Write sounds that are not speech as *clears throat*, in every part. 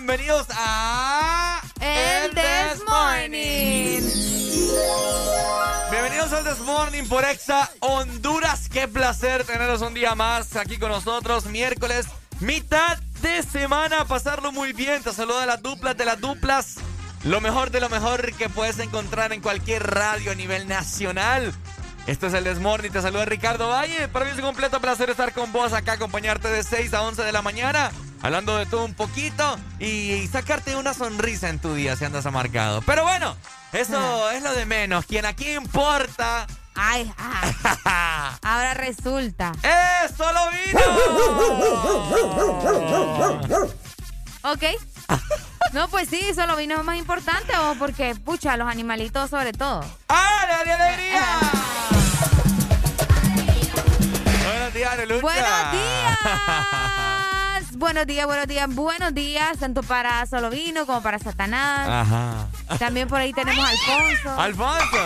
Bienvenidos a El This Morning. Bienvenidos al This Morning por Exa Honduras. Qué placer tenerlos un día más aquí con nosotros. Miércoles, mitad de semana. Pasarlo muy bien. Te saluda las duplas de las duplas. Lo mejor de lo mejor que puedes encontrar en cualquier radio a nivel nacional. Esto es el Desmorning, te saluda Ricardo Valle. Para mí es un completo placer estar con vos acá, acompañarte de 6 a 11 de la mañana, hablando de todo un poquito y sacarte una sonrisa en tu día si andas amargado. Pero bueno, eso es lo de menos. Quien aquí importa. Ay, ay. *laughs* Ahora resulta. ¡Eh! ¡Solo vino! ok. No, pues sí, solo vino es más importante o porque, pucha, los animalitos sobre todo. ¡Ah, la alegría! buenos días, Buenos días. Buenos días, buenos días, buenos días, tanto para Solovino como para Satanás. Ajá. También por ahí tenemos a Alfonso. ¡Alfonso!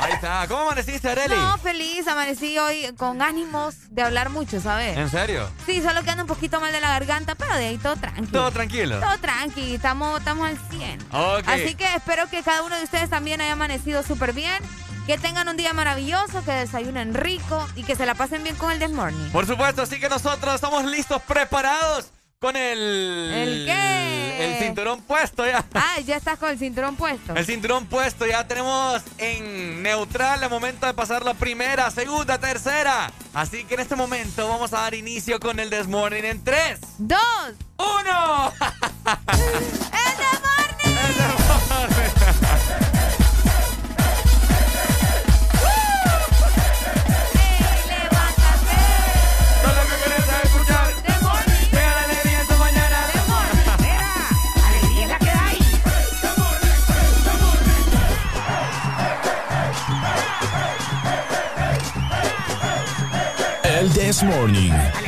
Ahí está. ¿Cómo amaneciste, Areli? No, feliz. Amanecí hoy con ánimos de hablar mucho, ¿sabes? ¿En serio? Sí, solo que ando un poquito mal de la garganta, pero de ahí todo tranquilo. ¿Todo tranquilo? Todo tranquilo. Estamos, estamos al 100. Okay. Así que espero que cada uno de ustedes también haya amanecido súper bien. Que tengan un día maravilloso, que desayunen rico y que se la pasen bien con el This Morning. Por supuesto, así que nosotros estamos listos, preparados con el. ¿El qué? El cinturón puesto ya. Ah, ya estás con el cinturón puesto. El cinturón puesto, ya tenemos en neutral el momento de pasar la primera, segunda, tercera. Así que en este momento vamos a dar inicio con el Desmorning en 3, 2, 1. ¡El Desmorning! El Desmorning. This Morning.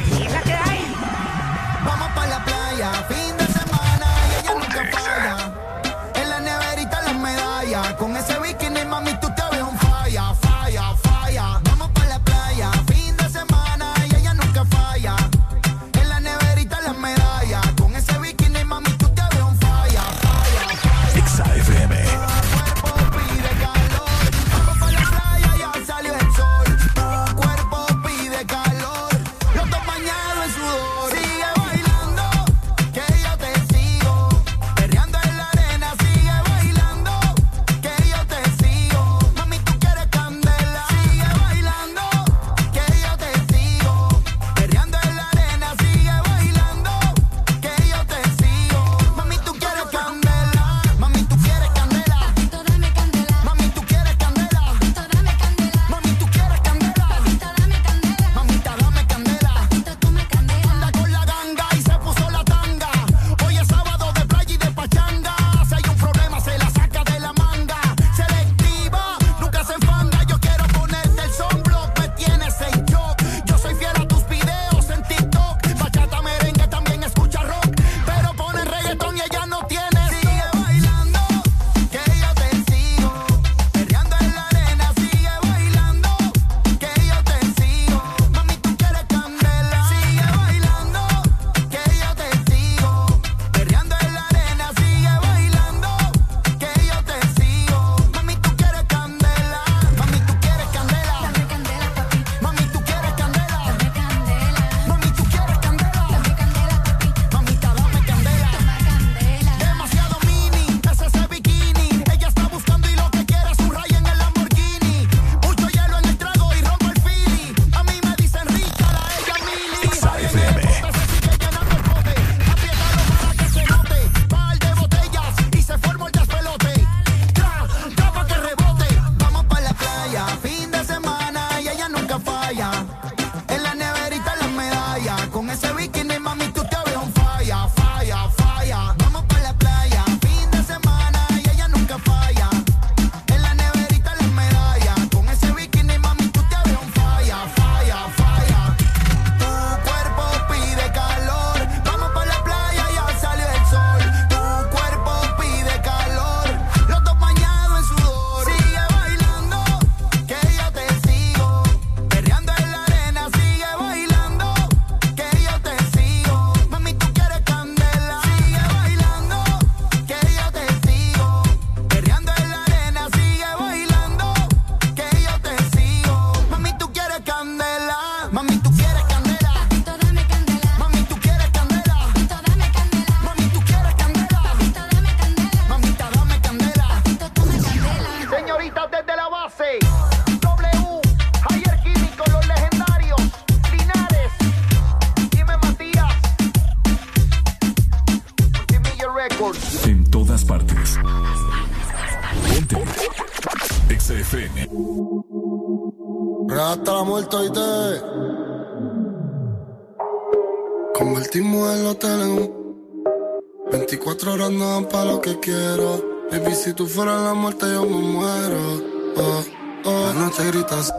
Baby, si tú fueras la muerte, yo me muero. Oh, oh. No te gritas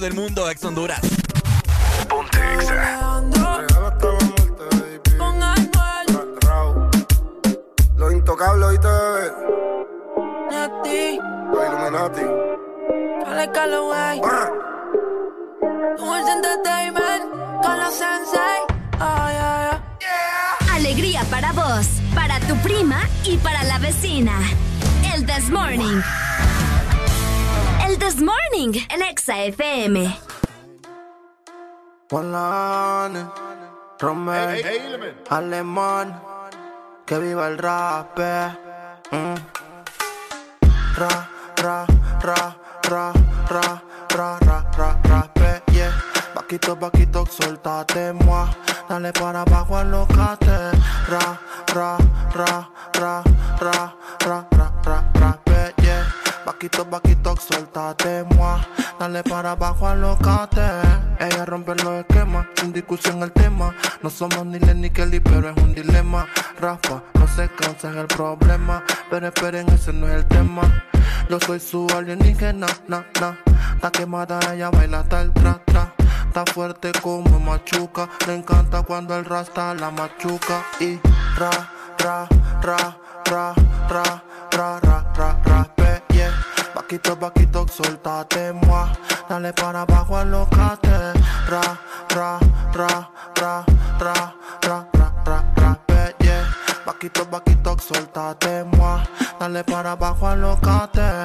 del mundo, ex Honduras. Alemán, que viva el rap. Mm. Ra, ra, ra, ra, ra, ra, ra, ra, ra, yeah. Vaquito, vaquito, soltate, moi. Dale para abajo, alocate. Ra, ra, ra, ra, ra, ra, ra, ra, ra, yeah. Vaquito, vaquito, soltate, moi. Dale para abajo, alocate. Ella rompe los esquemas, sin discusión el tema. No somos ni Lenny Kelly, pero es un dilema. Rafa, no se cansa, es el problema. Pero esperen, ese no es el tema. Yo soy su alienígena, na, na. Está quemada, ella baila hasta el tra, tra. Está fuerte como machuca. Le encanta cuando el rasta la machuca. Y ra, ra, ra, ra, ra, Vaquito, vaquito, soltate, moi. Dale para abajo, alocate. Ra, ra, ra, ra, ra, ra, ra, ra, ra, yeah. Vaquito, vaquito, soltate, moi. Dale para abajo, alocate.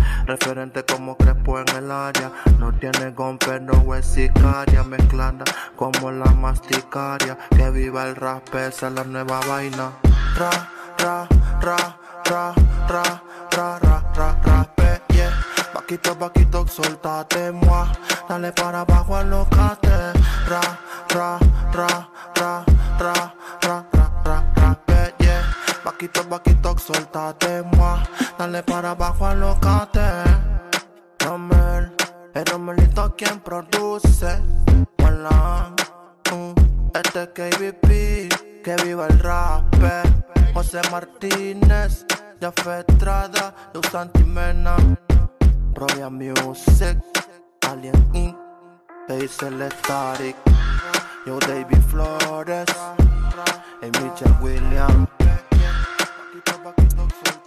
Referente como Crespo en el área. No tiene gomper, no es sicaria. Mezclada como la masticaria. Que viva el rap, esa es la nueva vaina ra, ra, ra, ra, ra, ra, ra, ra, ra, yeah. Vaquito, vaquito, soltate, moi. Dale para abajo, alocate. Ra, ra, ra, ra, ra, ra, yeah. Vaquito, vaquito, soltate, moi. Dale para abajo, alocate. Romel, el Romelito quien produce. Uh, este KBP, que viva el rap. José Martínez, Jafé Estrada, Luz Antimena, Roya Music, Alien Inc., Hazel Static, Yo David Flores, y Mitchell Williams.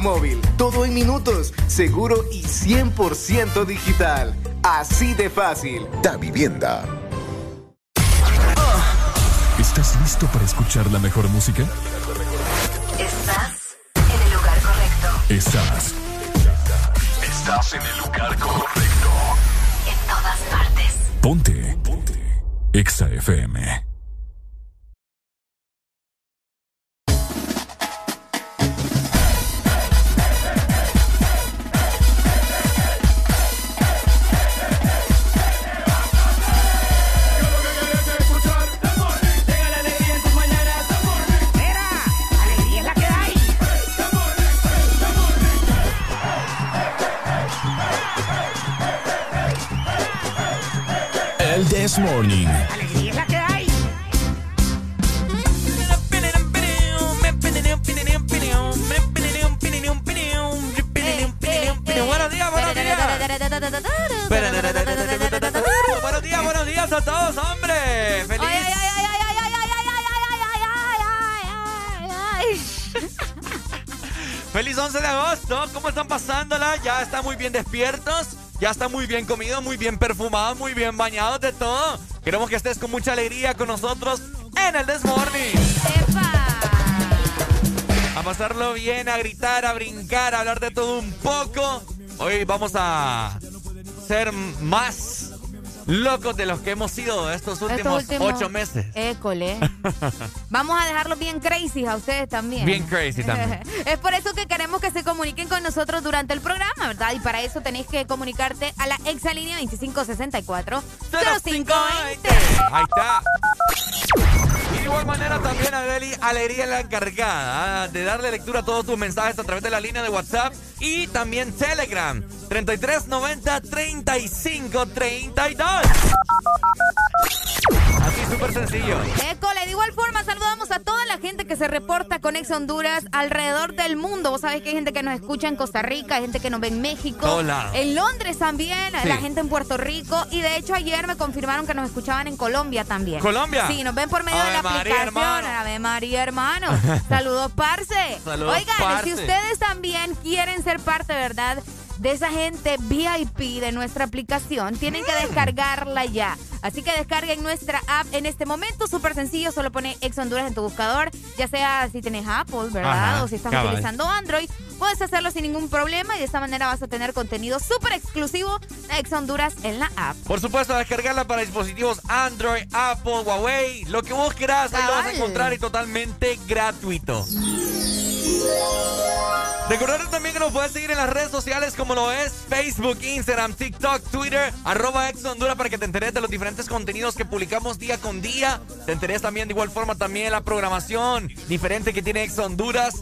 móvil. Todo en minutos, seguro y 100% digital. Así de fácil. Da Vivienda. ¿Estás listo para escuchar la mejor música? Estás en el lugar correcto. Estás. Estás en el lugar correcto. En todas partes. Ponte. Ponte. Exa FM. This Morning. Alegría es la que hay. Buenos días, buenos días. Buenos días, buenos días a todos, hombre. Feliz. Feliz 11 de agosto. ¿Cómo están pasándola? Ya están muy bien despiertos. Ya están muy bien comidos, muy bien perfumados, muy bien bañados de todo. Queremos que estés con mucha alegría con nosotros en el This Morning. A pasarlo bien, a gritar, a brincar, a hablar de todo un poco. Hoy vamos a ser más locos de los que hemos sido estos últimos, ocho meses. École. *laughs* Vamos a dejarlos bien crazy a ustedes también. Bien crazy también. *laughs* es por eso que queremos que se comuniquen con nosotros durante el programa, ¿verdad? Y para eso tenéis que comunicarte a la exalínea 2564 0520. Ahí está. Y de igual manera también Adeli Alegría la encargada ah, de darle lectura a todos tus mensajes a través de la línea de WhatsApp y también Telegram 3390 3532. Así súper sencillo. École, de igual forma saludamos a toda la gente que se reporta con Ex Honduras alrededor del mundo. Vos sabés que hay gente que nos escucha en Costa Rica, hay gente que nos ve en México, lados. en Londres también, Sí. la gente en Puerto Rico y de hecho ayer me confirmaron que nos escuchaban en Colombia también. ¿Colombia? Sí, nos ven por medio Ave de la María, aplicación. hermano. Ave María, hermano. *laughs* Saludos, parce. Saludos, Oigan, parce. si ustedes también quieren ser parte, ¿verdad? De esa gente VIP de nuestra aplicación, tienen Mm. que descargarla ya. Así que descarguen nuestra app en este momento, súper sencillo, solo pone Ex Honduras en tu buscador, ya sea si tienes Apple, ¿verdad? Ajá, o si estás cabal. utilizando Android, puedes hacerlo sin ningún problema y de esta manera vas a tener contenido súper exclusivo de Ex Honduras en la app. Por supuesto, descargarla para dispositivos Android, Apple, Huawei, lo que vos quieras, ahí lo vas a encontrar y totalmente gratuito. Recordar también que nos puedes seguir en las redes sociales como lo es Facebook, Instagram, TikTok, Twitter, arroba Ex Honduras para que te enteres de los diferentes contenidos que publicamos día con día. Te enteres también de igual forma también la programación diferente que tiene Ex Honduras.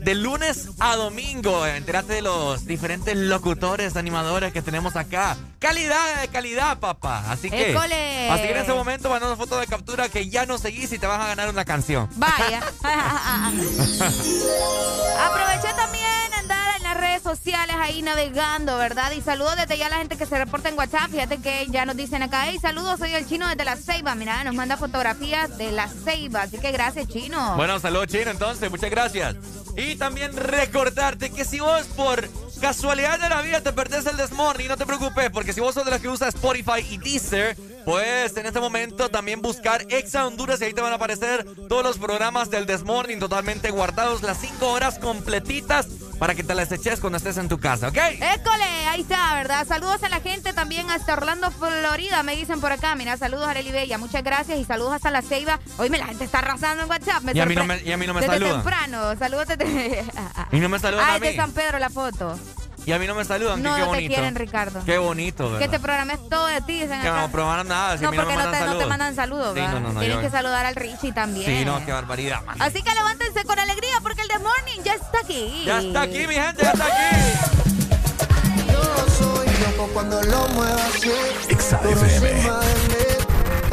De lunes a domingo, entérate de los diferentes locutores, animadores que tenemos acá. Calidad de calidad, papá. Así que, ¡École! a seguir en ese momento, mandando foto de captura que ya nos seguís y te vas a ganar una canción. Vaya. *laughs* *laughs* Aproveché también andar en las redes sociales ahí navegando, ¿verdad? Y saludos desde ya a la gente que se reporta en WhatsApp. Fíjate que ya nos dicen acá, hey, saludos, soy el chino desde La Ceiba. Mira, nos manda fotografías de La Ceiba. Así que gracias, chino. Bueno, saludos chino entonces, muchas gracias. Y también recordarte que si vos por casualidad de la vida te perdés el Desmorning, no te preocupes, porque si vos sos de los que usa Spotify y Deezer, puedes en este momento también buscar Exa Honduras y ahí te van a aparecer todos los programas del Desmorning totalmente guardados, las 5 horas completitas para que te las eches cuando estés en tu casa, ¿ok? École, ahí está, ¿verdad? Saludos a la gente también hasta Orlando, Florida, me dicen por acá. Mira, saludos a Arely Bella, muchas gracias y saludos hasta La Ceiba. Oíme, la gente está arrasando en WhatsApp. Me Y a mí no me- y a mí no me Desde saludan. temprano, saludos desde... Y no me saludan *laughs* Ah, a es de mí. San Pedro la foto. Y a mí no me saludan, No, que qué no te bonito. quieren, Ricardo. Qué bonito, ¿verdad? Que te programes todo de ti, dicen Que acá. no probaron nada, si a no, no porque no, te, no te saludos. mandan saludos, Sí, no, no, no, yo- que saludar al Richie también. Sí, no, qué barbaridad, man. Así que levántense con alegría porque el The Morning ya está aquí. Ya está aquí, mi gente, ya está aquí. Yo soy loco cuando lo muevo así.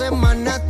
semana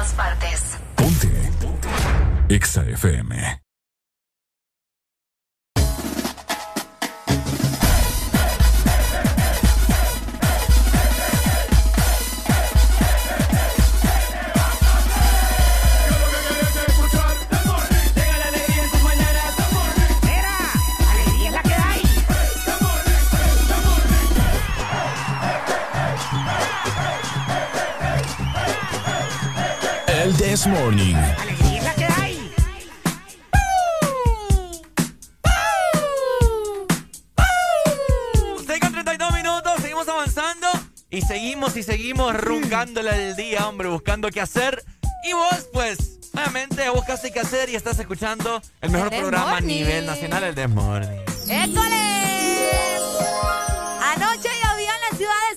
todas partes. Ponte. Exa FM. El This Morning. ¡Alegría que hay! 6 con 32 minutos, seguimos avanzando y seguimos y seguimos runcándole el día, hombre, buscando qué hacer. Y vos, pues, obviamente buscas qué hacer y estás escuchando el mejor El programa a Morning. nivel nacional, el Desmorning. ¡École! Anoche llovió en la ciudad de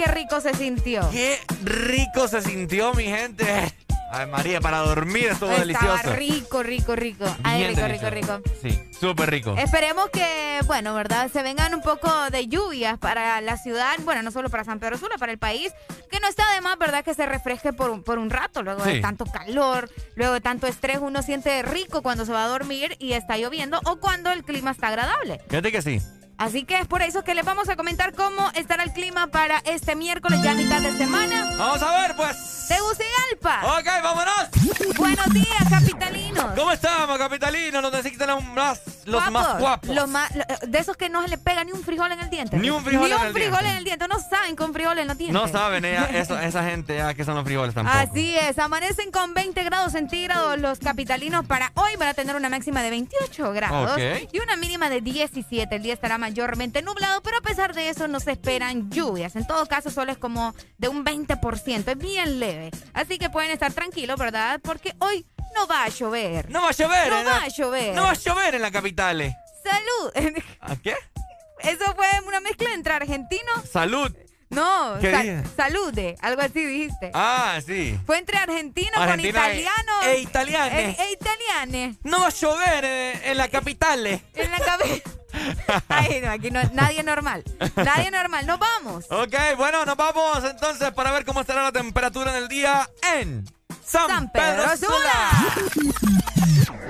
qué rico se sintió. Qué rico se sintió, mi gente. Ay, María, para dormir estuvo Estaba delicioso. rico, rico, rico. Ay, rico, rico, rico. Sí, súper rico. Esperemos que, bueno, ¿verdad? Se vengan un poco de lluvias para la ciudad, bueno, no solo para San Pedro Sula, para el país, que no está de más, ¿verdad? Que se refresque por un, por un rato, luego de tanto calor, luego de tanto estrés, uno siente rico cuando se va a dormir y está lloviendo o cuando el clima está agradable. Fíjate que sí. Así que es por eso que les vamos a comentar cómo estará el clima para este miércoles, ya mitad de semana. Vamos a ver, pues. Tegucigalpa. Ok, vámonos. Buenos días, capitalinos. ¿Cómo estamos, capitalinos? Los necesitan los más, los más guapos. Los más, de esos que no se le pega ni un frijol en el diente. Ni un frijol Ni en un el frijol diente. en el diente. No saben con frijol en los dientes. No saben ella, *laughs* eso- esa gente ya que son los frijoles tampoco. Así es, amanecen con 20 grados centígrados los capitalinos para hoy. Van a tener una máxima de 28 grados Ok. y una mínima de 17. El día estará mayormente nublado, pero a pesar de eso no se esperan lluvias. En todo caso, solo es como de un 20%, es bien leve. Así que pueden estar tranquilos, ¿verdad? Porque hoy no va a llover. No va a llover. No va la- a llover. No va a llover en la capital. eh. ¡Salud! ¿A qué? *laughs* Eso fue una mezcla entre argentino. Salud. No, salude, algo así dijiste. Ah, sí. Fue entre argentino Argentina con e- italiano. e italiane. E, e italiane. No va a llover eh, en la capital. eh. En la cabeza. *laughs* Ay, no, aquí no, nadie normal. Nadie normal. Nos vamos. Ok, bueno, nos vamos entonces para ver cómo estará la temperatura en el día en San, San Pedro, Pedro Sula.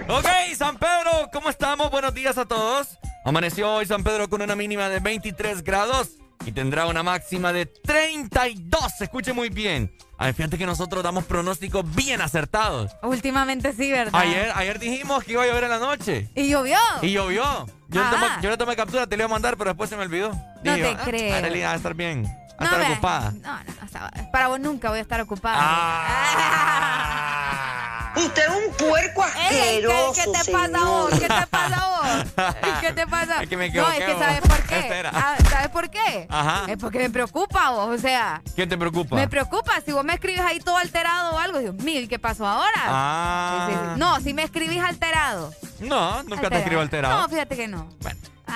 Ok, San Pedro, ¿cómo estamos? Buenos días a todos. Amaneció hoy San Pedro con una mínima de 23 grados y tendrá una máxima de 32. Escuche muy bien. Ay, fíjate que nosotros damos pronósticos bien acertados. Últimamente sí, ¿verdad? Ayer, ayer dijimos que iba a llover en la noche. Y llovió. Y llovió. Yo, le Ah. tomé, yo le tomé captura, te lo iba a mandar, pero después se me olvidó. No te ah, creo. Arely va a estar bien. Va a No, estar ve- ocupada. No, no, para vos nunca voy a estar ocupada. Ah. Usted es un puerco Ey, ¿qué, asqueroso, qué te señor. pasa vos? ¿Qué te pasa vos? *laughs* ¿Qué te pasa? Es que me no, es equivoqué, que vos. ¿sabes por qué? Ah, ¿Sabes por qué? Ajá. Es porque me preocupa vos, o sea, ¿Qué te preocupa? me preocupa. Si vos me escribes ahí todo alterado o algo, Dios mío, ¿y qué pasó ahora? Ah. No, si me escribís alterado. No, nunca te escribo alterado. No, fíjate que no.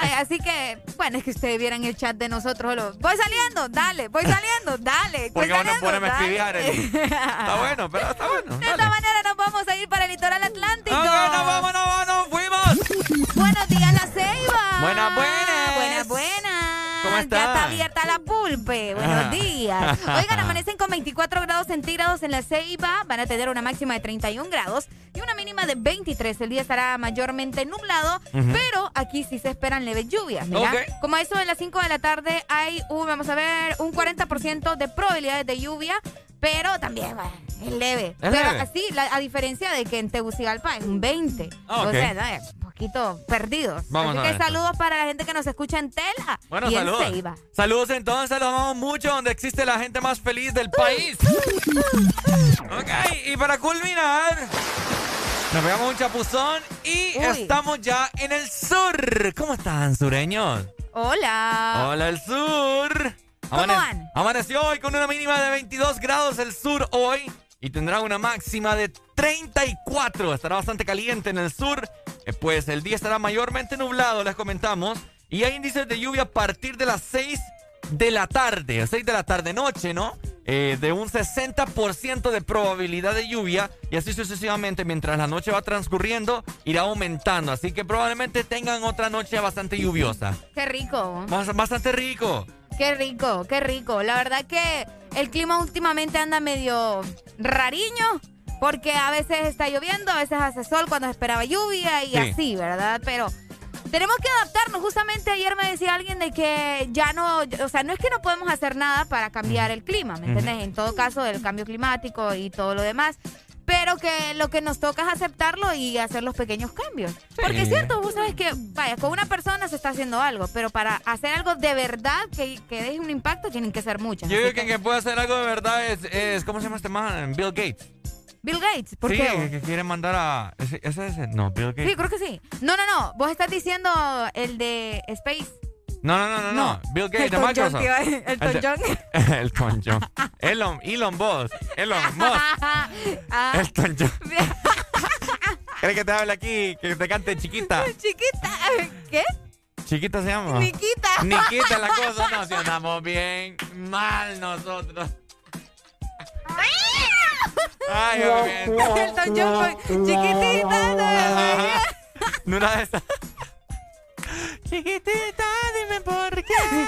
Ay, así que, bueno, es que ustedes vieran el chat de nosotros. lo- Voy saliendo, dale, voy saliendo, dale. Porque van a ponerme a dale. Arely. *laughs* Está bueno, pero está bueno. De esta manera nos vamos a ir para el litoral atlántico. Ok, nos vamos, nos vamos, nos fuimos. Buenos días, La Ceiba. Buenas. Buenas, ¿Cómo Ya están? está abierta la pulpe. Buenos Ajá. días. Oigan, *laughs* amanecen con 24 grados centígrados en La Ceiba. Van a tener una máxima de 31 grados y una mínima de 23. El día estará mayormente nublado, Ujú. pero aquí sí se esperan leves lluvias. Mira, Ok. como eso de las 5 de la tarde hay un, vamos a ver, un 40% de probabilidades de lluvia. Pero también, bueno, es leve. ¿Es pero leve? así, la- a diferencia de que en Tegucigalpa es un 20. Ah, O ok. sea, ¿no? Es poquito perdidos. Vamos Así a que ver. saludos para la gente que nos escucha en Tela Bueno, y saludos. en Ceiba. Saludos entonces, los amamos mucho, donde existe la gente más feliz del país. Ok, y para culminar, nos pegamos un chapuzón y Uy. estamos ya en el sur. ¿Cómo están, sureños? Hola. Hola, el sur. ¿Cómo van? Amaneció hoy con una mínima de 22 grados el sur hoy y tendrá una máxima de 34. Estará bastante caliente en el sur. Eh, pues el día estará mayormente nublado, les comentamos. Y hay índices de lluvia a partir de las 6 de la tarde, 6 de la tarde noche, ¿no? Eh, de un 60% de probabilidad de lluvia y así sucesivamente mientras la noche va transcurriendo irá aumentando. Así que probablemente tengan otra noche bastante lluviosa. Qué rico. Bastante rico. Qué rico, qué rico. La verdad que el clima últimamente anda medio rariño. Porque a veces está lloviendo, a veces hace sol cuando esperaba lluvia y así, ¿verdad? Pero tenemos que adaptarnos. Justamente ayer me decía alguien de que ya no, o sea, no es que no podemos hacer nada para cambiar el clima, ¿me entiendes? En todo caso, el cambio climático y todo lo demás. Pero que lo que nos toca es aceptarlo y hacer los pequeños cambios. Porque es cierto, vos sabes que, vaya, con una persona se está haciendo algo, pero para hacer algo de verdad que, que deje un impacto tienen que ser muchas. Yo creo que, que puede hacer algo de verdad es, es, ¿cómo se llama este man? Bill Gates. Bill Gates, ¿por sí, qué? que quiere mandar a... ¿Ese, ese, ese? No, Bill Gates. Sí, creo que sí. No, no, no. Vos estás diciendo el de Space. No, no, no, no, no. Bill Gates de Microsoft. el Tom John. *laughs* el Tom John. Elon, Elon Boss. Elon Musk. *laughs* Ah. El Tom John. ¿Crees *laughs* que te hable aquí? Que te cante chiquita. Chiquita. ¿Qué? Chiquita se llama. Niquita. Niquita la cosa. No, si andamos bien mal nosotros. Ay, El Tom John con chiquitita. No, una de esas. Chiquitita, dime por qué.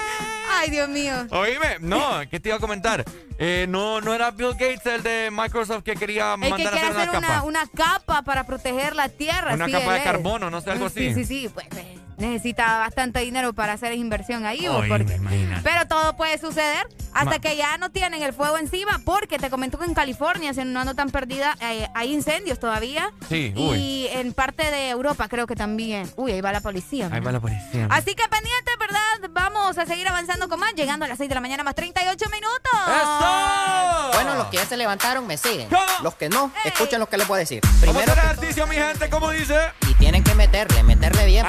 Ay, Dios mío. Oíme, no, ¿qué te iba a comentar? Eh, no, no era Bill Gates el de Microsoft que quería el mandar que a hacer hacer una, capa. Una, capa para proteger la tierra. Una sí, capa de es. carbono, no sé, algo *laughs* así. Sí, sí, sí. Pues, pues, necesita bastante dinero para hacer inversión ahí. ¿o? Oíme, porque, pero todo puede suceder hasta Ma- que ya no tienen el fuego encima. Porque te comento que en California, si no ando tan perdida, eh, hay incendios todavía. Sí, uy. Y en parte de Europa creo que también. Uy, ahí va la policía. Ahí va la policía. Así que pendiente, ¿verdad? Vamos a seguir avanzando con más, llegando a las 6 de la mañana más 38 minutos. ¡Eso! Bueno, los que ya se levantaron me siguen. Los que no, escuchen lo que les voy a decir. Primero que ejercicio, mi gente, ¿cómo dice? y tienen que meterle, meterle bien.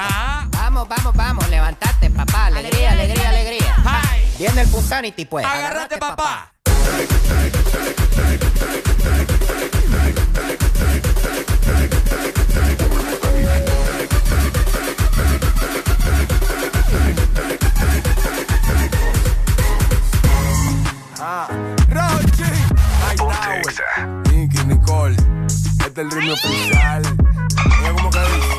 Vamos, vamos, vamos, levantate, papá. Alegría, alegría, alegría. Viene el Punsanity, pues. Agárrate, papá. Ah, Rochi. Nicole. Este es el ritmo oficial. Como que dice.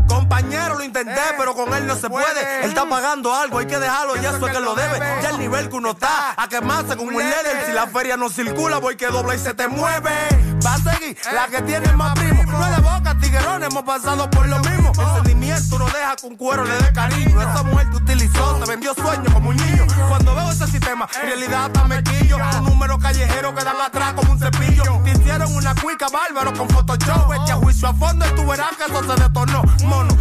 Compañero, lo intenté, pero con él no se puede. Él está pagando algo, hay que dejarlo, ya eso es que lo debe. Ya el nivel que uno está, a quemarse con un líder. Si la feria no circula, voy que dobla y se te mueve. Va a seguir la que tiene más primo. No es de boca, tiguerón, hemos pasado por lo mismo. El sentimiento no deja que un cuero le dé cariño. Esa mujer te utilizó, te vendió sueños como un niño. Cuando veo ese sistema, en realidad hasta me quillo. Un número callejero que dan atrás como un cepillo. Te hicieron una cuica bárbaro con Photoshop. Echa juicio a fondo y tú verás que eso se detornó.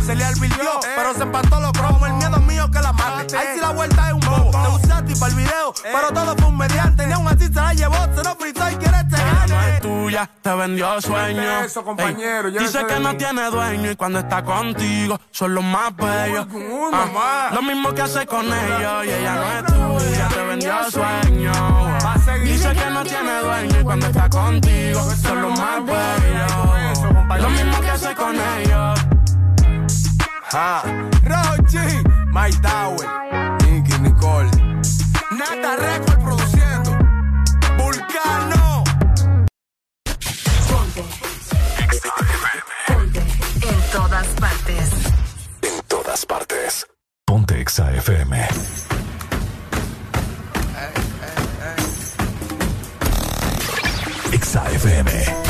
Se le advirtió, pero se empató los cromos. El miedo mío que la mate. Ahí sí la vuelta es un bobo. Te usé a ti para el video, pero todo fue un mediante. Ni aún así se la llevó, se lo fritó y quiere este gane. No es tuya, te vendió sueño. Eso, compañero, dice que no tiene dueño y cuando está contigo son los más bellos. Ah, lo mismo que hace con ellos y ella no es tuya, te vendió sueño. Dice que no tiene dueño y cuando está contigo son los más bellos. Lo mismo que hace con ellos. Ah, Rochi, My Tower, Nicky Nicole, Nata Record produciendo, Vulcano. En todas partes. En todas partes. Ponte Exa FM. Exa FM.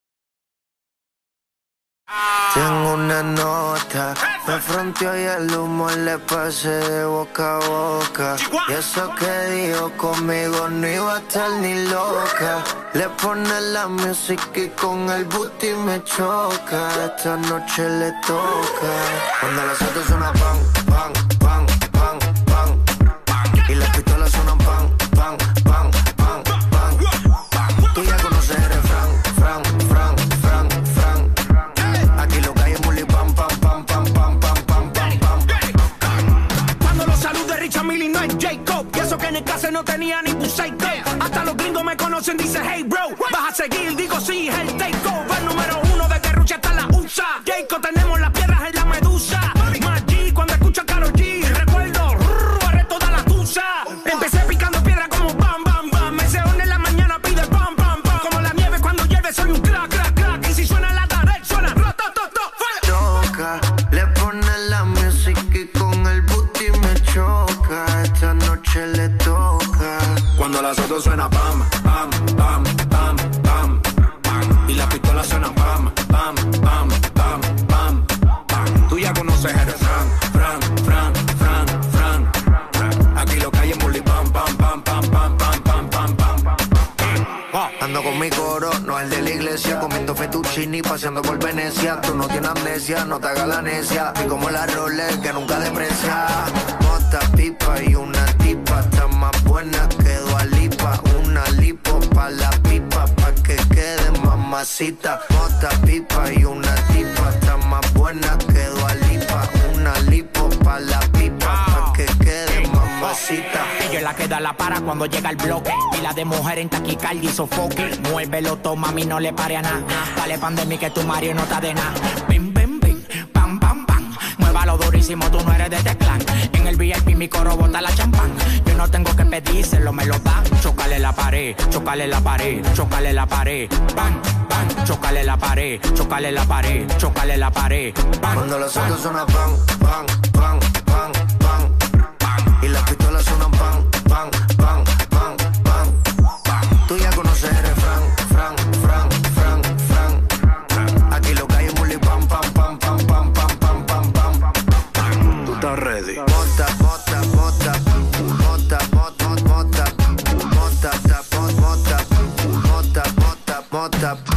Tengo una nota, me fronteó y el humo le pasé de boca a boca. Y eso que dijo conmigo no iba a estar ni loca. Le pone la música y con el booty me choca. Esta noche le toca. Cuando las pan, pan, pan, pan, no tenía ningún psycho. Hasta los gringos me conocen, dice hey bro. Vas a seguir, digo sí, es el takeover número uno de Rucha hasta la USA. Jacob, tenemos las piedras en la medusa. Autos suena pam, pam, pam, pam, pam, pam. Y las pistolas suenan pam, pam, pam, pam, pam, pam. Tú ya conoces el fran, fran, fran, fran, fran. Aquí lo es muli pam, pam, pam, pam, pam, pam, pam, pam, pam. Ando con mi coro, no el de la iglesia, comiendo fettuccini, paseando por Venecia. Tú no tienes amnesia, no te hagas la necia. Y como la Rolex que nunca deprecia. Mota, pipa y una mamacita. Pipa y una tipa, está más buena que Lipa. Una lipo pa' la pipa, pa' que quede mamacita. Ella la que da la para cuando llega el bloque. Y la de mujer en taquicardia y sofoque. Muévelo, toma, mami, no le pare a nada. Dale pandemia que tu Mario no está de nada. Durísimo, tú no eres de este clan. En el VIP mi coro bota la champán. Yo no tengo que pedírselo, me lo dan. Chocale la pared, chocale la pared, chocale la pared. Pan, pan, chocale la pared, chocale la pared, chocale la pared. Pan, Cuando los autos suenan pan, pan, pan, pan, pan. Y las pistolas suenan pan, nota.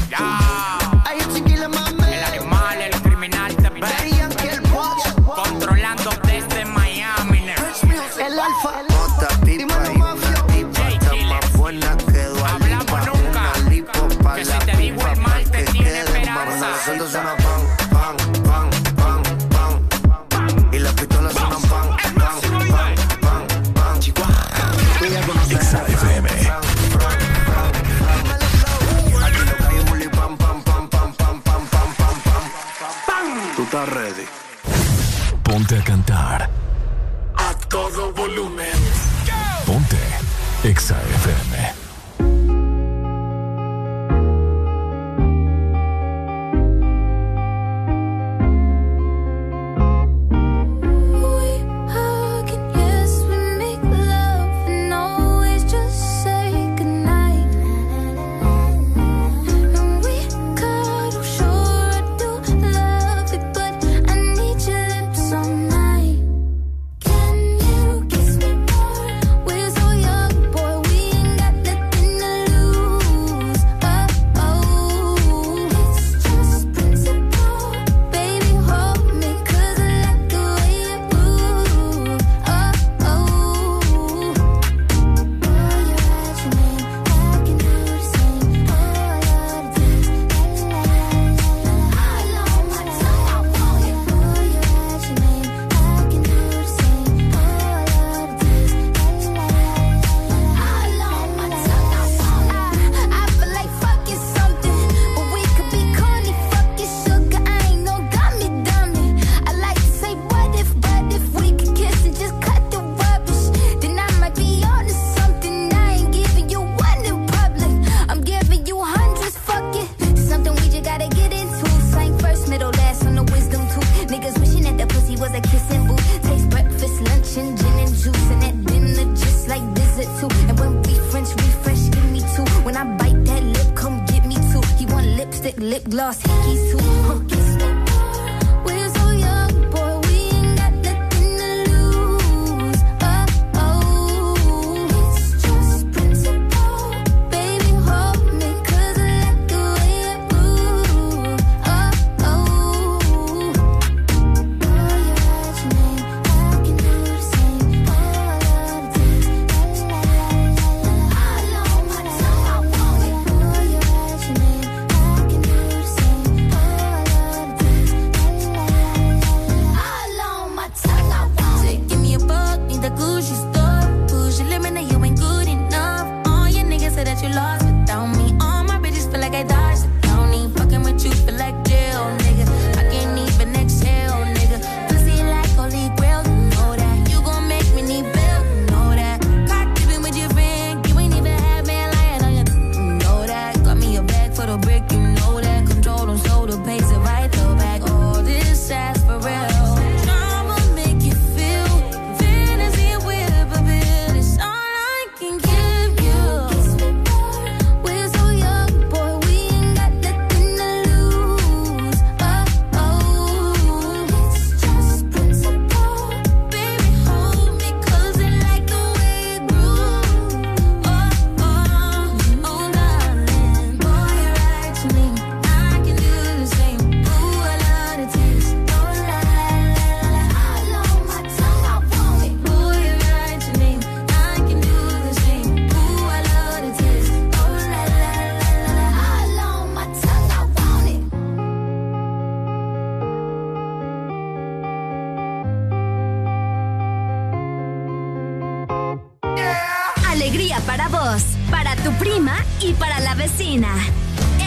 tu prima y para la vecina.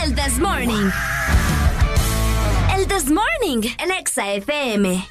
El This Morning. El This Morning, el Exa FM.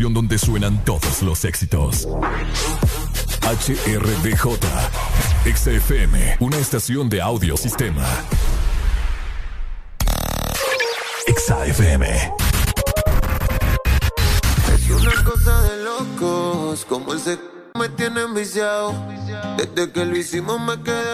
estación donde suenan todos los éxitos. HRDJ, XFM, una estación de audio sistema. XAFM. Es una cosa de locos, como el se me tiene enviciado. Desde que lo hicimos me quedé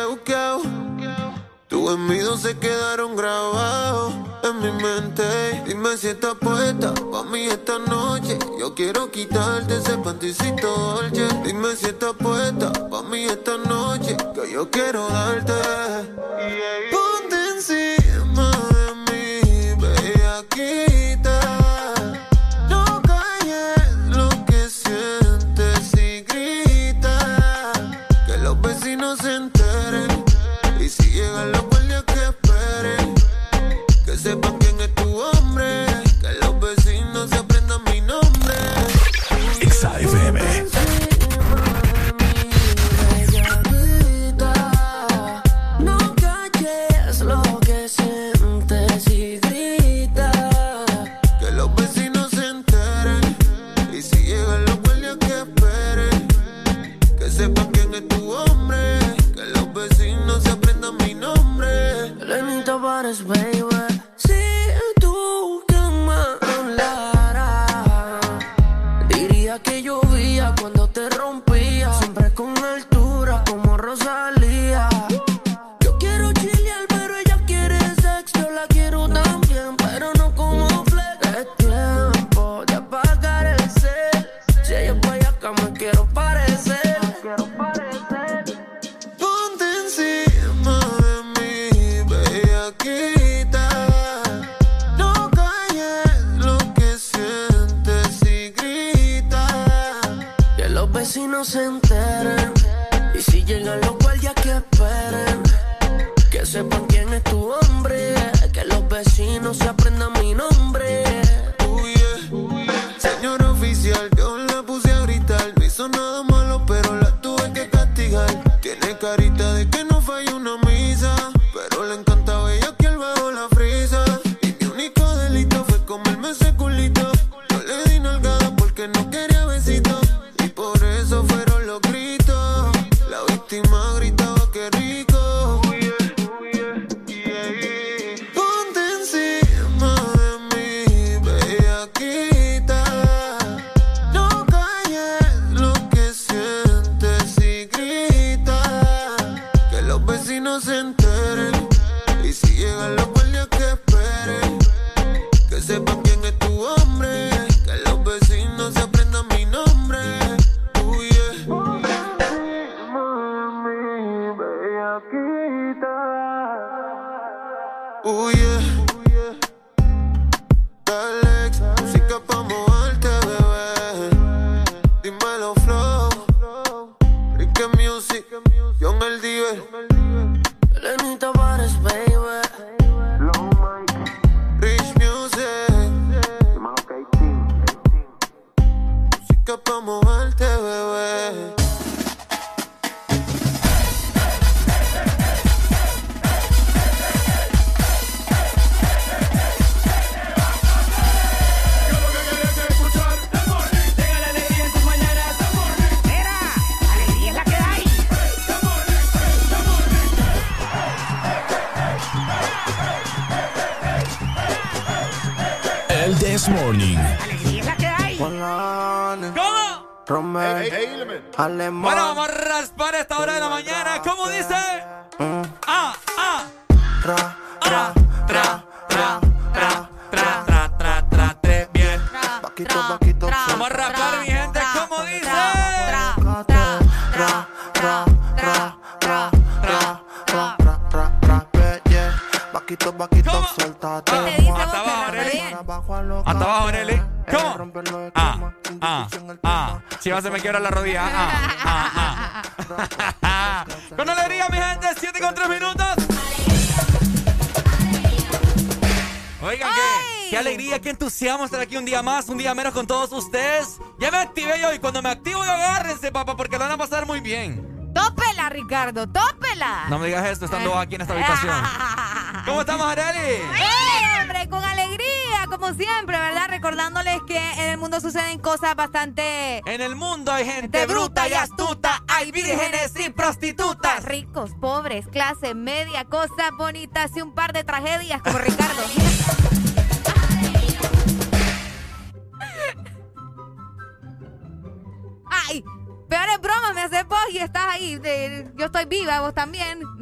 aquí en esta habitación. *laughs* ¿Cómo estamos, Areli? ¡Eh, hombre! Con alegría, como siempre, ¿verdad? Recordándoles que en el mundo suceden cosas bastante... En el mundo hay gente bruta y astuta, hay vírgenes y prostitutas. Ricos, pobres, clase media, cosas bonitas y un par de tragedias como Ricardo. *laughs*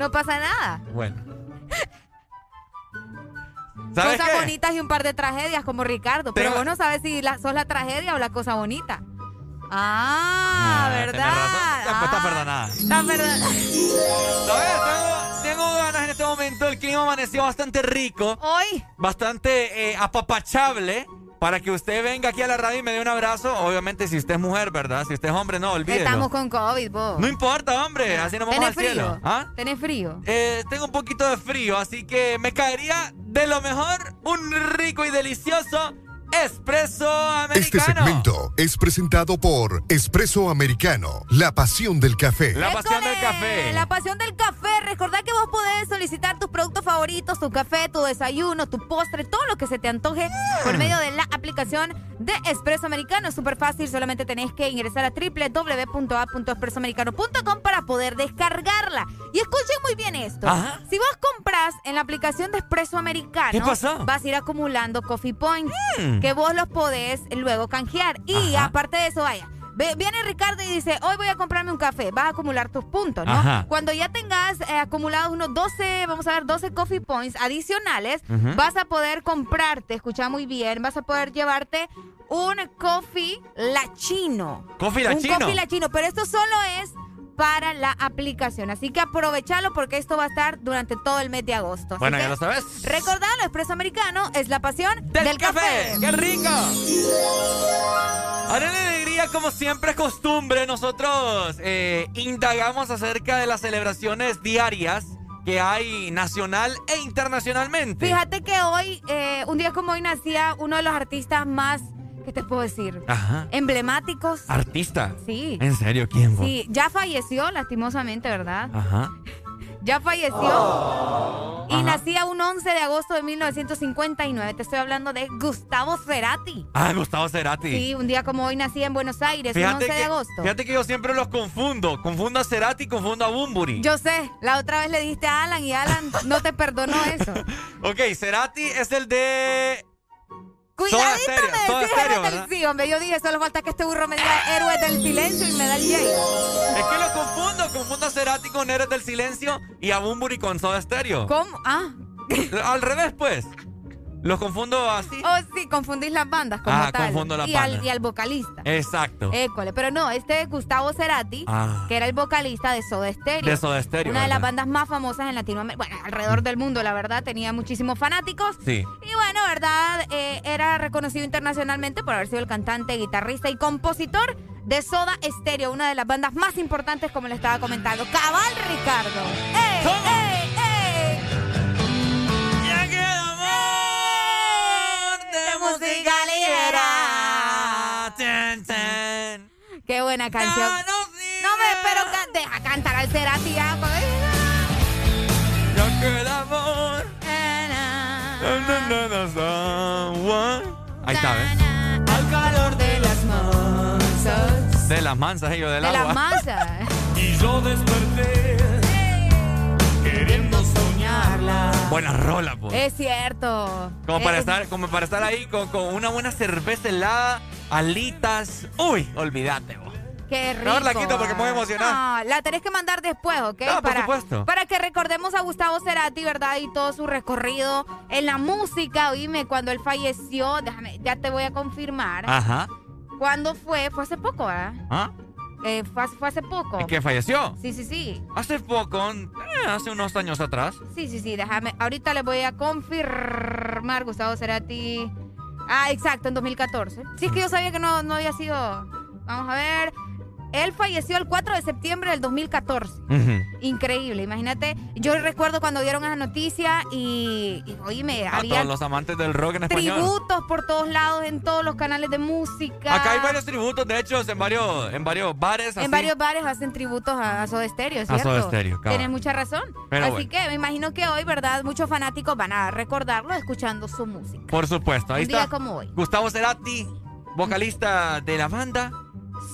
No pasa nada. Bueno. *laughs* ¿Sabes Cosas qué? bonitas y un par de tragedias como Ricardo. Pero Tengo- vos no sabes si la- sos la tragedia o la cosa bonita. Ah, Ah, tenés ¿verdad? razón. Ya, pues, está Ah, perdonada. Está perdonada. ¿Sabes? Tengo, tengo ganas en este momento. El clima amaneció bastante rico. Hoy. Bastante eh, apapachable. Para que usted venga aquí a la radio y me dé un abrazo. Obviamente, si usted es mujer, ¿verdad? Si usted es hombre, no, olvídelo. Estamos con COVID, vos. No importa, hombre. Así nos vamos ¿Tenés al frío? cielo. ¿Ah? ¿Tenés frío? Eh, tengo un poquito de frío, así que me caería de lo mejor un rico y delicioso espresso Este americano. segmento es presentado por Espresso Americano, la pasión del café. La pasión del café. La pasión del café. Recordá que vos podés solicitar tus productos favoritos, tu café, tu desayuno, tu postre, todo lo que se te antoje por medio de la aplicación de Espresso Americano. Es súper fácil, solamente tenés que ingresar a www.a.espressoamericano.com para poder descargarla. Y escuchen muy bien esto. Ajá. Si vos compras en la aplicación de Espresso Americano, ¿Qué pasó? vas a ir acumulando coffee points Mm. Que vos los podés luego canjear. Y Ajá. aparte de eso, vaya. Viene Ricardo y dice, hoy voy a comprarme un café, vas a acumular tus puntos, ¿no? Ajá. Cuando ya tengas eh, acumulados unos 12, vamos a ver, 12 coffee points adicionales, vas a poder comprarte, escucha muy bien, vas a poder llevarte un coffee lachino. ¿Coffee Un lachino? coffee lachino, pero esto solo es para la aplicación. Así que aprovechalo porque esto va a estar durante todo el mes de agosto. Así Bueno, ya lo sabes. Recordalo, Expreso Americano es la pasión Del, del, café. ¡Qué rico! Ahora en alegría, como siempre es costumbre, nosotros eh, indagamos acerca de las celebraciones diarias que hay nacional e internacionalmente. Fíjate que hoy, eh, un día como hoy, nacía uno de los artistas más, ¿qué te puedo decir? Ajá. Emblemáticos. Artista. Sí. ¿En serio? ¿Quién vos? Sí, ya falleció, lastimosamente, ¿verdad? Ajá. *laughs* Ya falleció. Y Ajá. nacía un 11 de agosto de 1959. Te estoy hablando de Gustavo Cerati. Ah, Gustavo Cerati. Sí, un día como hoy nacía en Buenos Aires, un 11 que, de agosto. fíjate que yo siempre los confundo. Confundo a Cerati y confundo a Bumburi. Yo sé, la otra vez le dijiste a Alan y Alan no te perdonó eso. *laughs* Ok, Cerati es el de. Decís Stereo, héroes del ¿verdad? sí, hombre. Yo dije, solo falta que este burro me diga héroes del silencio y me da el J. Es que lo confundo. Confundo a Cerati con Héroes del Silencio y a Bumburi con Soda Stereo. ¿Cómo? Ah. Al revés, pues. Los confundo así. Oh, sí, confundís las bandas como Ah, tal. confundo las y bandas. Al, y al vocalista. Exacto. École. Pero no, este es Gustavo Cerati, Ah. que era el vocalista de Soda Stereo. De Soda Stereo, Una de las bandas más famosas en Latinoamérica. Bueno, alrededor del mundo, la verdad. Tenía muchísimos fanáticos. Sí. Y bueno, ¿verdad? Eh, era reconocido internacionalmente por haber sido el cantante, guitarrista y compositor de Soda Stereo, una de las bandas más importantes, como le estaba comentando. Cabal Ricardo. ¡Ey, ey, ey! Qué buena canción. No me pero ca- deja cantar al Cerati ya. pues. Ya que el amor. Ahí está, ¿ves? Al calor de las masas. De las mansas, ellos del De agua. las masas. Y yo desperté soñarla. buena rola, pues. Es cierto. Como para, Es- estar, como para estar ahí con, con una buena cerveza helada, alitas. Uy, olvídate, vos. Qué rico. Mejor la quito porque me voy a emocionar. No, la tenés que mandar después, ¿ok? No, por para, supuesto. Para que recordemos a Gustavo Cerati, ¿verdad? Y todo su recorrido en la música. Oíme, cuando él falleció, déjame, ya te voy a confirmar. Ajá. ¿Cuándo fue? Fue hace poco, ¿verdad? ¿Ah? Eh, fue, hace- fue hace poco. ¿Es que falleció? Sí, sí, sí. Hace poco, eh, hace unos años atrás. Sí, sí, sí, déjame. Ahorita le voy a confirmar, Gustavo Cerati. Ah, exacto, en 2014. Sí, es que yo sabía que no, no había sido. Vamos a ver. Él falleció el 4 de septiembre del 2014. Increíble, imagínate. Yo recuerdo cuando dieron esa noticia y, y oíme, A había todos los amantes del rock en español. tributos por todos lados, en todos los canales de música. Acá hay varios tributos, de hecho, en varios, en varios bares. así. En varios bares hacen tributos a, a Soda Stereo, A ¿cierto? Soda Stereo, cabal. Tienes mucha razón. Pero Así bueno. que me imagino que hoy, ¿verdad? Muchos fanáticos van a recordarlo escuchando su música. Por supuesto, ahí Un está. día como hoy. Gustavo Cerati, vocalista de la banda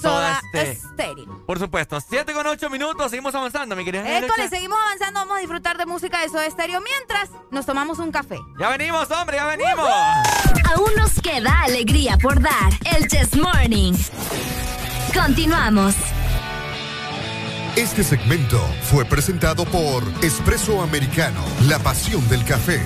Soda Ste- Stereo. Por supuesto, 7 con 8 minutos, seguimos avanzando, mi querida. Esto Nerecha. le seguimos avanzando, vamos a disfrutar de música de Soda Stereo mientras nos tomamos un café. Ya venimos, hombre, ya venimos. Aún nos queda alegría por dar. El Chess Morning. Continuamos. Este segmento fue presentado por Espresso Americano, la pasión del café.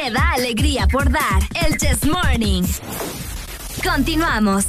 Nos queda alegría por dar. El Chess Morning. Continuamos.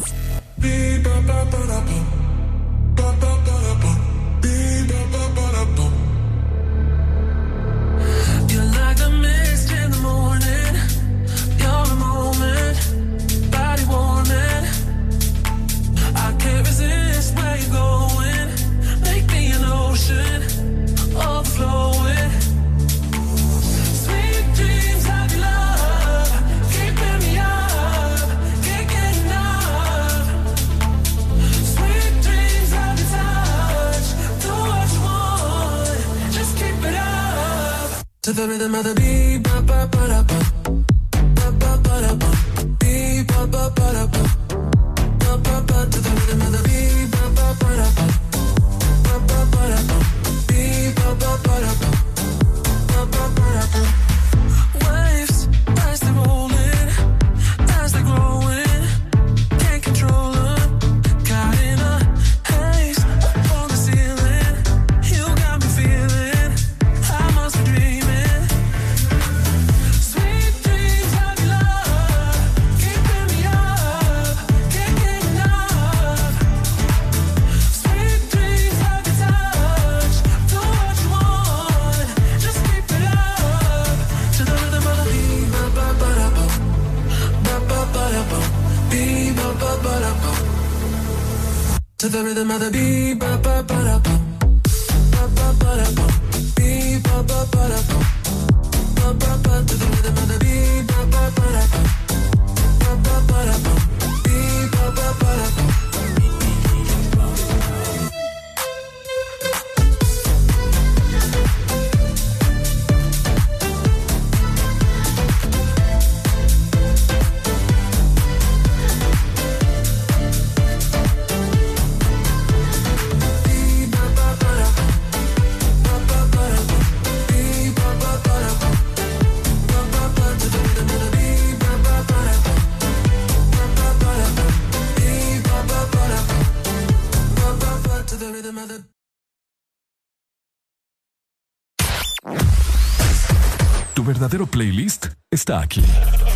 Verdadero playlist está aquí.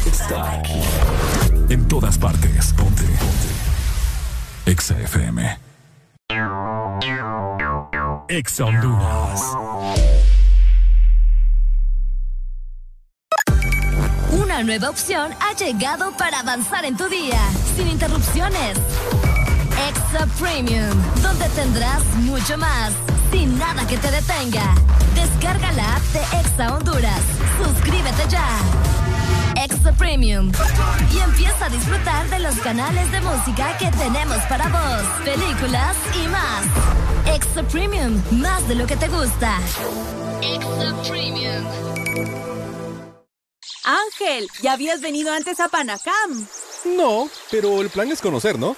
Está aquí. En todas partes. Ponte. Ponte. Exa FM. Exa Honduras. Una nueva opción ha llegado para avanzar en tu día, sin interrupciones. Extra Premium, donde tendrás mucho más, sin nada que te detenga. Descarga la app de Exa Honduras. Suscríbete ya. Extra Premium. Y empieza a disfrutar de los canales de música que tenemos para vos, películas y más. Extra Premium, más de lo que te gusta. Extra Premium. Ángel, ¿ya habías venido antes a Panacam? No, pero el plan es conocer, ¿no?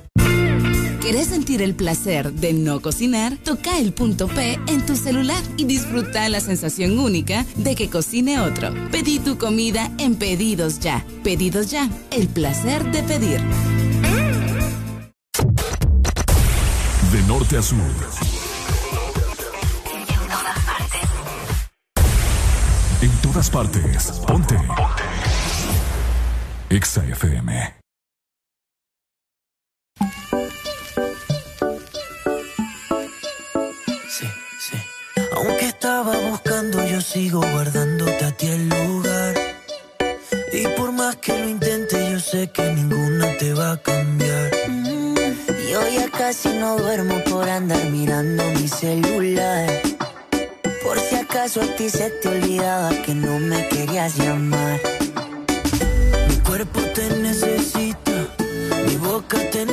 ¿Querés sentir el placer de no cocinar? Toca el punto P en tu celular y disfruta la sensación única de que cocine otro. Pedí tu comida en Pedidos Ya. Pedidos Ya, el placer de pedir. De norte a sur. En todas partes. Ponte. Ponte. Exa FM. Yo sigo guardándote a ti el lugar. Y por más que lo intente, yo sé que ninguna te va a cambiar. Mm, Yo ya casi no duermo por andar mirando mi celular. Por si acaso a ti se te olvidaba que no me querías llamar. Mi cuerpo te necesita, mi boca te necesita.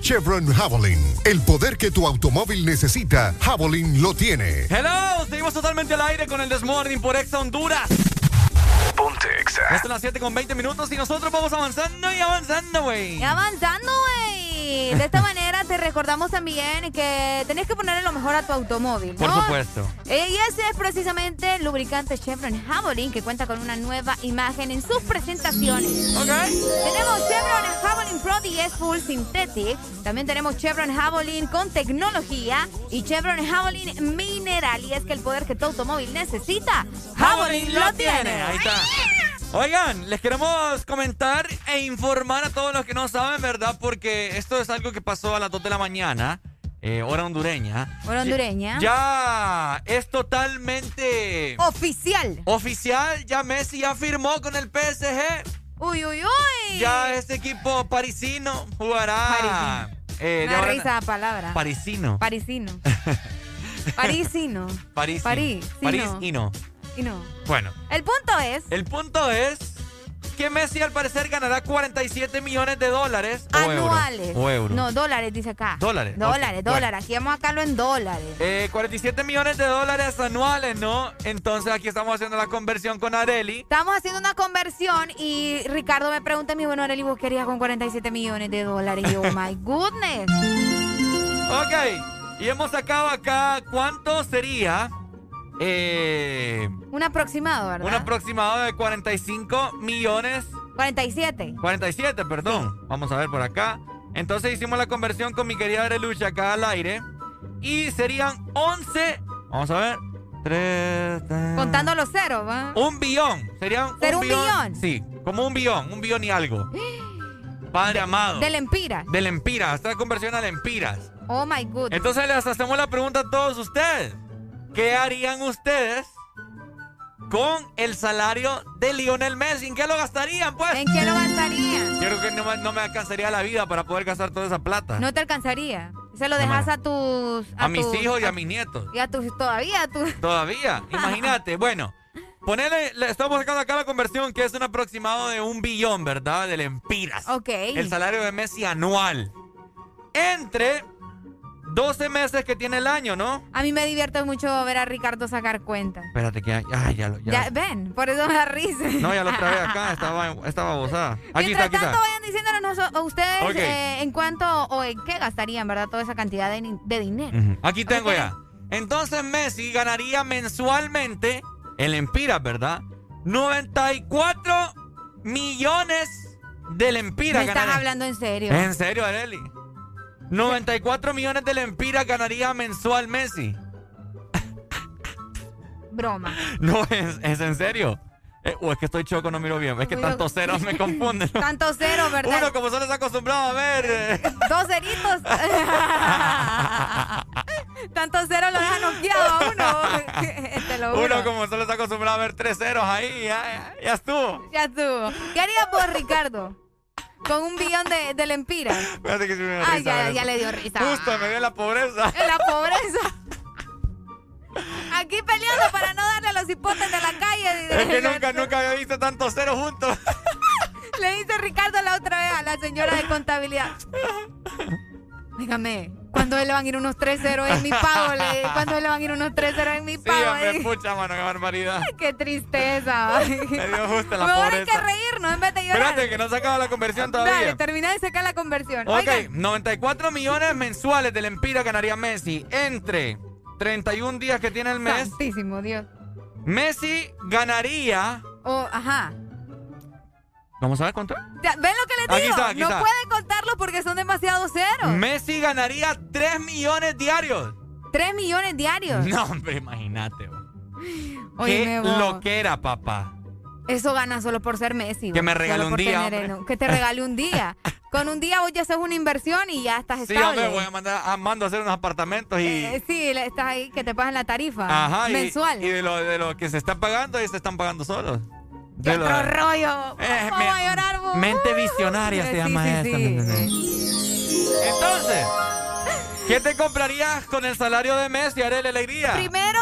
Chevron Javelin. El poder que tu automóvil necesita, Javelin lo tiene. Hello, seguimos totalmente al aire con el Desmorning por Exa Honduras. Ponte Exa. Esto son las 7 con 20 minutos y nosotros vamos avanzando y avanzando, güey. Y avanzando, güey. De esta manera te recordamos también que tenés que ponerle lo mejor a tu automóvil, ¿no? Por supuesto. Y ese es precisamente el lubricante Chevron Javelin que cuenta con una nueva imagen en sus presentaciones. Ok. Tenemos Chevron Javelin Pro 10 Full Synthetic. También tenemos Chevron Javelin con tecnología y Chevron Javelin Mineral. Y es que el poder que tu automóvil necesita, Javelin lo tiene. Ahí está. Oigan, les queremos comentar e informar a todos los que no saben, ¿verdad? Porque esto es algo que pasó a las 2 de la mañana, eh, hora hondureña. Hora hondureña. Ya es totalmente Oficial. oficial. Ya Messi ya firmó con el PSG. Uy, uy, uy. Ya este equipo parisino jugará. eh, da ahora en- risa la palabra. Parisino. Parisino. *laughs* Parisino. París. París. sí, París no. y no. Y no. Bueno, El punto es el punto es que Messi al parecer ganará 47 millones de dólares. o euros. anuales. O euros. No, dólares, dice acá. Dólares, Dólares, dólares. Aquí vamos a sacarlo en dólares. Eh, 47 millones de dólares anuales, ¿no? Entonces aquí estamos haciendo la conversión con Areli. Estamos haciendo una conversión y Ricardo me pregunta a mí, bueno, Arely, ¿vos querías con 47 millones de dólares? Y yo, oh *laughs* my goodness. Ok, y hemos sacado acá cuánto sería eh, Un aproximado, ¿verdad? un aproximado de 45 millones, 47. 47, perdón. Vamos a ver por acá. Entonces hicimos la conversión con mi querida Arelucha acá al aire. Y serían 11, vamos a ver, 3, Contando los ceros, ¿va? Un billón. Serían ¿Ser un billón? Sí, como un billón, un billón y algo. Padre amado. Del Empira. Del Empiras, esta conversión al Empiras. Oh my goodness. Entonces les hacemos la pregunta a todos ustedes. ¿Qué harían ustedes con el salario de Lionel Messi? ¿En qué lo gastarían, pues? ¿En qué lo gastarían? Creo que no, me- no me alcanzaría la vida para poder gastar toda esa plata. No te alcanzaría. Se lo dejas a tus... a, mis tus- hijos y a mis nietos. Y a tus... Todavía a tus... Todavía. *laughs* Imagínate. Bueno, ponele, le estamos sacando acá la conversión que es un aproximado de un billón, ¿verdad? Del Empiras. Ok. El salario de Messi anual. Entre 12 meses que tiene el año, ¿no? A mí me divierte mucho ver a Ricardo sacar cuentas. Espérate que ay, ya, lo- ya. Ya, ven, por eso me da risa. No, ya lo traje acá, *laughs* estaba, estaba bozada. Aquí Mientras está. tanto, vayan diciéndonos a ustedes eh, en cuánto o en qué gastarían, ¿verdad? Toda esa cantidad de, de dinero. Aquí tengo ya. Entonces Messi ganaría mensualmente, el Empiras, ¿verdad? 94 millones del Empiras ¿Me estás ganaría. hablando en serio? ¿En serio, Areli? 94 millones del Empira ganaría mensual Messi. Broma. No, es, es en serio. Eh, o es que estoy choco, no miro bien. Es que tantos ceros me confunden. Tanto cero, ¿verdad? Uno como solo está acostumbrado a ver. eh, Dos ceritos. *laughs* Tantos ceros lo dejan noqueado a uno. *laughs* Te lo juro. Uno como solo está acostumbrado a ver tres ceros ahí, ya, ya, ya estuvo. Ya estuvo. ¿Qué harías vos, Ricardo? Con un billón de, de lempiras. Que me dio Ay, risa ya, ver ya le dio risa. Justo, me dio la pobreza. En la pobreza. Aquí peleando para no darle a los hipotes de la calle. Es que nunca, nunca había visto tantos ceros juntos. *laughs* Le dice Ricardo la otra vez a la señora de contabilidad. *laughs* Dígame, ¿cuándo le van a ir unos 3 ceros en mi pago? ¿Cuándo le van a ir unos 3 ceros en mi Sí, pago? hombre, Eh, pucha, mano, qué barbaridad. *laughs* Qué tristeza. *laughs* Me dio justo la Mejor hay que reírnos en vez de llorar. Espérate, que no se acaba la conversión Dale, todavía. termina de sacar la conversión. Ok, Oigan, 94 millones mensuales del Empira ganaría Messi entre 31 días que tiene el mes. Santísimo Dios. Messi ganaría. Oh, ajá. ¿Vamos a ver cuánto? ¿Ven lo que les Aquí digo? está, aquí no está. pueden contarlo porque son demasiados ceros. Messi ganaría 3 millones diarios. 3 millones diarios. No, hombre, imagínate. Qué loquera, papá. Eso gana solo por ser Messi. Que me regale un día, el- Que te regale un día. *laughs* Con un día vos ya haces una inversión y ya estás Sí, estable. hombre, voy a mandar a Mando a hacer unos apartamentos y. Eh, sí, le- estás ahí que te pagan la tarifa Ajá, mensual. Y, de, lo, de lo que se está pagando, y se están pagando solos. De Otro rollo. Eh, me- a llorar, vos. Mente visionaria Sí, se llama sí, esta, sí. ¿me entendés? Entonces, ¿qué te comprarías con el salario de Messi, Arele Alegría? Primero,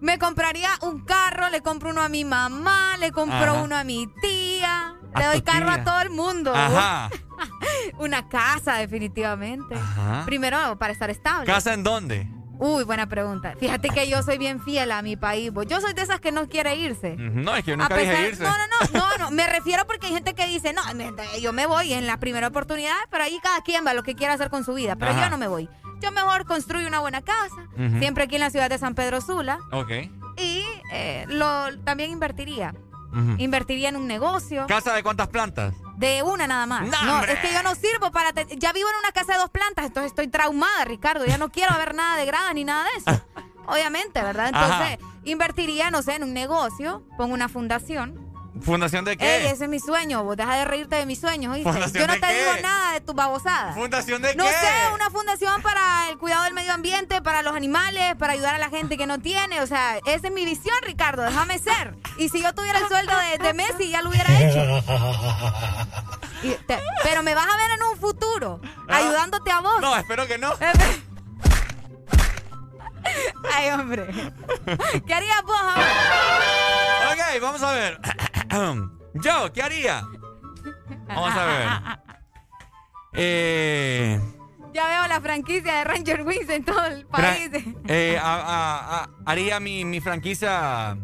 me compraría un carro, le compro uno a mi mamá, le compro Ajá. uno a mi tía, A le doy carro tía. a todo el mundo. Ajá. *laughs* Una casa, definitivamente. Ajá. Primero, para estar estable. ¿Casa en dónde? Uy, buena pregunta. Fíjate que yo soy bien fiel a mi país. vos. Yo soy de esas que no quiere irse. No, es que yo nunca pesar- dije irse. No, no, no, no, no. Me refiero porque hay gente que dice, no, yo me voy en la primera oportunidad, pero ahí cada quien va lo que quiera hacer con su vida. Pero Ajá. yo no me voy. Yo mejor construyo una buena casa, siempre aquí en la ciudad de San Pedro Sula, Ok. y eh, lo, también invertiría. Invertiría en un negocio. ¿Casa de cuántas plantas? De una nada más. ¡No, es que yo no sirvo para... ya vivo en una casa de dos plantas, entonces estoy traumada, Ricardo. Ya no quiero ver nada de grada ni nada de eso. *laughs* Obviamente, ¿verdad? Entonces, invertiría, no sé, en un negocio, pongo una fundación. ¿Fundación de qué? Ey, ese es mi sueño, vos deja de reírte de mis sueños, ¿oíste? ¿Fundación Yo no de te qué? digo nada de tus babosadas. ¿Fundación de No qué? sé, una fundación para el cuidado del medio ambiente, para los animales, para ayudar a la gente que no tiene. O sea, esa es mi visión, Ricardo, déjame ser. Y si yo tuviera el sueldo de, de Messi, ya lo hubiera *laughs* hecho. Y te- pero me vas a ver en un futuro, ayudándote a vos. Ah. No, espero que no. *laughs* Ay, hombre. ¿Qué harías vos ahora? Ok, vamos a ver. *clears throat* Yo, ¿qué haría? Vamos a ver. *laughs* Eh, Ya veo la franquicia de Ranger Wings en todo el país. eh, a- a- a- haría mi, mi franquicia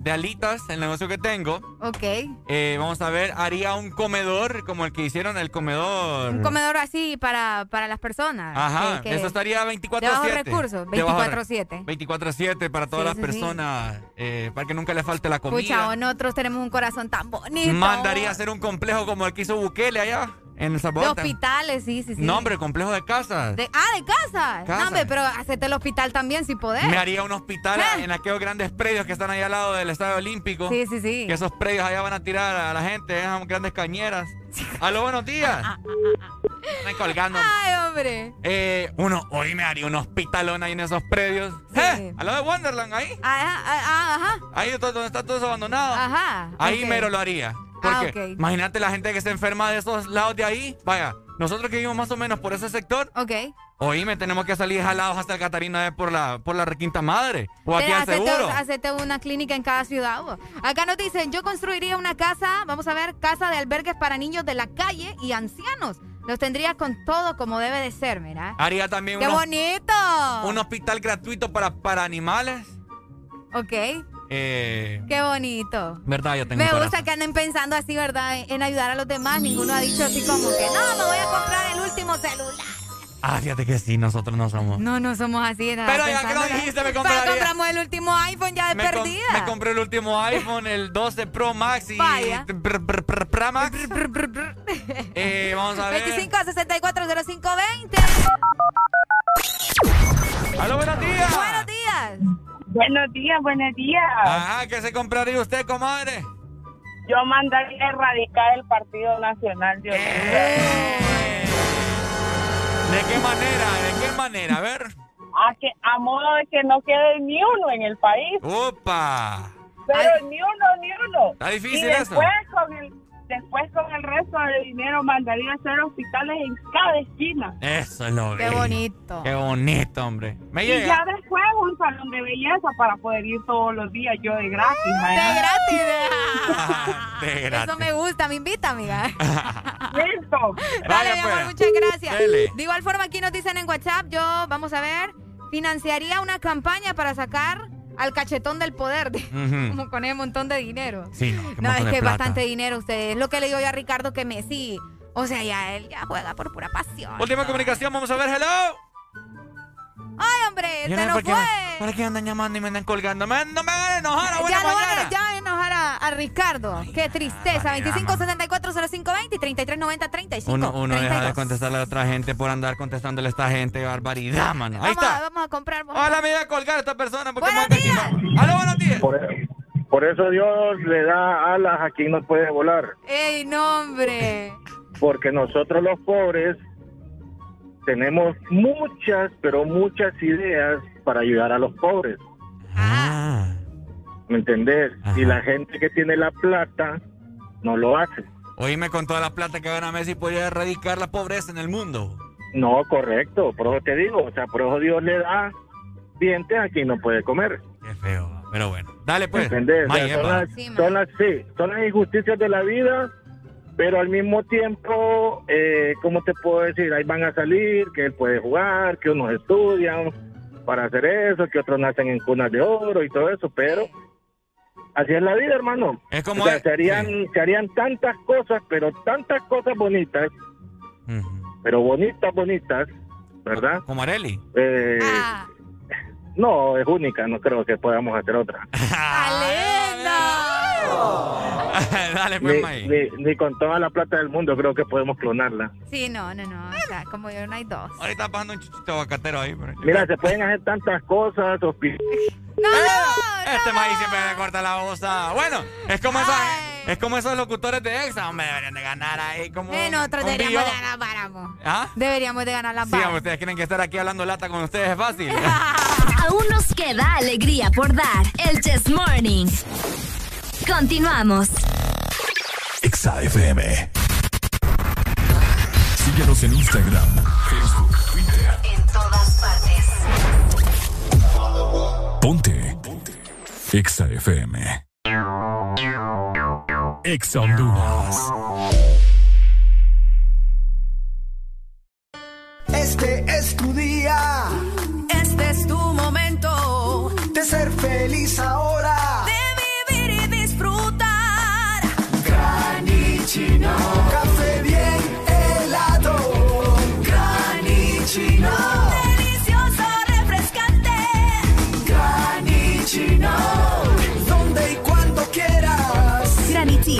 de alitas, el negocio que tengo. Ok. Eh, vamos a ver, haría un comedor como el que hicieron, el comedor. Un comedor así para, para las personas. Ajá, que- que- eso estaría 24-7. De recursos, De bajos- 24/7. 24-7 para todas Sí, las sí, sí. personas, eh, para que nunca le falte la comida. O nosotros tenemos un corazón tan bonito. Mandaría a hacer un complejo como el que hizo Bukele allá en El De Salvador. hospitales, sí, sí, sí. No, hombre, complejo de casas. De- ah, de casa. Casa. No, hombre, pero hacete el hospital también si podés. Me haría un hospital ¿Eh? *laughs* en aquellos grandes predios que están ahí al lado del Estadio Olímpico. Sí, sí, sí. Que esos predios allá van a tirar a la gente, esas grandes cañeras. *laughs* Aló, buenos días. Están colgando. Ay, hombre. Eh, uno, hoy me haría un hospitalón ahí en esos predios. ¿Eh? A lo de Wonderland, ahí. Ajá, ah, ajá. Ahí donde está todo eso abandonado. Ajá. Ahí mero lo haría. Ah, Porque ok. imagínate la gente que se enferma de esos lados de ahí. Vaya, nosotros que vivimos más o menos por ese sector. Ok. Oíme, tenemos que salir jalados hasta Catarina de por la, por la requinta madre. O aquí al seguro. hacete una clínica en cada ciudad. vos. Acá nos dicen, yo construiría una casa, vamos a ver, casa de albergues para niños de la calle y ancianos. Los tendría con todo como debe de ser, mira. Haría también ¡Qué bonito! un hospital gratuito para, para animales. Ok, Eh, qué bonito. ¿Verdad? Yo tengo Me gusta corazón. que anden pensando así, ¿verdad? En, ayudar a los demás. Ninguno ha dicho así como que, no, me voy a comprar el último celular. Ah, fíjate que sí, nosotros no somos. No, no somos así. nada, Pero ya que lo dijiste, me Pero compraría. compramos el último iPhone ya de me, com- perdida. me compré el último *laughs* iPhone, el 12 Pro Max y Vaya. pr- pr- pr- Pro Max. Eh, vamos a ver. 25 64 0520. ¡Aló, buenos días! Buenos días. Buenos días, buenos días. Ajá, ¿qué se compraría usted, comadre? Yo mandaría a erradicar el Partido Nacional de Honduras. ¿De qué manera? ¿De qué manera? A ver. A, que, a modo de que no quede ni uno en el país. ¡Opa! Pero ni uno, ni uno. Está difícil y eso. después Con el, después con el resto del dinero mandaría a hacer hospitales en cada esquina. Eso es lo Qué bello. bonito. Qué bonito, hombre. Me Y llega. ya después un salón de belleza para poder ir todos los días yo de gratis. De gratis. De gratis. *laughs* Eso me gusta, me invita, amiga. *laughs* Listo. Dale, Vaya, mi amor, pues. muchas gracias. Dele. De igual forma, aquí nos dicen en WhatsApp, yo, vamos a ver, financiaría una campaña para sacar al cachetón del poder, *laughs* como con ese montón de dinero. Sí, no, es que es bastante dinero ustedes. Es lo que le digo yo a Ricardo que Messi, o sea, ya él ya juega por pura pasión. Última comunicación, vamos a ver, hello. Ay, hombre, Yo se no nos por qué fue. me- ¿Para qué andan llamando y me andan colgando? Me- no me hagan enojar, a buena Ya lo van a, ya van a enojar a, a Ricardo. Qué tristeza. Ay, 25 64 0520 y 33 90 35. Uno, uno deja de 32. contestarle a otra gente por andar contestándole a esta gente. Barbaridad, mano. Ahí Vamos, a- está. vamos a comprar. Hola, me voy a colgar a esta persona porque ¡Aló, buenos días! Por, por eso Dios le da alas a quien no puede volar. ¡Ey, no, hombre! Porque nosotros los pobres tenemos muchas, pero muchas ideas para ayudar a los pobres. Ah. ¿Me entendés? Y la gente que tiene la plata no lo hace. Oíme, con toda la plata que gana Messi podría erradicar la pobreza en el mundo. No, correcto. Por eso te digo. O sea, por eso Dios le da dientes a quien no puede comer. Qué feo, pero bueno. Dale, pues. ¿Entendés? O sea, son, las, son, las, sí, son las injusticias de la vida, pero al mismo tiempo, eh, ¿cómo te puedo decir? Ahí van a salir, que él puede jugar, que unos estudian para hacer eso, que otros nacen en cunas de oro y todo eso, pero así es la vida, hermano. Es como O sea, es- se, harían, se harían tantas cosas, pero tantas cosas bonitas, pero bonitas, bonitas, ¿verdad? Como Areli. Eh, Ah. No, es única, no creo que podamos hacer otra. *laughs* *laughs* Dale, pues, ni, May. ni- ni con toda la plata del mundo creo que podemos clonarla. Sí, no, no, no. O sea, como yo no hay dos. Ahorita pasando un chuchito aguacatero ahí. pero- Mira, se pueden hacer tantas cosas, hospi- *laughs* Este maíz siempre le corta la voz. a- Bueno, es como, esos, es como esos locutores de Exa, hombre, deberían de ganar ahí como Eh, nosotros deberíamos de ganar váramos. ¿Ah? Deberíamos de ganar las Sí, ustedes quieren que estar aquí hablando lata con ustedes es fácil. *laughs* Aún nos queda alegría por dar. El Chess Morning. Continuamos. Exa FM. Síguenos en Instagram, Facebook, Twitter. En todas partes. Ponte. Exa FM. Exa Honduras. Este es tu día. Este es tu momento. De ser feliz ahora.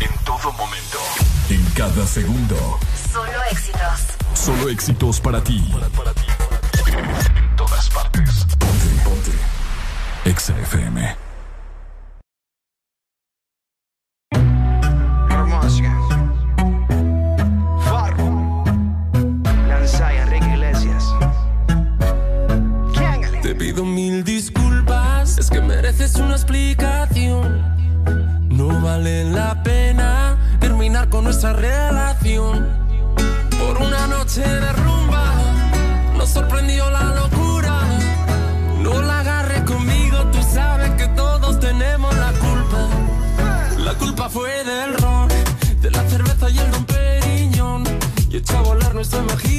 En todo momento. En cada segundo. Solo éxitos. Solo éxitos para ti. En todas partes. Ponte, ponte. Exa FM. Por una noche de rumba, nos sorprendió la locura. No la agarres conmigo, tú sabes que todos tenemos la culpa. La culpa fue del ron, de la cerveza y el don Periñón. Y echó a volar nuestra imaginación.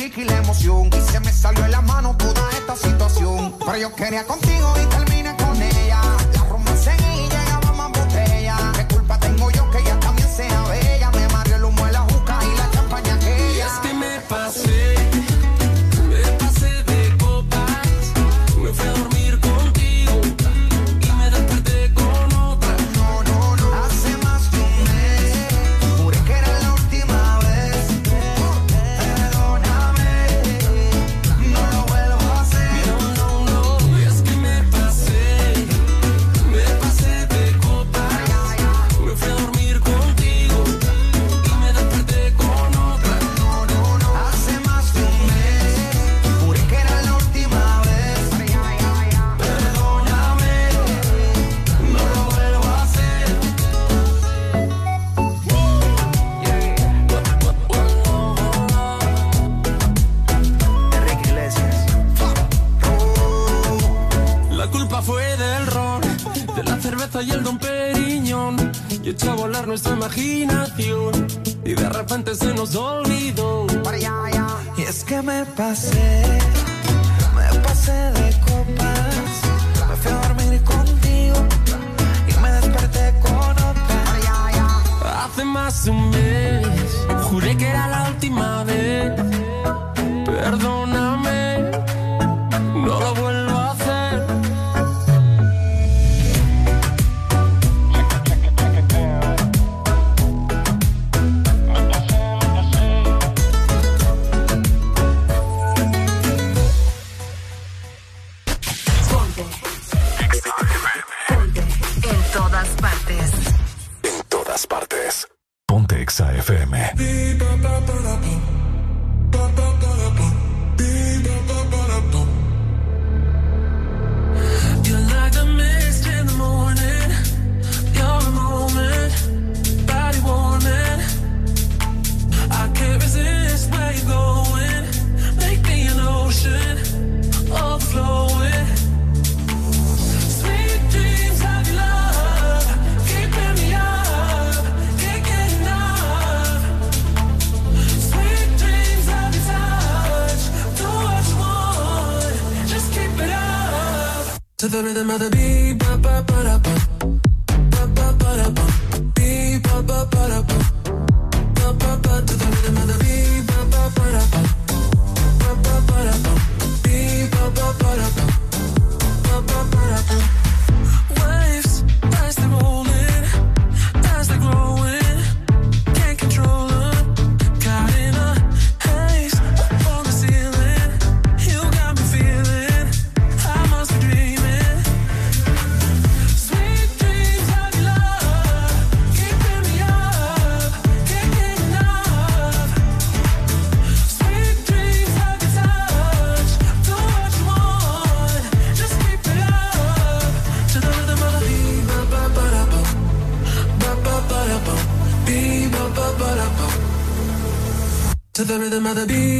chica y la emoción. Y se me salió en la mano toda esta situación. Pero yo quería contigo y terminé. passei. rhythm of the beat.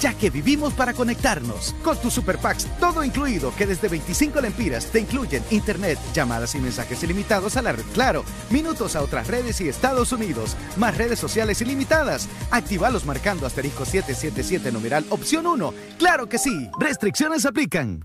ya que vivimos para conectarnos. Con tus Super Packs, todo incluido, que desde 25 lempiras te incluyen internet, llamadas y mensajes ilimitados a la red Claro, minutos a otras redes y Estados Unidos, más redes sociales ilimitadas. Actívalos marcando asterisco 777 numeral opción 1. ¡Claro que sí! Restricciones aplican.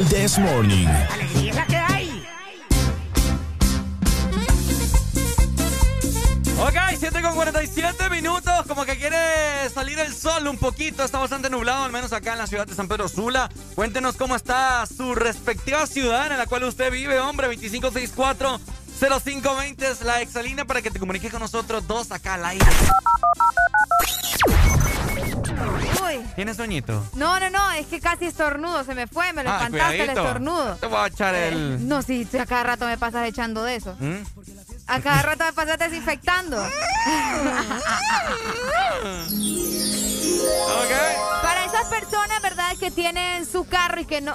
El This Morning. ¡Alegría es la que hay! Ok, 7 con 47 minutos. Como que quiere salir el sol un poquito. Está bastante nublado, al menos acá en la ciudad de San Pedro Sula. Cuéntenos cómo está su respectiva ciudad en la cual usted vive, hombre. 2564 0520 es la exalina para que te comuniques con nosotros dos acá al aire. Uy. ¿Tienes sueñito? No, no, no, es que casi estornudo, se me fue, me lo Ah, espantaste el estornudo. Te voy a echar el. No, sí, a cada rato me pasas echando de eso. ¿Mm? A cada rato me pasas desinfectando. *laughs* Para esas personas, ¿verdad? Que tienen su carro y que no,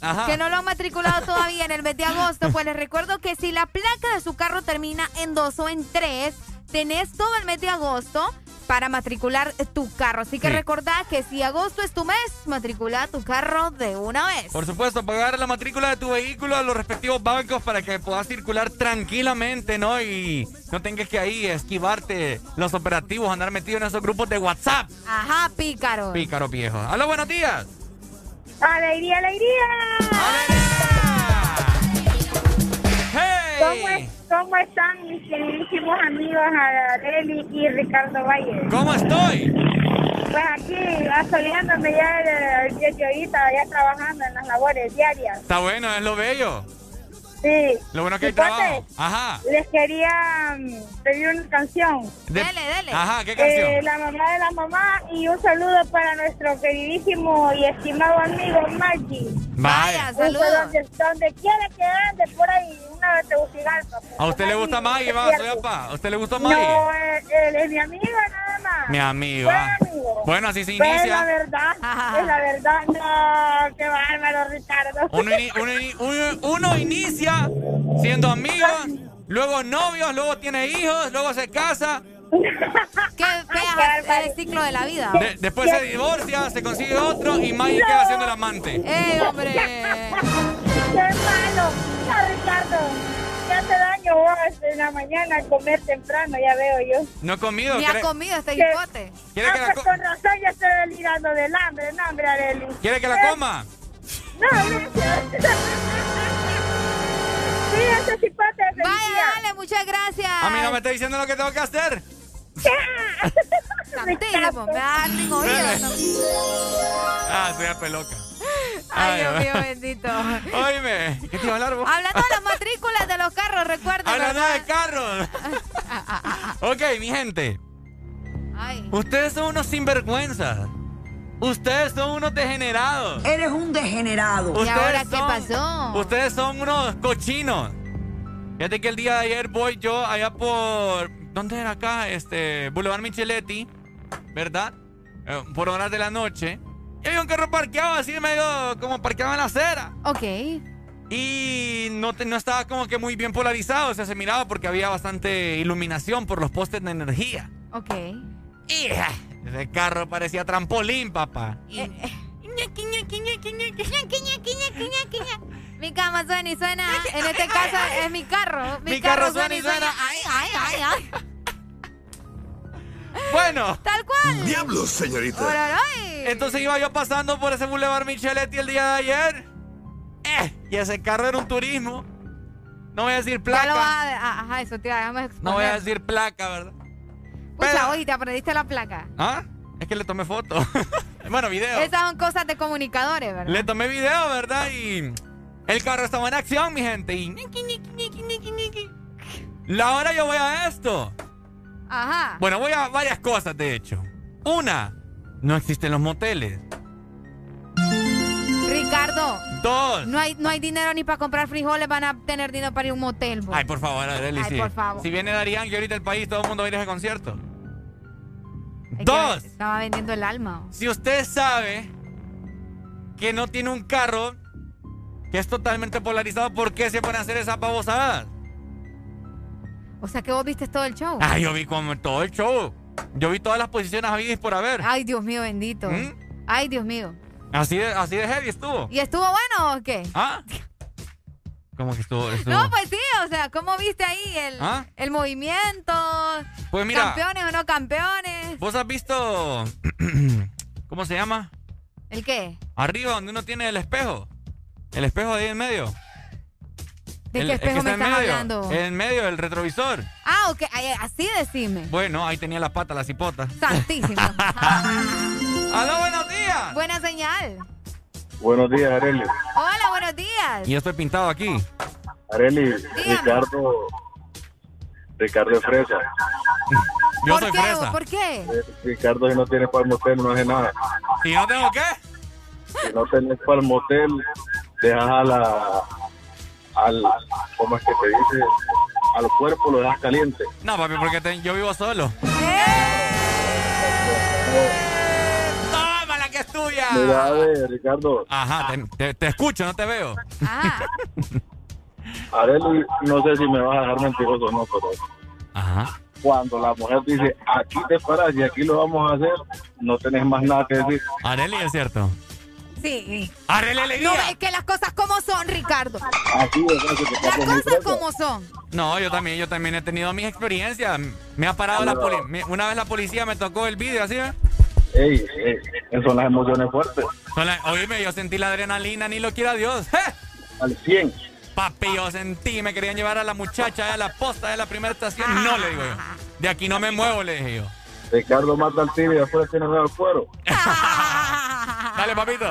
Ajá. que no lo han matriculado todavía en el mes de agosto, pues les recuerdo que si la placa de su carro termina en 2 o en 3, tenés todo el mes de agosto para matricular tu carro. Así que Sí. recordá que si agosto es tu mes, matricula tu carro de una vez. Por supuesto, pagar la matrícula de tu vehículo a los respectivos bancos para que puedas circular tranquilamente, ¿no? Y no tengas que ahí esquivarte los operativos, andar metido en esos grupos de WhatsApp. Ajá, pícaro. Pícaro viejo. ¡Aló, buenos días! ¡Alegría, alegría! ¿Cómo, es- ¿Cómo están mis queridísimos amigos Areli y Ricardo Valle? ¿Cómo estoy? Pues aquí, asoleándome ya el, el día de ahorita, ya trabajando en las labores diarias. Está bueno, es lo bello. Sí. Lo bueno que hay trabajo. Ajá. Les quería mm, pedir una canción. De- Dele, dele. Ajá, ¿qué canción? Eh, la mamá de la mamá y un saludo para nuestro queridísimo y estimado amigo Maggi. Vaya. Donde, donde, donde quiera que ande por ahí, una de Tegucigalpa. pues. ¿A usted le gusta Maggie, va? Soy papá. ¿A usted le gustó Maggie? No, él, él es mi amigo nada más. Mi amigo. Ah. amigo. Bueno, así se Pues es la inicia. verdad, es la verdad. No, qué bárbaro, Ricardo. Uno, ini- uno ini- uno- uno inicia siendo amigos, luego novios, luego tiene hijos, luego se casa. Qué fea el ciclo de la vida. de- después se divorcia, se consigue otro y Maggie queda siendo el amante. ¡Eh, hombre! Qué malo. No, Ricardo. Te hace daño vos en la mañana comer temprano, ya veo yo. No he comido. Ni ¿quiere, ha comido este hipote. ¿Quiere que Ah, la pues co- con razón ya estoy delirando del hambre, no, hombre, Areli. ¿Quiere que la Eh, coma? No, gracias. *laughs* Vaya, día. dale, muchas gracias. A mí no me está diciendo lo que tengo que hacer. Santísimo, *laughs* me da. Ah, soy peloca. Ay, Dios mío, bendito. Oíme, ¿qué te iba a hablar vos? *laughs* Hablando de las matrículas de los carros, recuerda. Hablando ¿verdad? de carros. *laughs* ok, mi gente. Ay. Ustedes son unos sinvergüenzas. Ustedes son unos degenerados. Eres un degenerado. ¿Y ahora qué pasó? Ustedes son unos cochinos. Fíjate que el día de ayer voy yo allá por. ¿Dónde era acá? Este. Boulevard Micheletti. ¿Verdad? Eh, por horas de la noche. Y había un carro parqueado así medio como parqueado en la acera. Ok. Y no, te- no estaba como que muy bien polarizado. O sea, se miraba porque había bastante iluminación por los postes de energía. Ok. Y eh, ese carro parecía trampolín, papá. Eh, Mi cama suena y suena. En este caso es mi carro. Mi, Mi carro suena y suena. Ay, ay, ay, ay. *laughs* Bueno. Tal cual. Diablos, señorita. Ororay. Entonces iba yo pasando por ese Boulevard Micheletti el día de ayer. Eh, y ese carro era un turismo. No voy a decir Ya lo vas placa. a... ah, Ajá, eso No voy a decir placa, ¿verdad? Pucha, oye, te aprendiste la placa. ¿Ah? Es que le tomé foto. *laughs* bueno, video. Esas son cosas de comunicadores, ¿verdad? Le tomé video, ¿verdad? Y el carro estaba en acción, mi gente. Y la hora yo voy a esto. Ajá. Bueno, voy a varias cosas, de hecho. Una, no existen los moteles. Ricardo, Dos, no hay, no hay dinero ni para comprar frijoles, van a tener dinero para ir a un motel. vos. Ay, por favor, Arely, Ay, sí. por favor. Si viene Darían, que ahorita el país, todo el mundo va a ir a ese concierto. Dos, Estaba vendiendo el alma. si usted sabe que no tiene un carro que es totalmente polarizado, ¿por qué se pone a hacer esas babosadas? O sea que vos viste todo el show. Ah, yo vi como todo el show. Yo vi todas las posiciones habidas por haber. Ay, Dios mío, bendito. ¿Mm? Ay, Dios mío. Así de, así de heavy estuvo. ¿Y estuvo bueno o qué? ¿Ah? ¿Cómo que estuvo? estuvo? No, pues sí, o sea, ¿cómo viste ahí el, ¿Ah? el movimiento? Pues mira. ¿Campeones o no campeones? ¿Vos has visto... *clears throat* ¿Cómo se llama? ¿El qué? Arriba, donde uno tiene el espejo. El espejo de ahí en medio. ¿De El- qué espejo me estás medio, hablando? En medio, el retrovisor. Ah, ok, así decime. Bueno, ahí tenía la pata, la cipota. Santísimo. *laughs* ¡Aló, buenos días! Buena señal. Buenos días, Areli. Hola, buenos días. Y yo estoy pintado aquí. Areli, Ricardo. Ricardo es fresa. *laughs* Yo ¿Por soy qué? fresa. ¿Por qué? Eh, Ricardo, si no tiene para el motel, no hace nada. ¿Y no tengo qué? Si no tenés para el motel, dejas a la. Al, ¿Cómo es que te dice? Al cuerpo lo dejas caliente. No, papi, porque te- yo vivo solo. ¡Toma la que es tuya! Mira, a ver, Ricardo. Ajá, te, te- te escucho, no te veo. Ah, *laughs* Areli, no sé si me vas a dejar mentiroso o no, pero Ajá. cuando la mujer dice, aquí te paras y aquí lo vamos a hacer, no tenés más nada que decir. Areli, es cierto. sí. ¡Areli alegría! No, es que las cosas como son, Ricardo. Así es, que Las cosas como son. No, yo también, yo también he tenido mis experiencias. Me ha parado la policía. Una vez la policía me tocó el vídeo, ¿así ves? Ey, ey, son las emociones fuertes. La- Oíme, yo sentí la adrenalina, ni lo quiera Dios. ¡Eh! Al 100. Papi, yo sentí, me querían llevar a la muchacha a la posta de la primera estación. No, le digo yo. De aquí no me muevo, le dije yo. Ricardo mata al tibio y después tiene al cuero. *laughs* Dale, papito. *laughs*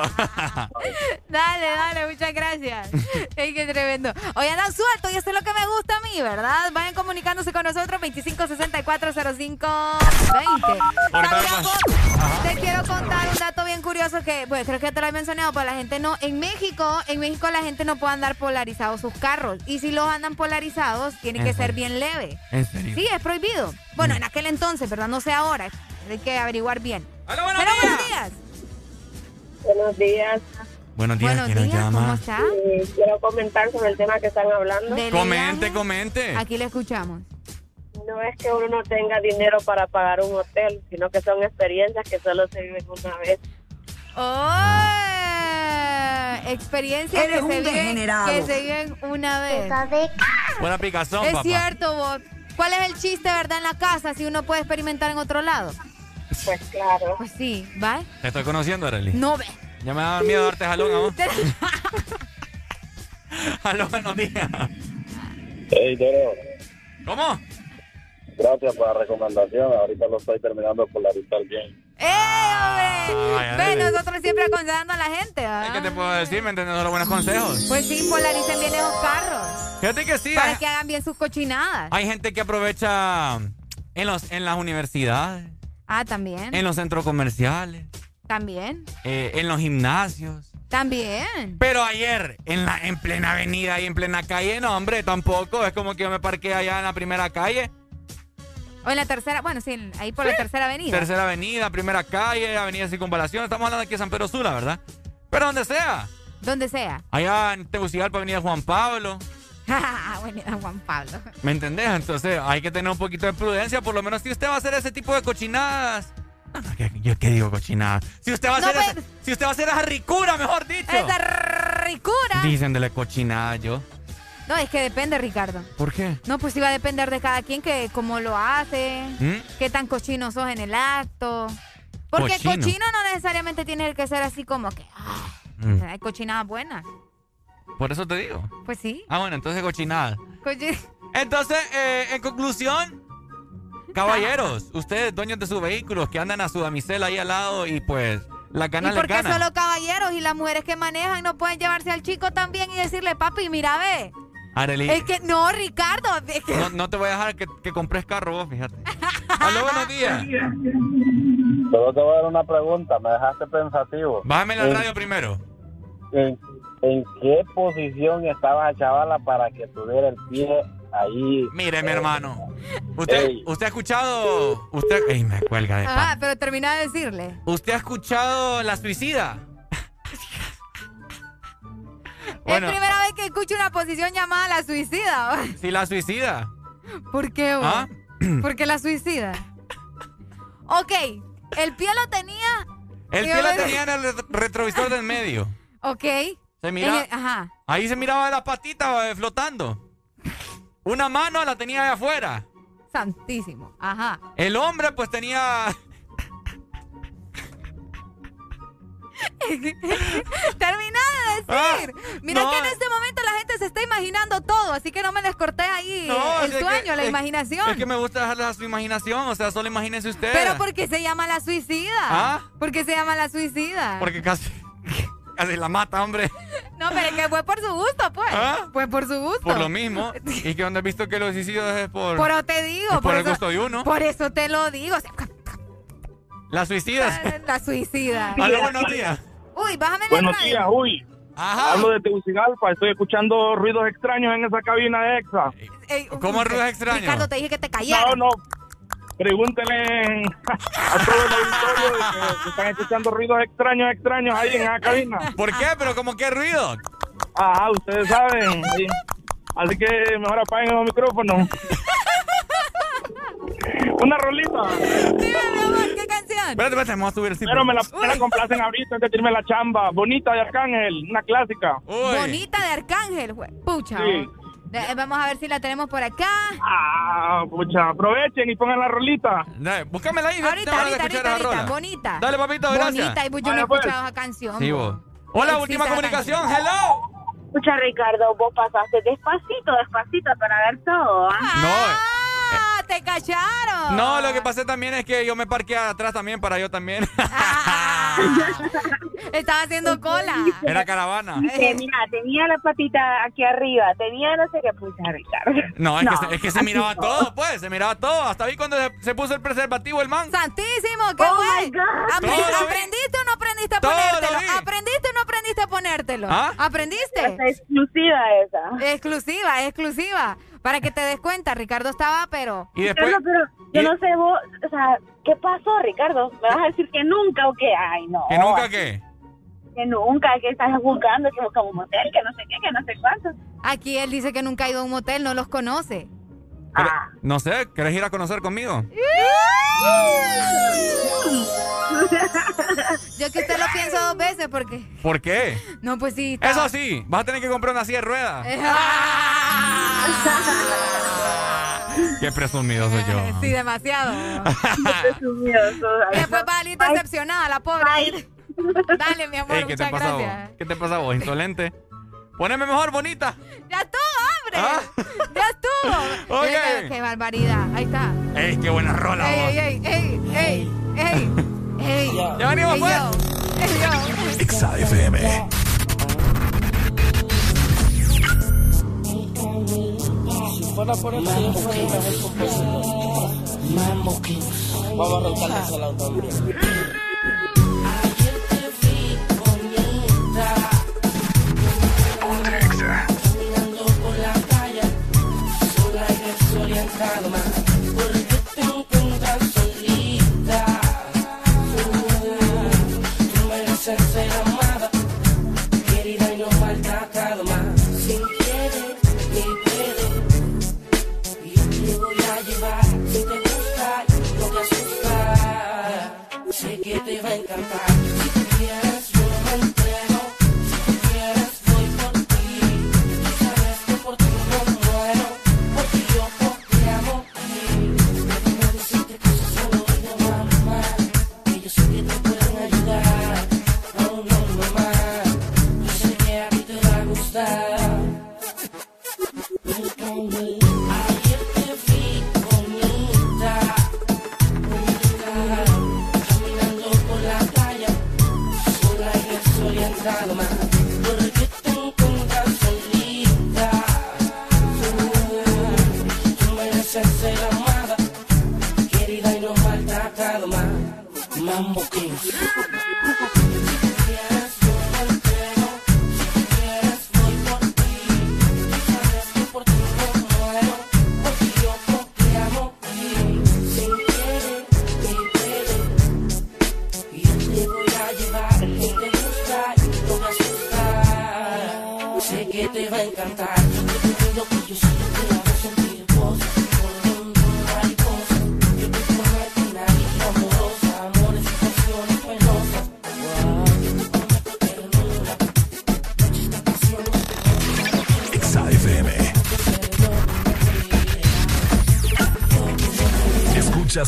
Dale, dale, muchas gracias. *laughs* Ey, qué tremendo. Hoy andan sueltos y eso es lo que me gusta a mí, ¿verdad? Vayan comunicándose con nosotros 25640520. También vos, te quiero contar un dato bien curioso que, bueno, creo que te lo he mencionado, pero la gente no, en México, en México la gente no puede andar polarizados sus carros. Y si los andan polarizados, tiene ¿En que ser bien leve. ¿En serio? Sí, es prohibido. Bueno, en aquel entonces, ¿verdad? No sé ahora. Hay que averiguar bien. ¡Hola, buenos Pero días! buenos días. Buenos días. Buenos días, Buenos ¿quién nos días, ¿cómo está? Quiero comentar sobre el tema que están hablando. Dele, Comente, comente. Aquí le escuchamos. No es que uno no tenga dinero para pagar un hotel, sino que son experiencias que solo se viven una vez. ¡Oh! Experiencias Eres que, un se viven, que se viven una vez. Buena picazón, Es papá. cierto, vos. ¿Cuál es el chiste, verdad, en la casa si uno puede experimentar en otro lado? Pues claro. Pues sí, ¿va? Te estoy conociendo, Arely. No ve. Ya me daba miedo darte jalón a vos. *laughs* Aló, buenos días. Ey, Toro, ¿Cómo? gracias por la recomendación. Ahorita lo estoy terminando de polarizar bien. ¡Eh, hombre! Ve, nosotros siempre aconsejando a la gente, ¿ah? ¿Qué te puedo decir? ¿Me entiendes? Los buenos consejos. Pues sí, polaricen bien esos carros. Fíjate que sí. Para hay- que hagan bien sus cochinadas. Hay gente que aprovecha en, los, en las universidades, Ah, también. en los centros comerciales, También. eh, en los gimnasios. También. Pero ayer, en, la, en plena avenida y en plena calle, no, hombre, tampoco. Es como que yo me parqué allá en la primera calle. O en la tercera, bueno, sí, ahí por la tercera avenida. Tercera avenida, primera calle, avenida Circunvalación. Estamos hablando aquí de San Pedro Sula, ¿verdad? Pero donde sea. Donde sea. Allá en Tegucigalpa, avenida Juan Pablo. *laughs* Avenida Juan Pablo. ¿Me entendés? Entonces hay que tener un poquito de prudencia. Por lo menos si usted va a hacer ese tipo de cochinadas. No, no, ¿qué- ¿Yo qué digo cochinadas? Si usted va a No, hacer, pues- si usted va a hacer esa ricura, mejor dicho. Esa ricura. Dicen de la cochinada yo. No, es que depende, Ricardo. ¿Por qué? No, pues va a depender de cada quien que cómo lo hace, ¿Mm? qué tan cochino sos en el acto. Porque Cochino. cochino, no necesariamente tiene que ser así como que ah, Mm. hay cochinadas buenas. Por eso te digo. Pues sí. Ah, bueno, entonces cochinada. Cochi- Entonces, eh, en conclusión, *laughs* caballeros, ustedes dueños de sus vehículos que andan a su damisela ahí al lado y pues la ¿Y gana les por qué solo caballeros y las mujeres que manejan no pueden llevarse al chico también y decirle, papi, mira, ve? Arely, Es que, no, Ricardo. es que- no, no te voy a dejar que, que compres carro vos, fíjate. *laughs* Aló, buenos días. Solo te voy a dar una pregunta, me dejaste pensativo. Bájame la ¿En- radio primero. ¿En, en qué posición estaba la chavala para que tuviera el pie ahí? Mire, mi hermano. Usted, Ey. usted ha escuchado. Usted. Ey, me cuelga de Ajá, pan. pero termina de decirle. ¿Usted ha escuchado la suicida? Bueno. Es primera vez que escucho una posición llamada la suicida. Sí, la suicida. ¿Por qué, vos? ¿Ah? *clears throat* ¿Por qué la suicida? Ok, el pie lo tenía. El pie me- tenía en el ret- retrovisor del medio. *laughs* Ok. Se mira. En el- ajá. Ahí se miraba la patita eh, flotando. Una mano la tenía de afuera. Santísimo. Ajá. El hombre, pues tenía. *laughs* Termina de decir. Mira Ah, no. que en este momento la gente se está imaginando todo, así que no me les corté ahí No, el que- sueño, la es- imaginación. Es que me gusta dejarla a su imaginación. O sea, solo imagínense ustedes. Pero ¿por qué se llama la suicida? ¿Ah? ¿Por qué se llama la suicida? Porque casi. *laughs* Casi la mata, hombre. No, pero es que fue por su gusto, pues. ¿Ah? Fue por su gusto. Por lo mismo. *laughs* ¿Y que donde has visto que los suicidios es por. Pero te digo. es por el eso- gusto de uno? Por eso te lo digo. o sea, Las suicidas. la suicida. Aló, buenos días. Uy, bájame la Buenos radio. días, uy. Hablo de Tegucigalpa, estoy escuchando ruidos extraños en esa cabina de EXA. Ey, ¿Cómo ruidos extraños? Ricardo, te dije que te callaras. No, no. Pregúntele a todo el auditorio que, que están escuchando ruidos extraños, extraños ahí en esa cabina. ¿Por qué? ¿Pero como qué ruido? Ajá, ustedes saben. Así que mejor apaguen los micrófonos. *laughs* Una rolita. ¿Qué canción? Espérate, espérate, vamos a subir el Pero me la, me la complacen ahorita antes de irme la chamba. Bonita de Arcángel, una clásica. Bonita de Arcángel, güey. Pucha. Sí. oh. De- vamos a ver si la tenemos por acá. Ah, pucha, aprovechen y pongan la rolita. Dale, búscamela ahí. Ahorita, ahorita, ahorita. Bonita. Dale, papito, gracias. Bonita, y pues yo no he pues. escuchado esa canción. Sí, vos. Hola, última comunicación. canción. Hello. Escucha, Ricardo, vos pasaste despacito, despacito para ver todo. ¿ah? ¡Ah! ¡Te cacharon! No, lo que pasé también es que yo me parqué atrás también para yo también. *laughs* Estaba haciendo cola. Era caravana. Mira, tenía la patita aquí arriba, tenía no sé qué pucha, Ricardo. No, es, Que, se, es que se así miraba no. todo, pues. Se miraba todo. Hasta vi cuando se, se puso el preservativo el man. ¡Santísimo! ¡Qué Oh Todo vi. ¿Aprendiste o no aprendiste a Todo ponértelo? vi. ¿Aprendiste o no aprendiste a ponértelo? ¿Ah? ¿Aprendiste? Esa exclusiva esa. Exclusiva, exclusiva. Para que te des cuenta, Ricardo estaba, pero... Y después. Ricardo, pero yo y- no sé vos, o sea, ¿qué pasó, Ricardo? ¿Me vas a decir que nunca o qué? Ay, no. ¿Que nunca qué? Que nunca, que estás buscando, que buscamos un motel, que no sé qué, que no sé cuánto. Aquí él dice que nunca ha ido a un motel, no los conoce. Ah. No sé, ¿querés ir a conocer conmigo? *laughs* Yo que usted lo pienso dos veces porque... ¿Por qué? No, pues sí. está- Eso sí, vas a tener que comprar una silla de ruedas. *laughs* Qué presumido soy yo. Sí, demasiado. *laughs* Presumioso. Después va a salir decepcionada, la pobre. Dale, mi amor, Ey, ¿qué te muchas pasa vos? gracias. ¿Qué te pasa vos, insolente? Poneme mejor, bonita. Ya estuvo, hombre. ¿Ah? Ya estuvo. Oye. *laughs* Okay. Qué barbaridad. Ahí está. Ey, qué buena rola. Ey, ey, ey, ey, ey, ey. *laughs* Ya venimos, ey, pues. Exa FM. por yo fuera una Vamos a arrancarles a la otra. Porque tengo que andar solita. Tú mereces ser amada, querida y no falta calma. Si quieres, te quiere Y yo te voy a llevar. Si te gusta, no te asusta. Sé que te va a encantar. I'm walking.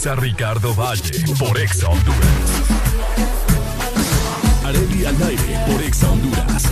escuchas a Ricardo Valle por Exa Honduras. Areli al aire por Exa Honduras.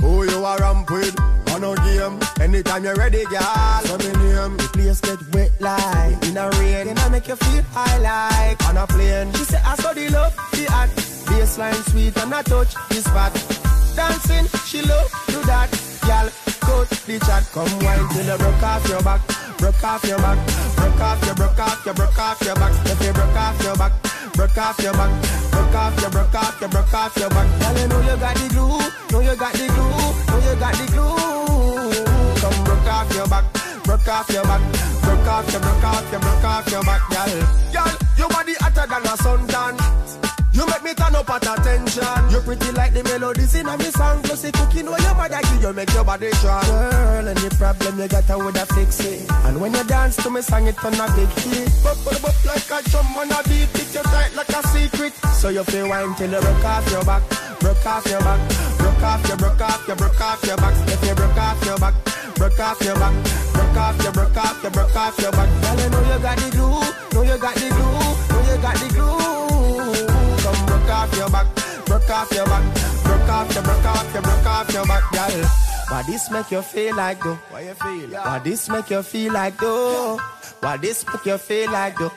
Who you are ramp with? On a game. Anytime you're ready, girl. So me name. The place get wet like in a rain. Then I make you feel high like on a plane. She say I saw the love, the hot. Baseline sweet and I touch the spot. Dancing, she love do that. Girl, cut the chat. Come wine till you broke off your back. Broke off your back. Broke off your, broke off your, broke off your back. If you broke off your back. Broke off your back, broke off your, broke off your, broke off your back. Girl, you know you got the glue, know you got the glue, know you got the glue. Come broke off your back, broke off your back, broke off your, broke off your, broke off your back, girl. Girl, your body hotter than a suntan. You make me turn up at attention. You pretty like the melodies in a me song. Plus the cooking where your mother give you make your body strong. Girl, any problem you got, I woulda fix it. And when you dance to me song, it turn a big hit. Bop, bop, bop like a drum on a beat. It you tight like a secret. So you feel wine till you broke off your back, broke off your back, broke off your, broke off your, broke off your back. If you broke off your back, broke off your back, broke off your, broke off your, broke off your back. Girl, you know you got the glue, know you got the glue, know you got the glue. Come broke off your back, broke off your back, broke off your, broke off your, broke off your back, girl. Why this make you feel like though? Why you feel? Why this make you feel like though? Why this make you feel like though?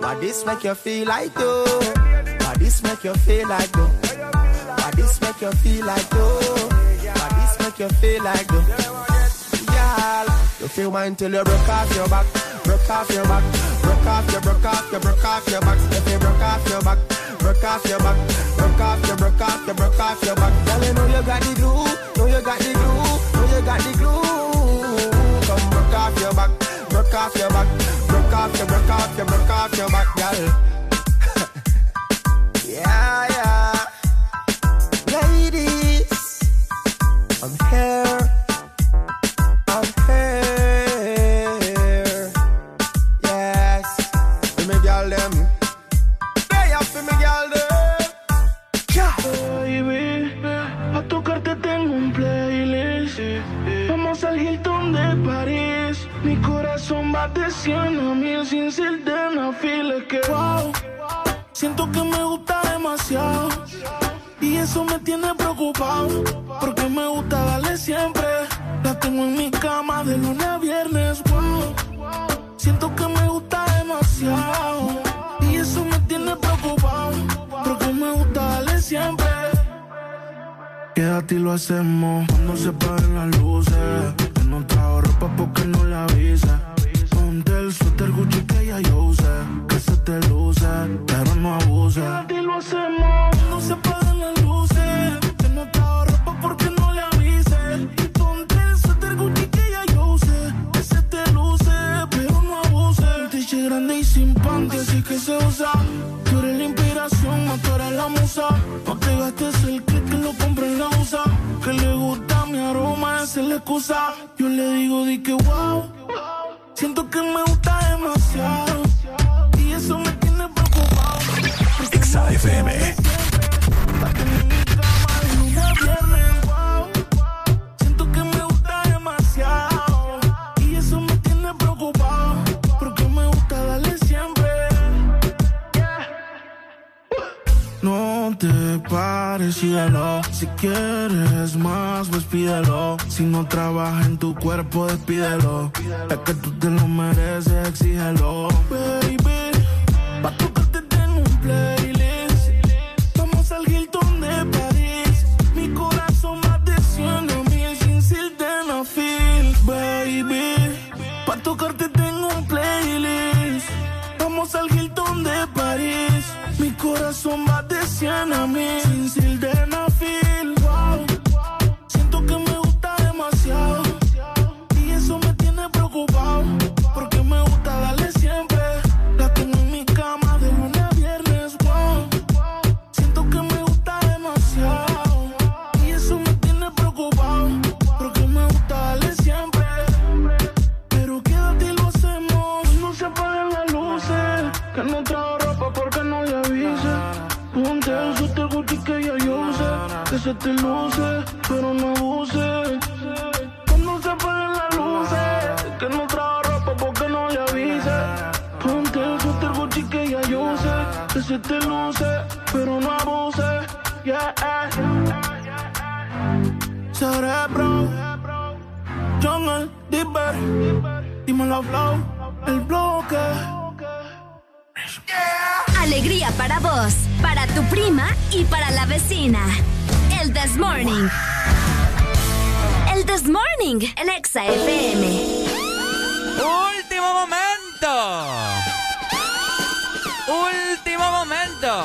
Why this make you feel like though? Why this make you feel like though? Why this make you feel like though? Why this make you feel like though? Girl, you feel mine till you broke off your back, broke off your back, broke off your, broke off your, broke off your back. If you broke off your back, broke off your back, broke off your, broke off your, broke off your back. Girl, you know you got the glue, know you got the glue, know you got the glue. Broke off your back, broke off your, broke off your, broke off your back, girl. *laughs* yeah, yeah. Ladies, I'm here. De 100 a mil sin ser de siento que me gusta demasiado. Y eso me tiene preocupado. Porque me gusta darle siempre. La tengo en mi cama de lunes a viernes. Wow, siento que me gusta demasiado. Y eso me tiene preocupado. Porque me gusta darle siempre. Quédate y lo hacemos cuando se paguen las luces. No trajo ropa porque no la avise. No y lo hacemos cuando se paguen las luces. Que no trajo ropa porque no le avise. Y ponte el suéter Gucci que ya yo usé. Que se te luce, pero no abuse. Un t grande y sin panty, así que se usa. Tú eres la inspiración, no tú la musa. No te gastes el clip que lo compre en la USA. Que le gusta mi aroma, esa es la excusa. Yo le digo, di que wow. Siento que me gusta demasiado. Siempre. No te pares síguelo. Si quieres más, pues. Si no trabaja en tu cuerpo, despídelo. Es que tú te lo mereces, exígelo. Corazón va de 100 a sin Que te luce, pero no abuse. Cuando se apaguen las luces. Que no trajo ropa porque no le avise. Ponte el suéter Gucci que ya yo use. Que se te luce, pero no abuse. Yeah. Cerebro. Jungle, Dipper. Dímelo, Flow. El bloque. Alegría para vos, para tu prima y para la vecina. El This Morning. El This Morning, el Exa FM. Último momento. Último momento.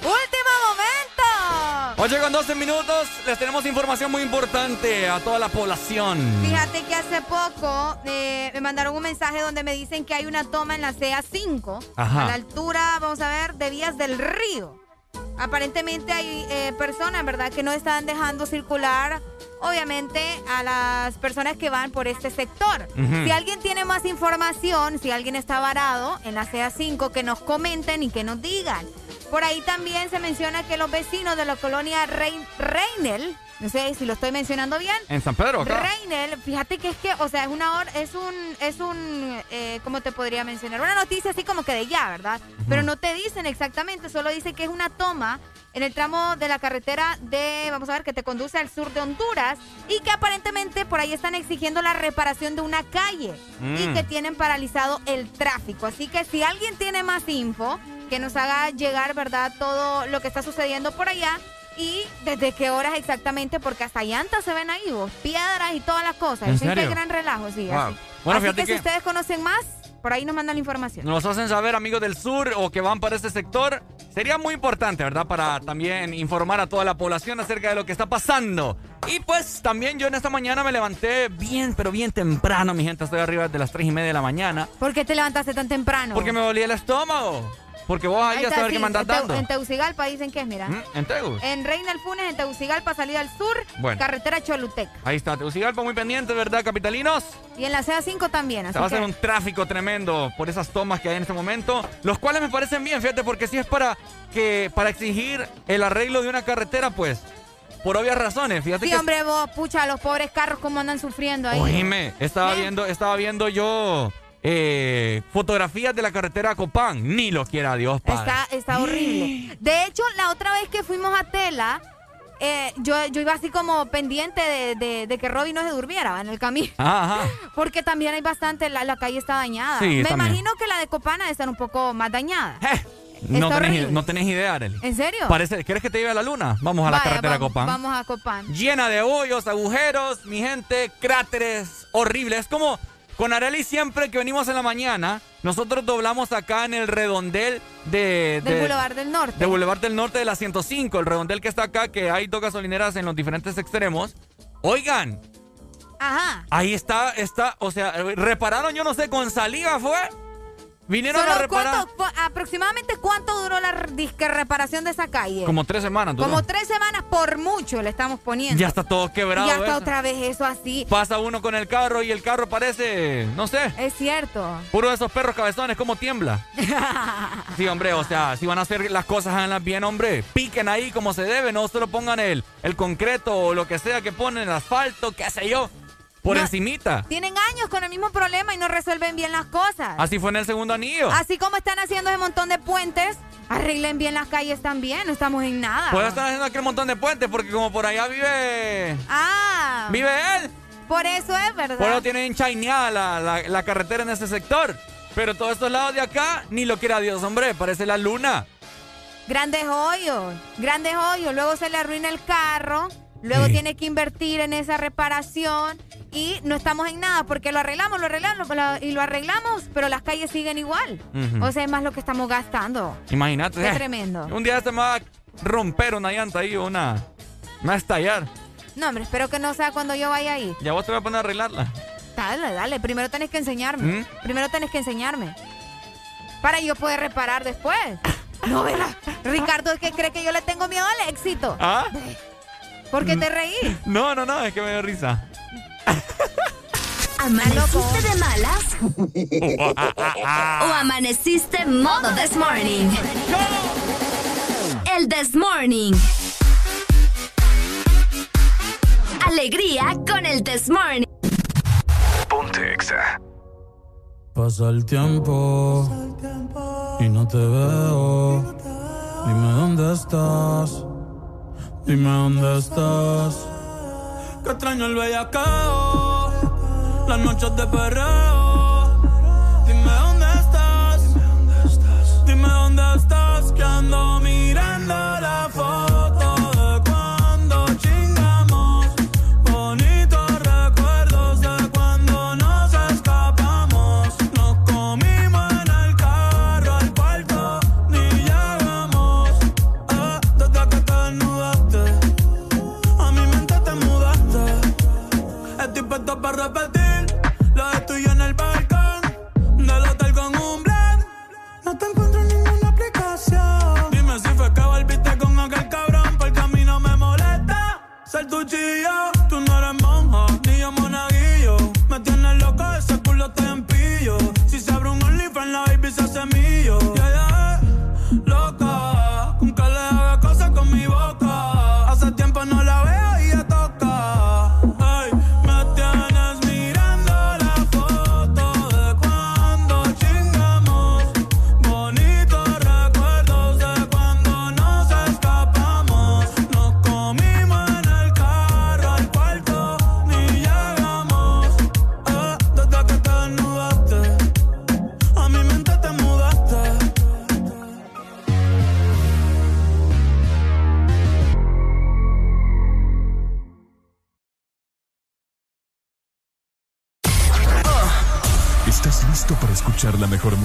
¡Último momento! 8 con 12 minutos, les tenemos información muy importante a toda la población. Fíjate que hace poco eh, me mandaron un mensaje donde me dicen que hay una toma en la CA5, Ajá. a la altura, vamos a ver, de Vías del Río. Aparentemente hay eh, personas, ¿verdad?, que no están dejando circular, obviamente, a las personas que van por este sector. Si alguien tiene más información, si alguien está varado en la CA5, que nos comenten y que nos digan. Por ahí también se menciona que los vecinos de la colonia Rein- Reinel, no sé si lo estoy mencionando bien, En San Pedro, acá. Reinel, fíjate que es que, o sea, es una hora, es un, es un, eh, ¿cómo te podría mencionar? Una noticia así como que de ya, ¿verdad? Pero no te dicen exactamente, solo dice que es una toma en el tramo de la carretera de, vamos a ver, que te conduce al sur de Honduras y que aparentemente por ahí están exigiendo la reparación de una calle y Mm. que tienen paralizado el tráfico. Así que si alguien tiene más info, que nos haga llegar, ¿verdad? Todo lo que está sucediendo por allá y desde qué horas exactamente, porque hasta llantas se ven ahí, vos, piedras y todas las cosas. ¿En que serio? gran relajo, sí. Wow. Así, Bueno, Así fíjate que, si que- ustedes conocen más, por ahí nos mandan la información. Nos hacen saber, amigos del sur o que van para este sector. Sería muy importante, ¿verdad? Para también informar a toda la población acerca de lo que está pasando. Y pues también yo en esta mañana me levanté bien, pero bien temprano, mi gente. Estoy arriba de las 3 y media de la mañana. ¿Por qué te levantaste tan temprano? Porque me dolía el estómago. Porque vos ahí, Ahí a está, saber sí, qué dando. En Teucigalpa dicen que es, mira. ¿Mm? ¿En Tegus? En Reina del Funes, en Teucigalpa, salida al sur, Bueno. carretera Choluteca. Ahí está, Tegucigalpa muy pendiente, ¿verdad, capitalinos? Y en la CA5 también, así Se va a hacer un tráfico tremendo por esas tomas que hay en este momento, los cuales me parecen bien, fíjate, porque si es para que para exigir el arreglo de una carretera, pues, por obvias razones, fíjate Sí, que hombre, vos, pucha, los pobres carros cómo andan sufriendo ahí. Oíme, estaba viendo, estaba viendo yo eh, fotografías de la carretera a Copán, ni lo quiera Dios, padre. Está, está horrible. *gasps* De hecho, la otra vez que fuimos a Tela, eh, yo, yo iba así como pendiente de, de- de que Robin no se durmiera en el camino. Ajá, ajá. *laughs* Porque también hay bastante, la, la calle está dañada. Sí, Me también. imagino que la de Copana debe estar un poco más dañada. No Está tenés, no tenés idea, Arely. ¿En serio? Parece, ¿Quieres que te lleve a la luna? Vamos a la carretera vamos, Copán. Vamos a Copán. llena de hoyos, agujeros, mi gente, cráteres horribles. Es como con Areli siempre que venimos en la mañana, nosotros doblamos acá en el redondel de... Del de- Boulevard del Norte. De Boulevard del Norte de la 105, el redondel que está acá, que hay dos gasolineras en los diferentes extremos. Oigan, Ajá. ahí está, está, o sea, repararon, yo no sé, con saliva fue. Vinieron a Solo reparar cuánto- cu- aproximadamente cuánto duró la disque reparación de esa calle. como tres semanas. duró. Como tres semanas por mucho le estamos poniendo. Ya está todo quebrado. Ya está eso. otra vez eso así. Pasa uno con el carro y el carro parece, no sé, Es cierto. Puro de esos perros cabezones, como tiembla. *laughs* Sí, hombre, o sea, si van a hacer las cosas háganlas bien, hombre, piquen ahí como se debe, no solo pongan el, el concreto o lo que sea que ponen, el asfalto, qué sé yo, por No. encimita. Tienen años con el mismo problema y no resuelven bien las cosas. Así fue en el segundo anillo. Así como están haciendo ese montón de puentes Arreglen bien las calles también, no estamos en nada. Puede estar haciendo aquel montón de puentes porque como por allá vive... Ah. Vive él. Por eso es, ¿verdad? Por eso tiene hinchaineada la, la, la carretera en ese sector. Pero todos estos lados de acá, ni lo quiera Dios, hombre, parece la luna. Grandes hoyos, grandes hoyos. Luego se le arruina el carro, luego Sí. tiene que invertir en esa reparación y no estamos en nada porque lo arreglamos, lo arreglamos lo- y lo arreglamos, pero las calles siguen igual. O sea, es más lo que estamos gastando. Imagínate. Qué eh, tremendo. Un día se me va a romper una llanta ahí, una... Me va a estallar. No, hombre, espero que no sea cuando yo vaya ahí. Ya vos te voy a poner a arreglarla. Dale, dale. Primero tenés que enseñarme. ¿Mm? Primero tenés que enseñarme. Para yo poder reparar después. *laughs* No, verás. Ricardo es que cree que yo le tengo miedo al éxito. ¿Ah? ¿Por qué te reí? No, no, no, es que me dio risa. *laughs* ¿Amaneciste de malas? *laughs* ¿O amaneciste modo this morning? El this morning. Alegría con el this morning. Ponte Exa. Pasa el tiempo y no te veo. Dime dónde estás. Dime dónde estás. Que extraño el bellacao. Las noches de perreo. Dime dónde estás. Dime dónde estás. Que ando mirando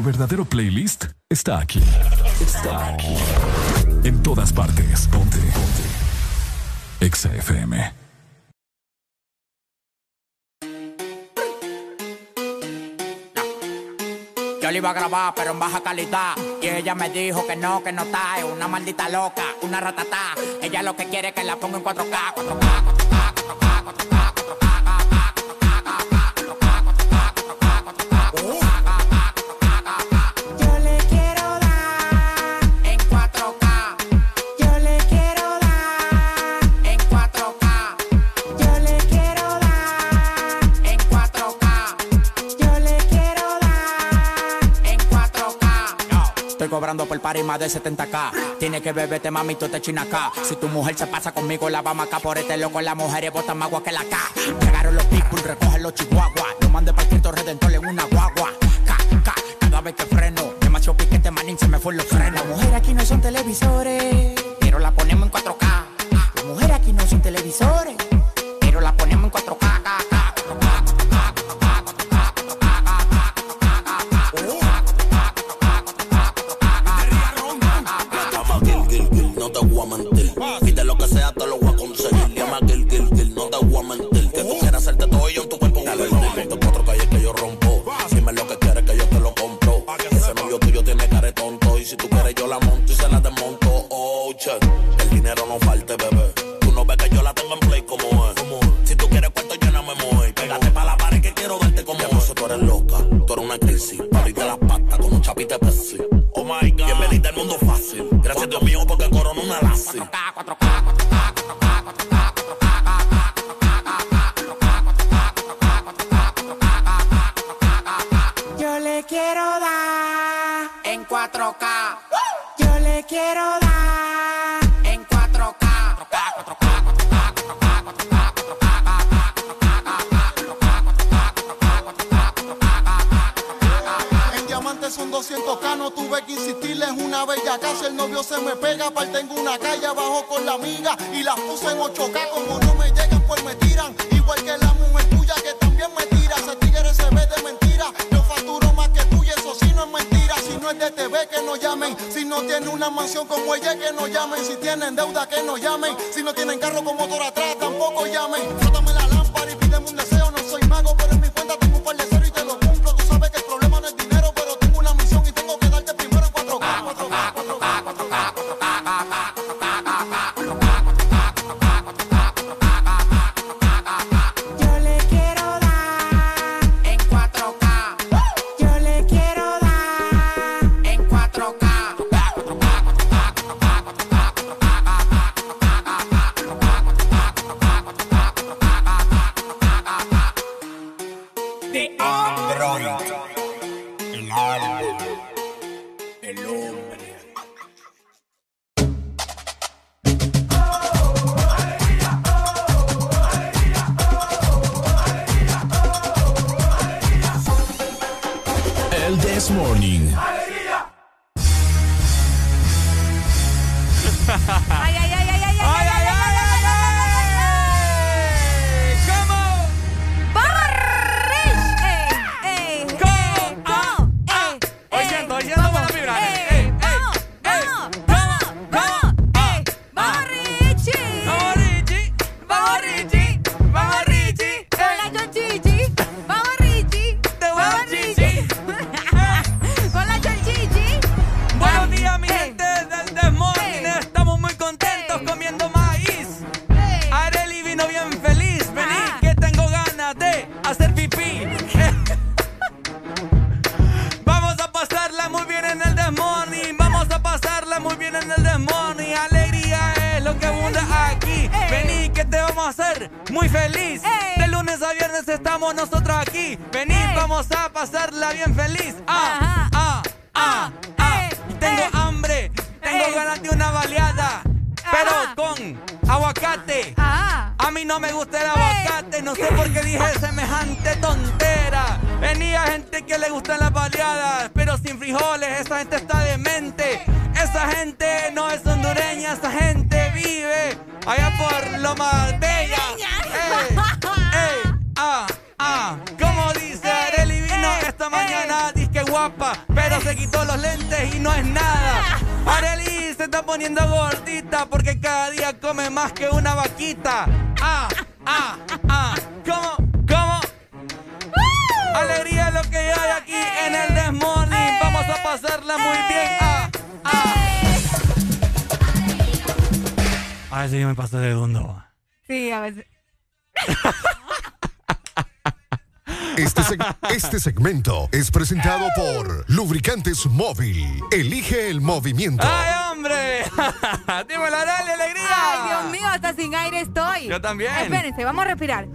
Tu verdadero playlist está aquí. Está aquí. En todas partes. Ponte. Ponte. Exa FM. Yo le iba a grabar, pero en baja calidad. Y ella me dijo que no, que no está. Es una maldita loca, una ratatá. Ella lo que quiere es que la ponga en 4K, 4K, 4K, 4K, 4K, 4K. 4K. cobrando por par y más de 70k. Tiene que beberte, mami, tú te china acá. Si tu mujer se pasa conmigo, la vamos acá por este loco. Las mujeres botan más agua que la K. Llegaron los people, recogen los chihuahuas. Lo mandé para Cristo Redentor en una Lubricantes Móvil. Elige el movimiento. ¡Ay, hombre! *laughs* ¡Dímelo, dale, alegría! Ay, Dios mío, hasta sin aire estoy. Yo también. Espérense, vamos a respirar.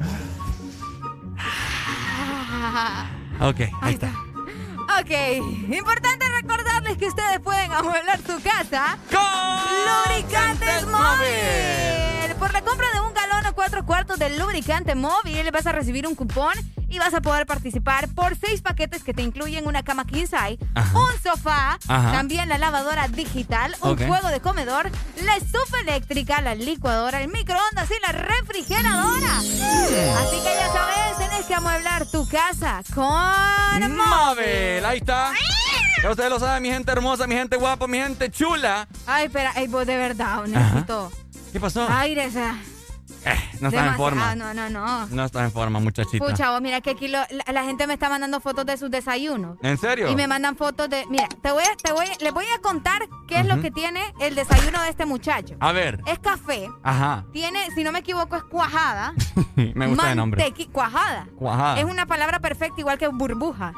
Ok, ahí está. Ok, importante recordarles que ustedes pueden amueblar su casa con Lubricantes Móvil. Por la compra de un galón o cuatro cuartos de lubricante móvil vas a recibir un cupón y vas a poder participar por seis paquetes que te incluyen una cama king size, un sofá, Ajá. también la lavadora digital, un Ok. juego de comedor, la estufa eléctrica, la licuadora, el microondas y la refrigeradora. Así que ya sabes, tenés que amueblar tu casa con Móvil, ahí está. Ya ustedes lo saben, mi gente hermosa, mi gente guapa, mi gente chula. Ay, espera, ay, vos de verdad, necesito ¿Qué pasó? aire, o sea, No estás en forma. No, no, no. No estás en forma, muchachita. Pucha, vos, mira que aquí lo- la, la gente me está mandando fotos de sus desayunos. ¿En serio? Y me mandan fotos de. Mira, te voy a, te voy, les voy a contar qué es lo que tiene el desayuno de este muchacho. A ver. Es café. Ajá. Tiene, si no me equivoco, es cuajada. *laughs* Me gusta el nombre. Cuajada. Cuajada. Es una palabra perfecta, igual que burbuja.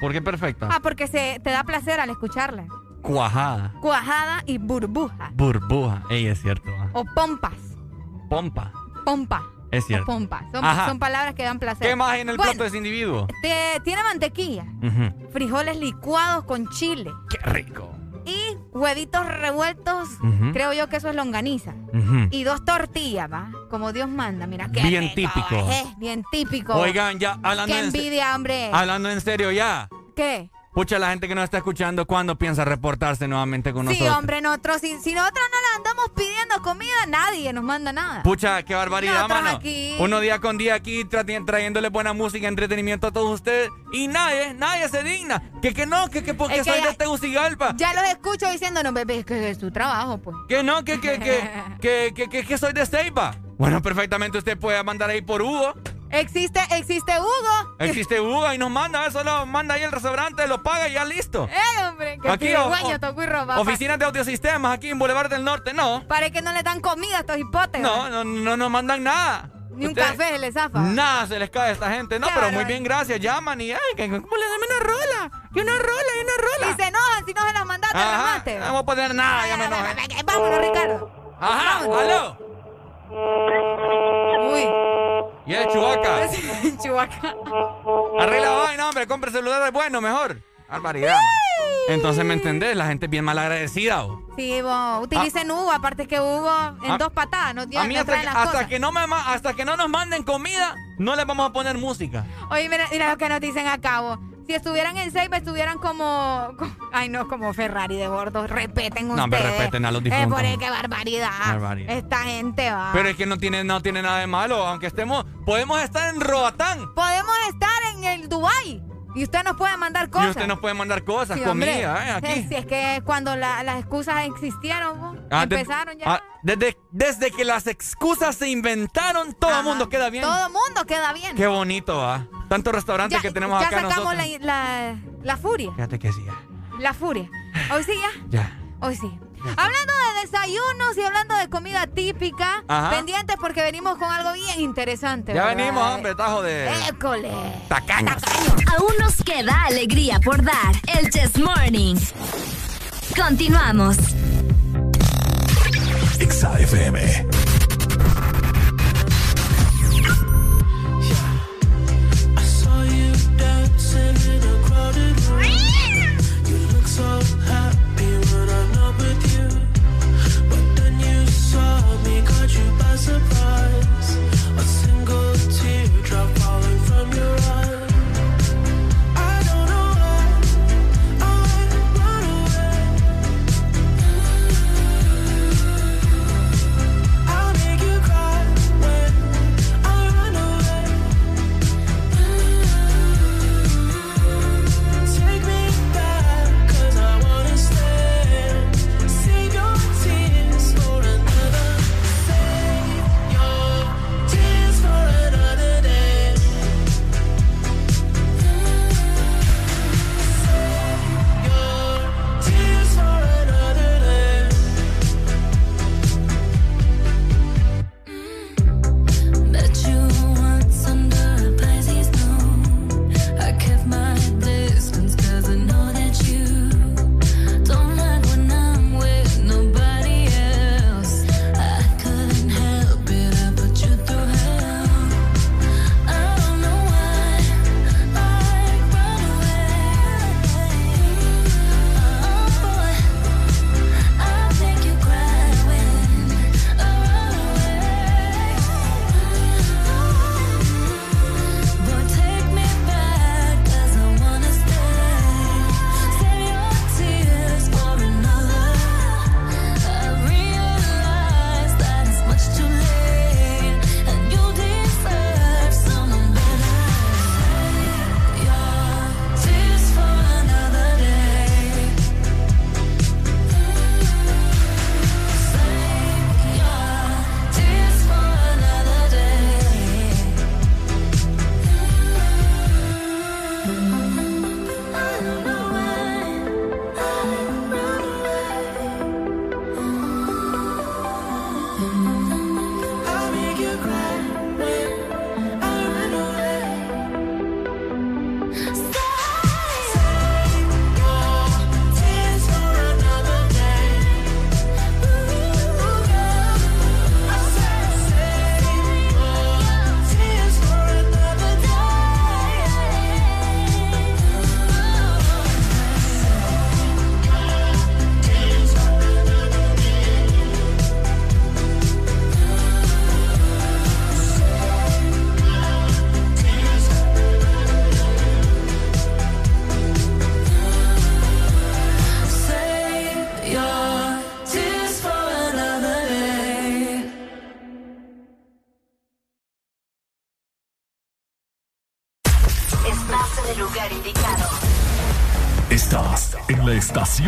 ¿Por qué perfecta? Ah, porque se te da placer al escucharla. Cuajada. Cuajada y burbuja. Burbuja. Ey, es cierto. ah. O pompas. Pompa. Pompa. Es cierto. Pompa. Son, palabras que dan placer. ¿Qué más hay en el Bueno, plato de ese individuo? te- tiene mantequilla, frijoles licuados con chile. Qué rico. Y huevitos revueltos. Creo yo que eso es longaniza. Y dos tortillas, va. Como Dios manda. Mira qué Bien rico, típico. eh, bien típico. Oigan, ya hablando Qué en, envidia, hombre. hablando en serio ya. ¿Qué? Pucha, la gente que nos está escuchando, ¿cuándo piensa reportarse nuevamente con Sí, nosotros? hombre, nosotros, si, si nosotros no le andamos pidiendo comida, nadie nos manda nada. Pucha, qué barbaridad, Nosotros mano. aquí. Uno día con día aquí tra- trayéndole buena música, entretenimiento a todos ustedes. Y nadie, nadie se digna. Que que no, que, que porque Es que soy ya- de Tegucigalpa. Ya los escucho diciendo, no, bebé, es que es tu trabajo, pues. Que no, que, que, que, *laughs* que, que, que, que soy de Ceiba. Bueno, perfectamente usted puede mandar ahí por Hugo. Existe, existe Hugo. Existe Hugo y nos manda, eso lo manda ahí el restaurante, lo paga y ya listo. Eh, hombre, que Aquí, o- tocó y roba. Oficinas de audiosistemas aquí en Boulevard del Norte, no. Para que no le dan comida a estos hipotes. No, no, no nos mandan nada. Ni un Ustedes- café se les zafa. Nada se les cae a esta gente. No, Qué pero muy bien, gracias. Llaman y, ay, ¿cómo le dame una rola? Y una rola, y una rola. Y se enojan si no se las mandaste remate. no vamos a poner nada, ya me. Vámonos, Ricardo. Ajá, aló. Uy. Y es Chubaca. *laughs* Chubaca. Arregla la vaina, hombre, compre celulares bueno, mejor. Barbaridad. Entonces, ¿me entendés? La gente es bien mal agradecida. ¿o? Sí, vos, utilicen Hugo, aparte que Hugo en Ah. dos patadas nos, A mí hasta, que, las hasta cosas. que no me hasta que no nos manden comida, no les vamos a poner música. Oye, mira, mira lo que nos dicen acá, vos. Si estuvieran en Seiba, estuvieran como, como- Ay, no, como Ferrari de gordos. Respeten No, hombre, ustedes. respeten a los Eh, difuntos. por ahí, qué barbaridad. Barbaridad. Esta gente va. Pero es que no tiene, no tiene nada de malo, aunque estemos, podemos estar en Roatán Podemos estar en el Dubai y usted nos puede mandar cosas. y usted nos puede mandar cosas, Sí, comida, ¿eh? Aquí. Si es que cuando la- las excusas existieron, Ah, de- empezaron ya. ah, desde, desde que las excusas se inventaron, todo el mundo queda bien. Todo mundo queda bien. Qué bonito, va. Tantos restaurantes ya, que tenemos ya acá sacamos nosotros. la, la, la furia. Fíjate que sí, ya. La furia. Hoy sí ya. Ya. Hoy sí. Hablando de desayunos y hablando de comida típica, Ajá. pendientes porque venimos con algo bien interesante. Ya ¿verdad? venimos, hombre, tajo de École. tacaños. Aún nos queda alegría por dar. El Chess Morning. Continuamos. Exa FM. Saw me, caught you by surprise.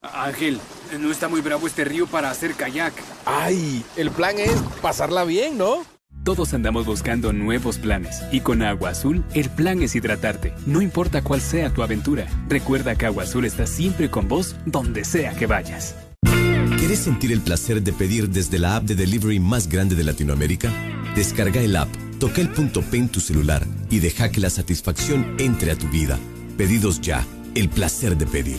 Ángel, no está muy bravo este río para hacer kayak. ¡Ay! El plan es pasarla bien, ¿no? Todos andamos buscando nuevos planes y con Agua Azul el plan es hidratarte, no importa cuál sea tu aventura. Recuerda que Agua Azul está siempre con vos donde sea que vayas. ¿Quieres sentir el placer de pedir desde la app de delivery más grande de Latinoamérica? Descarga el app, toca el punto P en tu celular y deja que la satisfacción entre a tu vida. Pedidos ya, el placer de pedir.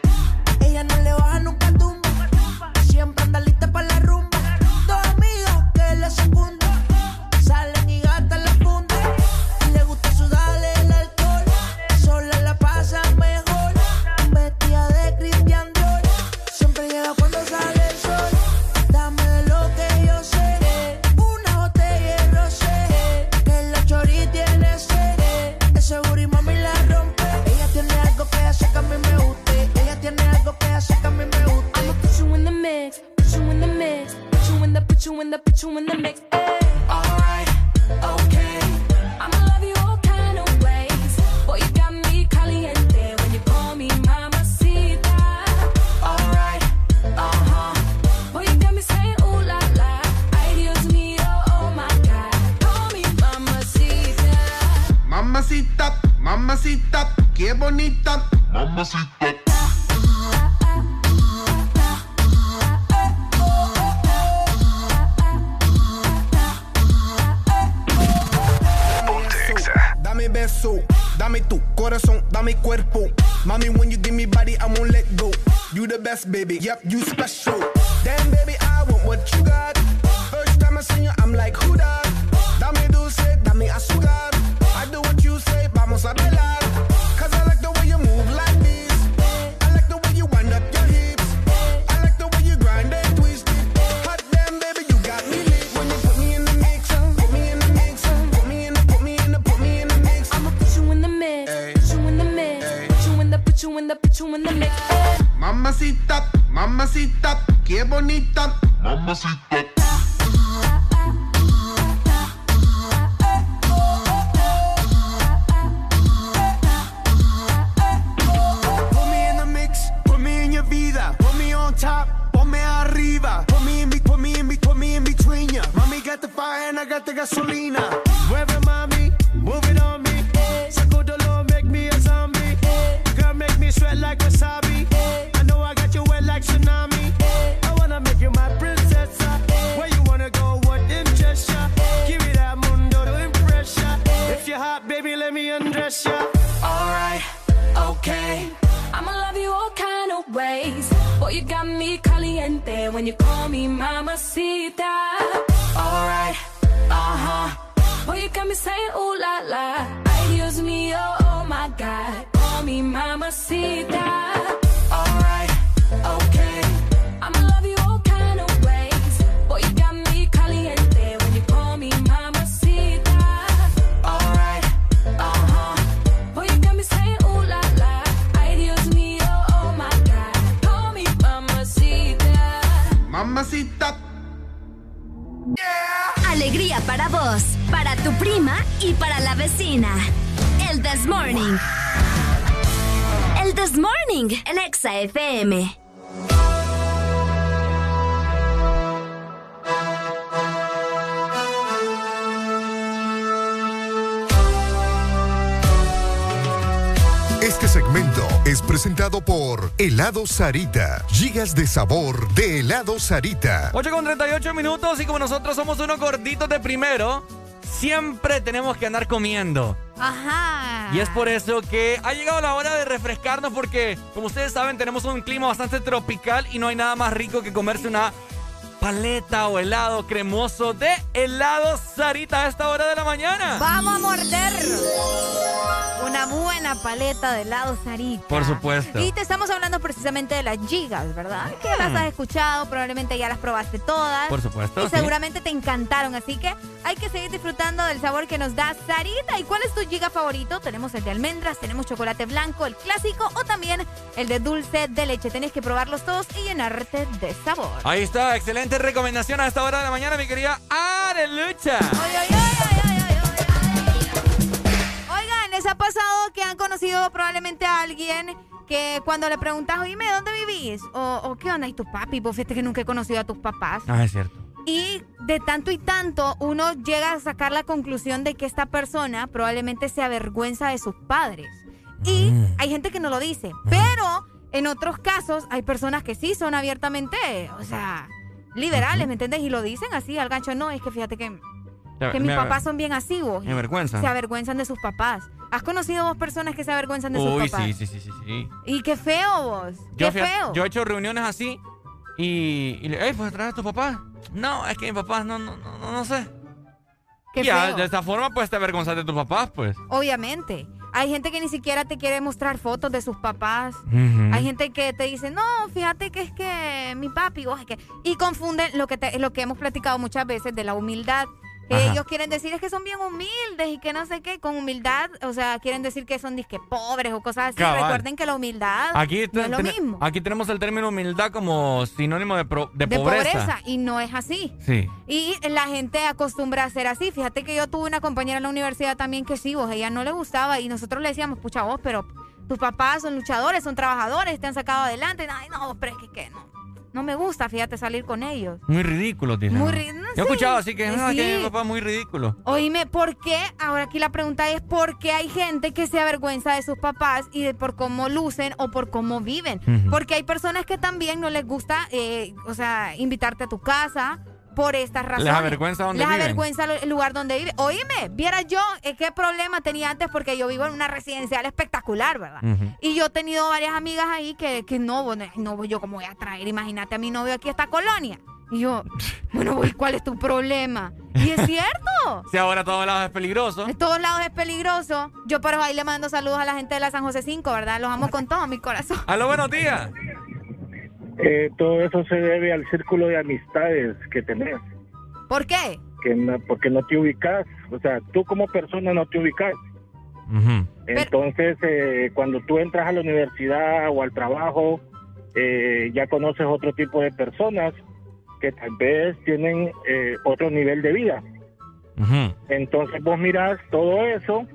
Helado Sarita. Gigas de sabor de Helado Sarita. 8 con 38 minutos y como nosotros somos unos gorditos de primero, siempre tenemos que andar comiendo. Ajá. Y es por eso que ha llegado la hora de refrescarnos porque, como ustedes saben, tenemos un clima bastante tropical y no hay nada más rico que comerse una paleta o helado cremoso de helado Sarita a esta hora de la mañana. Vamos a morder una buena paleta de helado Sarita. Por supuesto. Y te estamos hablando precisamente de las gigas, ¿verdad? Que las has escuchado, probablemente ya las probaste todas. Por supuesto, Y sí. seguramente te encantaron, así que hay que seguir disfrutando del sabor que nos da Sarita. ¿Y cuál es tu giga favorito? Tenemos el de almendras, tenemos chocolate blanco, el clásico o también el de dulce de leche. Tenés que probarlos todos y llenarte de sabor. Ahí está, excelente recomendación a esta hora de la mañana, mi querida Arelucha. Oigan, ¿les ha pasado que han conocido probablemente a alguien que cuando le preguntas, oíme, ¿dónde vivís? O, o ¿qué onda? ¿Y tu papi? Vos fíjate que nunca he conocido a tus papás. Ah, es cierto. Y de tanto y tanto uno llega a sacar la conclusión de que esta persona probablemente se avergüenza de sus padres. Y hay gente que no lo dice, pero en otros casos hay personas que sí son abiertamente, o sea, liberales, ¿me entiendes? Y lo dicen así al gancho, no, es que fíjate que, que mis papás son bien así, vos. Se avergüenzan de sus papás. ¿Has conocido vos personas que se avergüenzan de sus Uy, papás? sí, sí, sí, sí, sí. Y qué feo vos. Yo, qué feo. yo he hecho reuniones así y, y le, hey, pues traes a tu papá. No, es que mi papá no, no, no, no sé. Qué Y ya, feo. de esta forma, pues te avergonzas de tus papás, pues. Obviamente. Hay gente que ni siquiera te quiere mostrar fotos de sus papás. Hay gente que te dice, no, fíjate que es que mi papi, vos es que... Y confunden lo que, te- lo que hemos platicado muchas veces de la humildad. Que Ajá. ellos quieren decir es que son bien humildes y que no sé qué. Con humildad, o sea, quieren decir que son disque pobres o cosas así. Cabal. Recuerden que la humildad Aquí, no es lo mismo. aquí tenemos el término humildad como sinónimo de, pro- de de pobreza. pobreza. Y no es así. Sí. Y la gente acostumbra a ser así. Fíjate que yo tuve una compañera en la universidad también que sí, vos, ella no le gustaba y nosotros le decíamos, pucha vos, pero tus papás son luchadores, son trabajadores, te han sacado adelante. Ay, no, pero es que, que no, no me gusta, fíjate, salir con ellos. Muy ridículo, dicen. Muy ¿no? ri- no Yo he escuchado así que, ah, Sí. que mi papá es muy ridículo. Oíme, ¿por qué? Ahora aquí la pregunta es, ¿por qué hay gente que se avergüenza de sus papás y de por cómo lucen o por cómo viven? Porque hay personas que también no les gusta, eh, o sea, invitarte a tu casa por estas razones. avergüenza donde Les viven. avergüenza el lugar donde vive. Oíme, viera yo eh, qué problema tenía antes porque yo vivo en una residencial espectacular, ¿verdad? Y yo he tenido varias amigas ahí que, que no, bueno, no, yo como voy a traer, imagínate a mi novio aquí a esta colonia. Y yo, *laughs* bueno, güey, ¿cuál es tu problema? Y es cierto. *laughs* Si ahora a todos lados es peligroso. En todos lados es peligroso. Yo por ahí le mando saludos a la gente de la San José 5, ¿verdad? Los amo *laughs* con todo mi corazón. Aló, buenos días. Eh, todo eso se debe al círculo de amistades que tenés, ¿Por qué? que no- porque no te ubicas, o sea, tú como persona no te ubicas. Entonces, eh, cuando tú entras a la universidad o al trabajo, eh, ya conoces otro tipo de personas que tal vez tienen eh, otro nivel de vida. Entonces vos mirás todo eso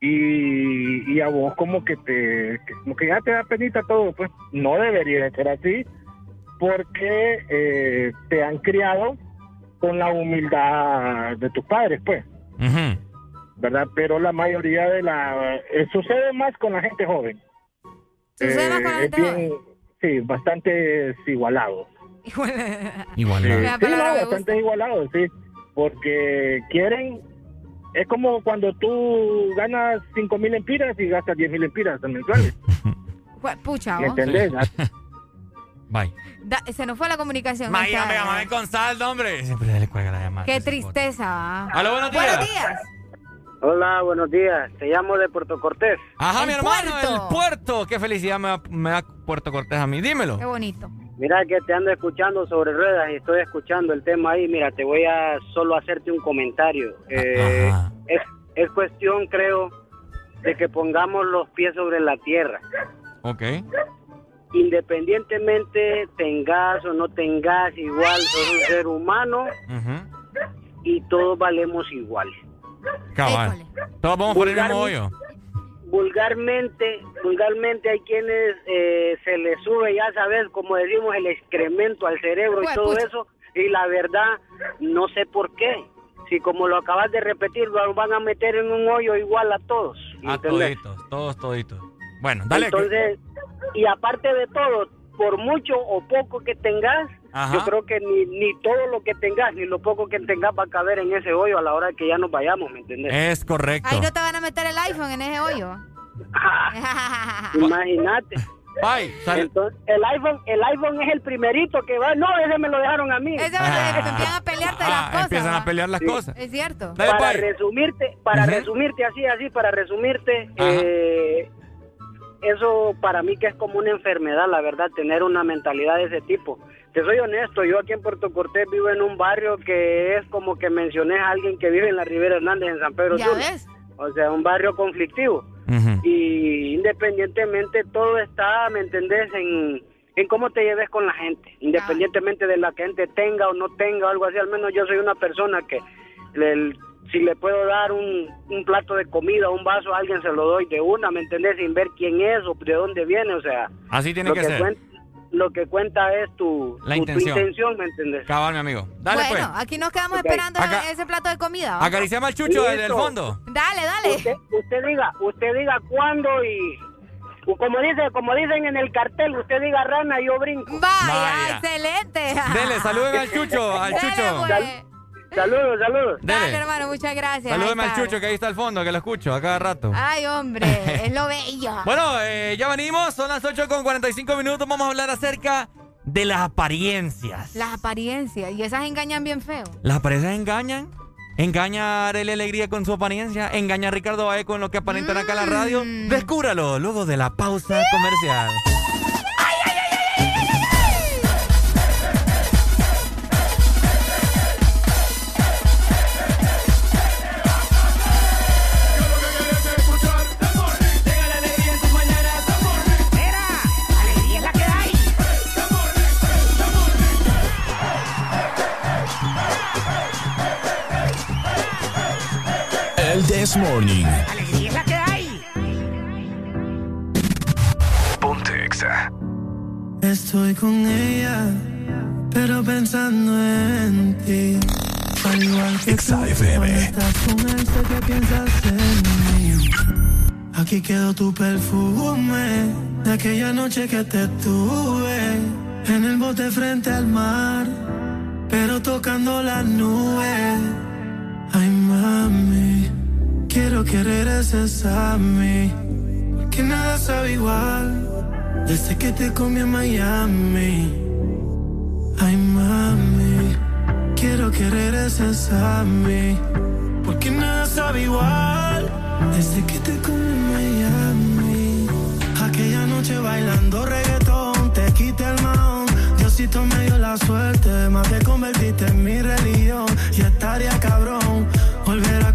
y, y a vos como que te como que ya te da penita todo, pues no debería de ser así porque eh, te han criado con la humildad de tus padres, pues, ¿verdad? Pero la mayoría de la eh, sucede más con la gente joven. Sucede más con la Eh, gente Sí, bastante desigualado. Igual. Sí, La sí, no, bastante igualado, sí. Porque quieren. Es como cuando tú ganas 5 mil empiras y gastas 10 mil empiras mensuales. *laughs* Pucha, ¿Me entendés? *laughs* Bye. Da- se nos fue la comunicación. May, Está- me llamaba con saldo, hombre. Siempre le cuelga la llamada. Qué tristeza. ¿va? Aló, buenos días. Buenos días. Hola, buenos días. Te llamo de Puerto Cortés. Ajá, El mi hermano, puerto. el puerto. Qué felicidad me da, me da Puerto Cortés a mí. Dímelo. Qué bonito. Mira que te ando escuchando sobre ruedas y estoy escuchando el tema ahí. Mira, te voy a solo hacerte un comentario. Eh, es, es cuestión, creo, de que pongamos los pies sobre la tierra. Ok. Independientemente tengas o no tengas, igual sos un ser humano y todos valemos igual. Cabal. Todos vamos por el mismo hoyo. Vulgarmente, vulgarmente hay quienes eh, se les sube, ya sabes, como decimos, el excremento al cerebro y todo pucha. eso, y la verdad, no sé por qué. Si como lo acabas de repetir, lo van a meter en un hoyo igual a todos. A ¿entendés? toditos, todos toditos. Bueno, dale. Entonces, y aparte de todo, por mucho o poco que tengas, Ajá. yo creo que ni, ni todo lo que tengas, ni lo poco que tengas va a caber en ese hoyo a la hora que ya nos vayamos, ¿me entendés? Es correcto. Ahí no te van a meter el iPhone en ese hoyo. *laughs* Imagínate. Bye. Entonces, el iPhone, el iPhone es el primerito que va. No, ese me lo dejaron a mí. Ese va a que empiezan a pelearte las cosas. Ah, empiezan ¿va? a pelear las Sí. cosas. Es cierto. Dale, para pues. resumirte, para resumirte así, así, para resumirte, eh, eso para mí que es como una enfermedad, la verdad, tener una mentalidad de ese tipo. Te soy honesto, yo aquí en Puerto Cortés vivo en un barrio que es como que mencioné a alguien que vive en la Ribera Hernández, en San Pedro Ya Sula. ves. O sea, un barrio conflictivo. Y independientemente todo está, ¿me entendés? En, en cómo te lleves con la gente. Independientemente de la que gente tenga o no tenga o algo así, al menos yo soy una persona que le- si le puedo dar un, un plato de comida, un vaso a alguien, se lo doy de una, ¿me entendés? Sin ver quién es o de dónde viene, o sea... Así tiene lo que ser. cuen- lo que cuenta es tu, La tu- tu intención. intención, ¿me entendés? Cabal, mi amigo. Dale, bueno, pues. aquí nos quedamos esperando Acá- ese plato de comida. ¿va? Acariciame al chucho del Listo. fondo. Dale, dale. Usted, usted diga, usted diga cuándo y como dice, como dicen en el cartel, usted diga rana y yo brinco. Vaya, Vaya. excelente. Dele, salúdeme al chucho, al Dele, chucho. pues. Saludos, saludos. Dale, hermano, muchas gracias. Ahí al chucho que ahí está al fondo, que lo escucho a cada rato. Ay, hombre, *laughs* es lo bello. Bueno, eh, ya venimos, son las 8 con 45 minutos. Vamos a hablar acerca de las apariencias. Las apariencias, y esas engañan bien feo. ¿Las apariencias engañan? ¿Engaña a Arely Alegría con su apariencia? ¿Engaña a Ricardo Bae con lo que aparentan acá en la radio? Mm. Descúbralo luego de la pausa comercial. This Morning. Alegría es la que hay. Ponte Exa. Estoy con ella, pero pensando en ti. Al igual que tú, cuando estás con él, sé que piensas en mí. Aquí quedó tu perfume de aquella noche que te tuve en el bote frente al mar, pero tocando las nubes. Ay, mami, quiero que regreses a mí, porque nada sabe igual desde que te comí en Miami. Ay, mami, quiero que regreses a mí, porque nada sabe igual desde que te comí en Miami. Aquella noche bailando reggaetón, te quité el maón. Diosito me dio la suerte, más te convertiste en mi religión. Y estaría cabrón volver a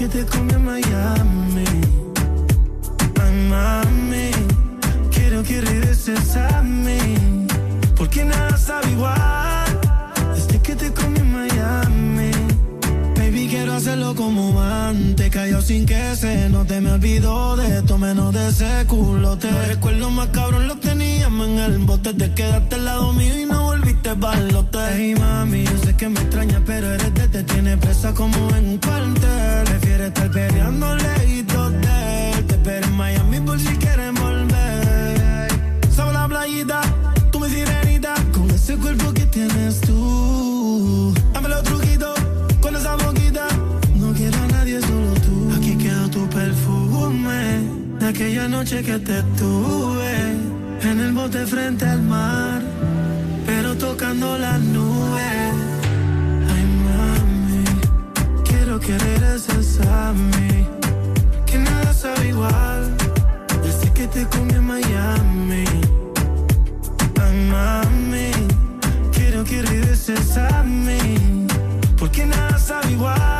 Que te comí en Miami. Ay, mami. Quiero que regreses a mí. Porque nada sabe igual. Desde que te comí en Miami. Baby, quiero hacerlo como antes. Cayó sin que se no te me olvidó de esto, menos de ese culo. Te recuerdo más cabrón, lo tenés el bote, te quedaste al lado mío y no volviste balote. Hey mami, yo sé que me extraña, pero eres de te tiene presa como en un cuartel. Prefiere estar peleando lejitos de. Te espero en Miami por si quieres volver. Sobre la playita, tú me sirenita, con ese cuerpo que tienes tú. Aquella noche que te tuve. En el bote frente al mar, pero tocando las nubes. Ay, mami, quiero que regreses a mí. Que nada sabe igual desde que te comí en Miami. Ay, mami, quiero que regreses a mí. Porque nada sabe igual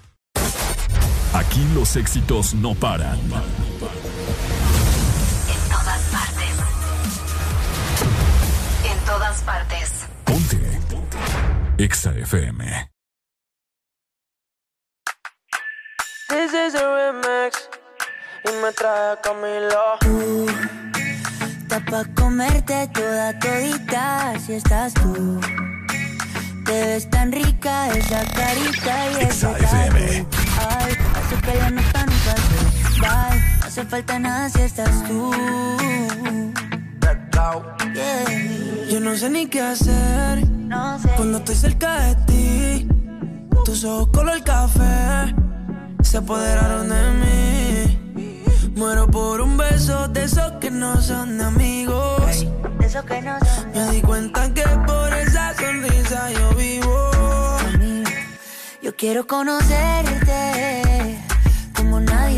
Aquí los éxitos no paran. En todas partes. En todas partes. Ponte. EXA FM. This is a remix y me trae a Camilo. Está pa' comerte toda todita si estás tú. Te ves tan rica esa carita y ese tatu. Ay, hace que la nota nunca se va. No hace falta nada si estás tú. Yeah. Yo no sé ni qué hacer cuando estoy cerca de ti. Tus ojos color café se apoderaron de mí. Muero por un beso de esos que no son de amigos. De esos que no son Me di cuenta que por esa sonrisa yo vivo. Yo quiero conocerte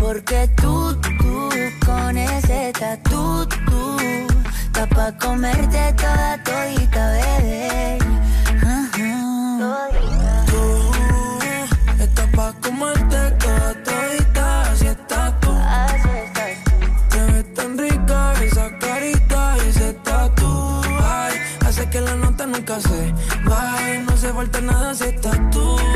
Porque tú, tú, con ese tatu, tú, está pa' comerte toda todita, bebé. Tú estás pa' comerte toda todita, así estás tú. Te ves tan rica esa carita y ese tatu. Ay, hace que la nota nunca se vaya. No hace falta nada si estás tú.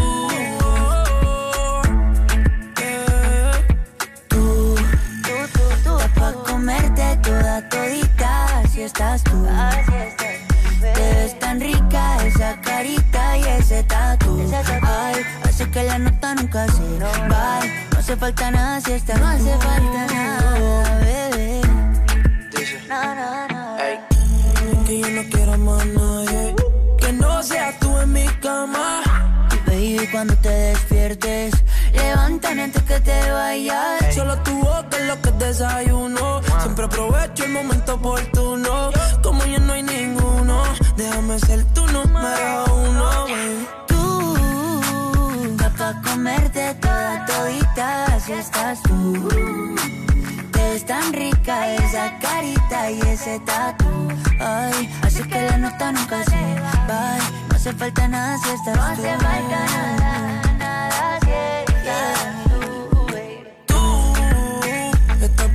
estás tú. Así estás. Te ves tan rica esa carita y ese tatu. Ay, hace que la nota nunca se no, Bye. No hace falta nada si estás No hace falta nada, bebé. No, no, no. Que yo no quiero más nadie. Que no seas tú en mi cama. Baby, cuando te despiertes Levántame antes que te vayas. Solo tu boca es lo que desayuno. Siempre aprovecho el momento oportuno. Como ya no hay ninguno, déjame ser tu número uno. Baby. Tú, para comerte toda todita, así estás tú. Te ves tan rica esa carita y ese tatu. Ay, así que la nota nunca se va. No hace falta nada si estás no tú. No hace falta nada.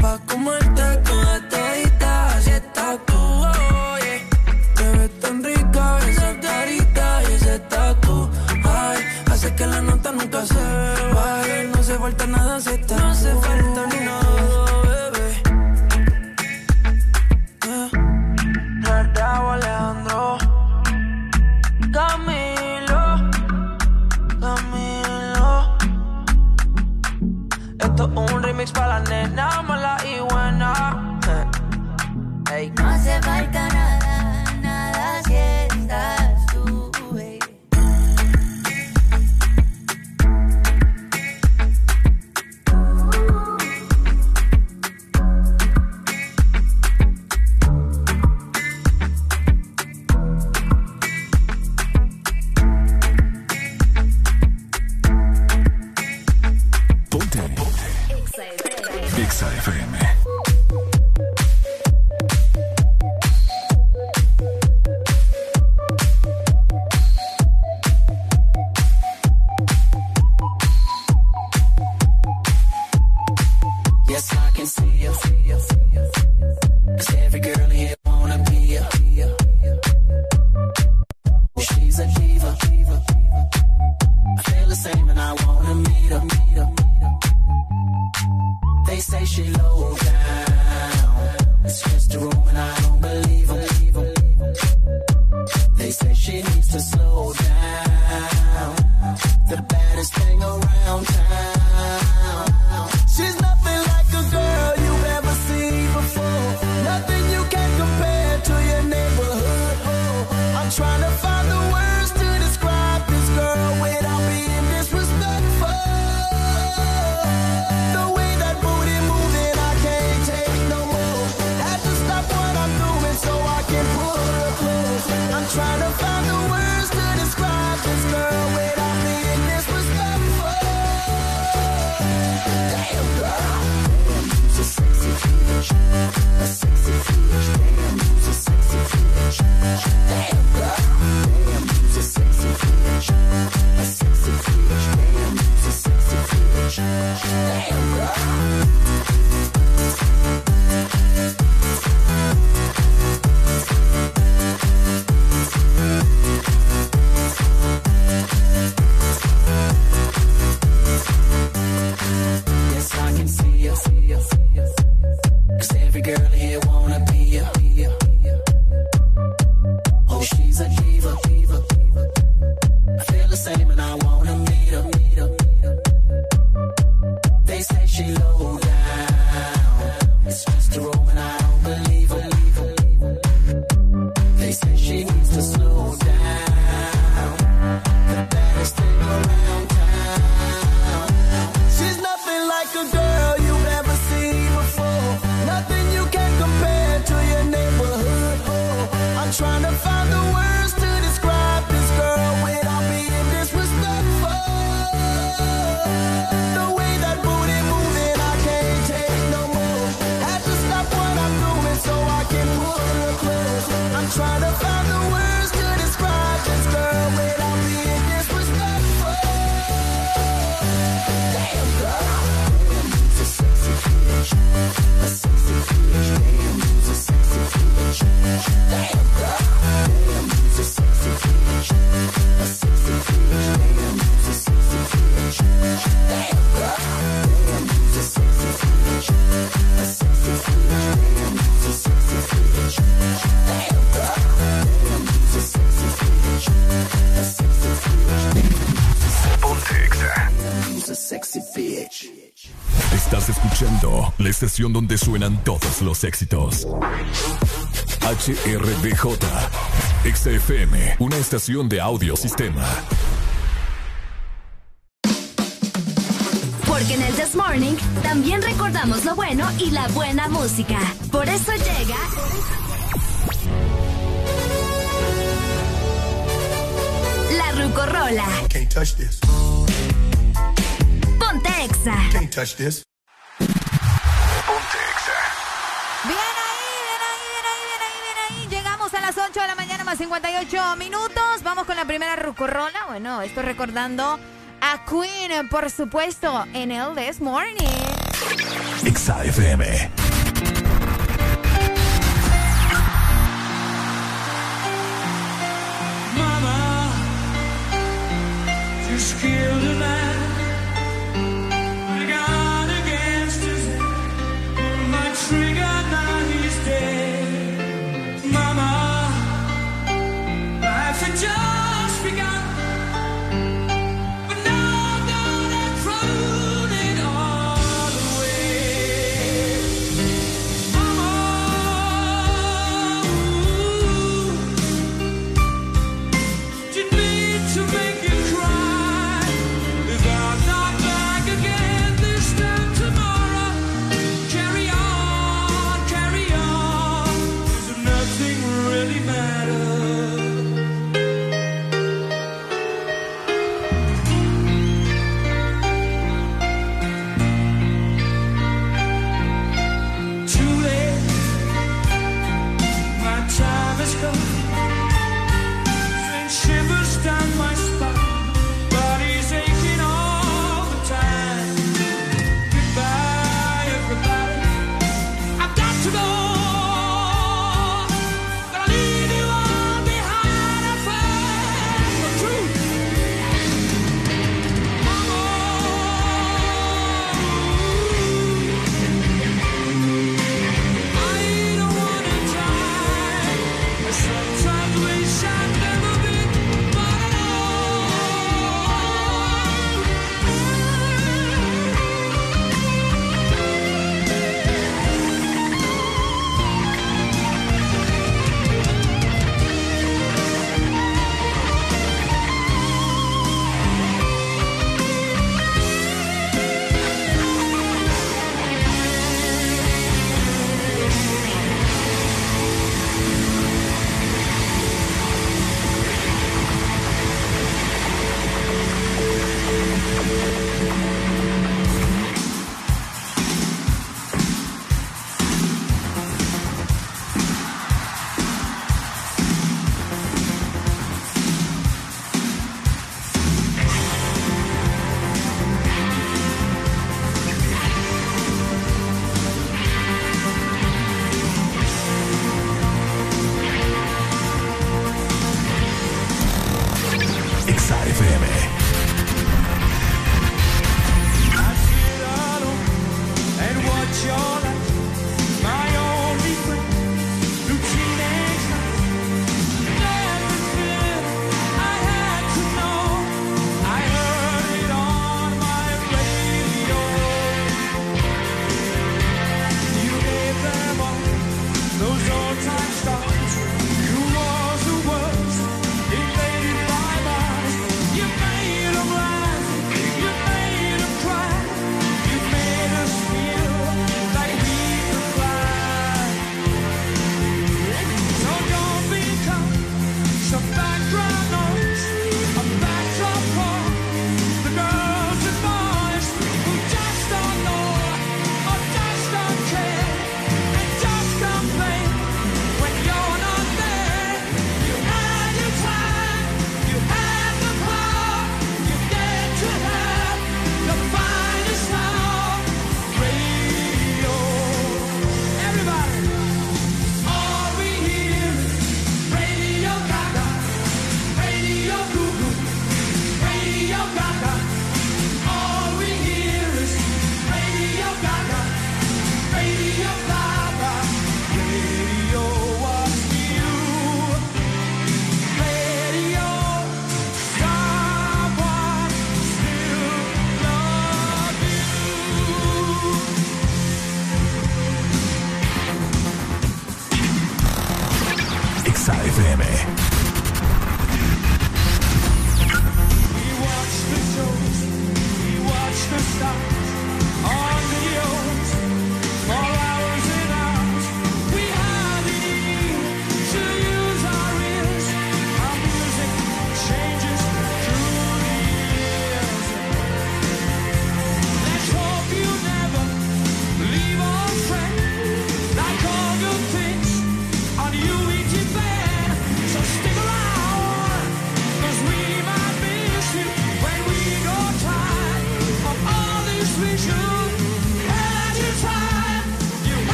Pa' comerte toda todita, así estás tú, oye. Te ves tan rica esa carita y ese tatu, ay. Hace que la nota nunca se baje, no se falta nada si está. No se falta ni nada, bebé. Yeah. Alejandro, Camilo, Camilo. Esto es un remix para la nena, donde suenan todos los éxitos. HRDJ, XFM, una estación de audiosistema. Porque en el This Morning también recordamos lo bueno y la buena música. Por eso llega... La Rucorola. Ponte Exa. Can't touch this. 58 minutos. Vamos con la primera rucorrola. Bueno, estoy recordando a Queen, por supuesto, en el This Morning. XAFM.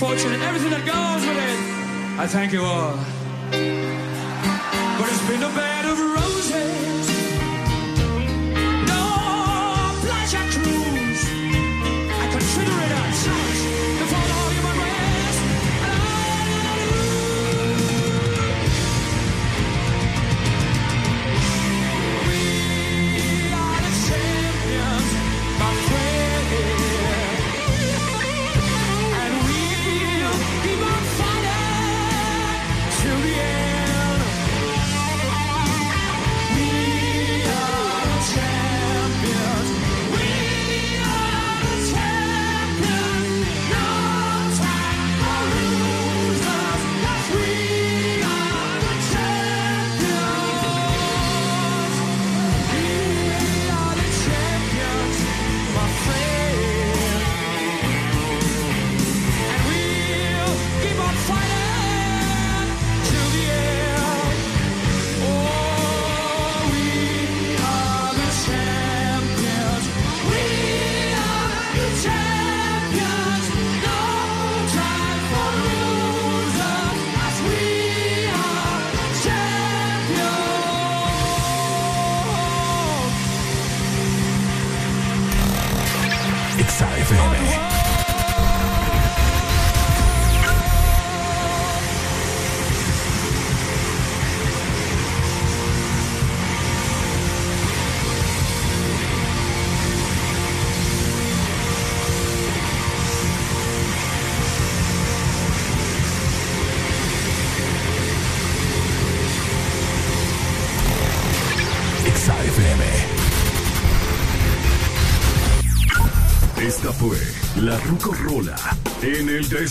fortune and everything that goes with it. I thank you all.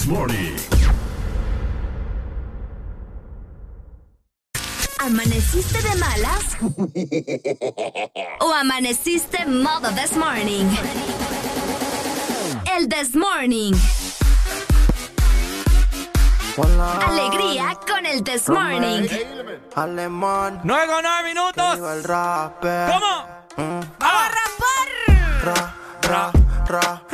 Morning. ¿Amaneciste de malas? ¿O amaneciste modo this morning? El this morning. Alegría con el this morning. Alemán. Nueve con nueve minutos. ¿Cómo? Mm. ¡Vamos a rapar! Ra, ra, ra, ra,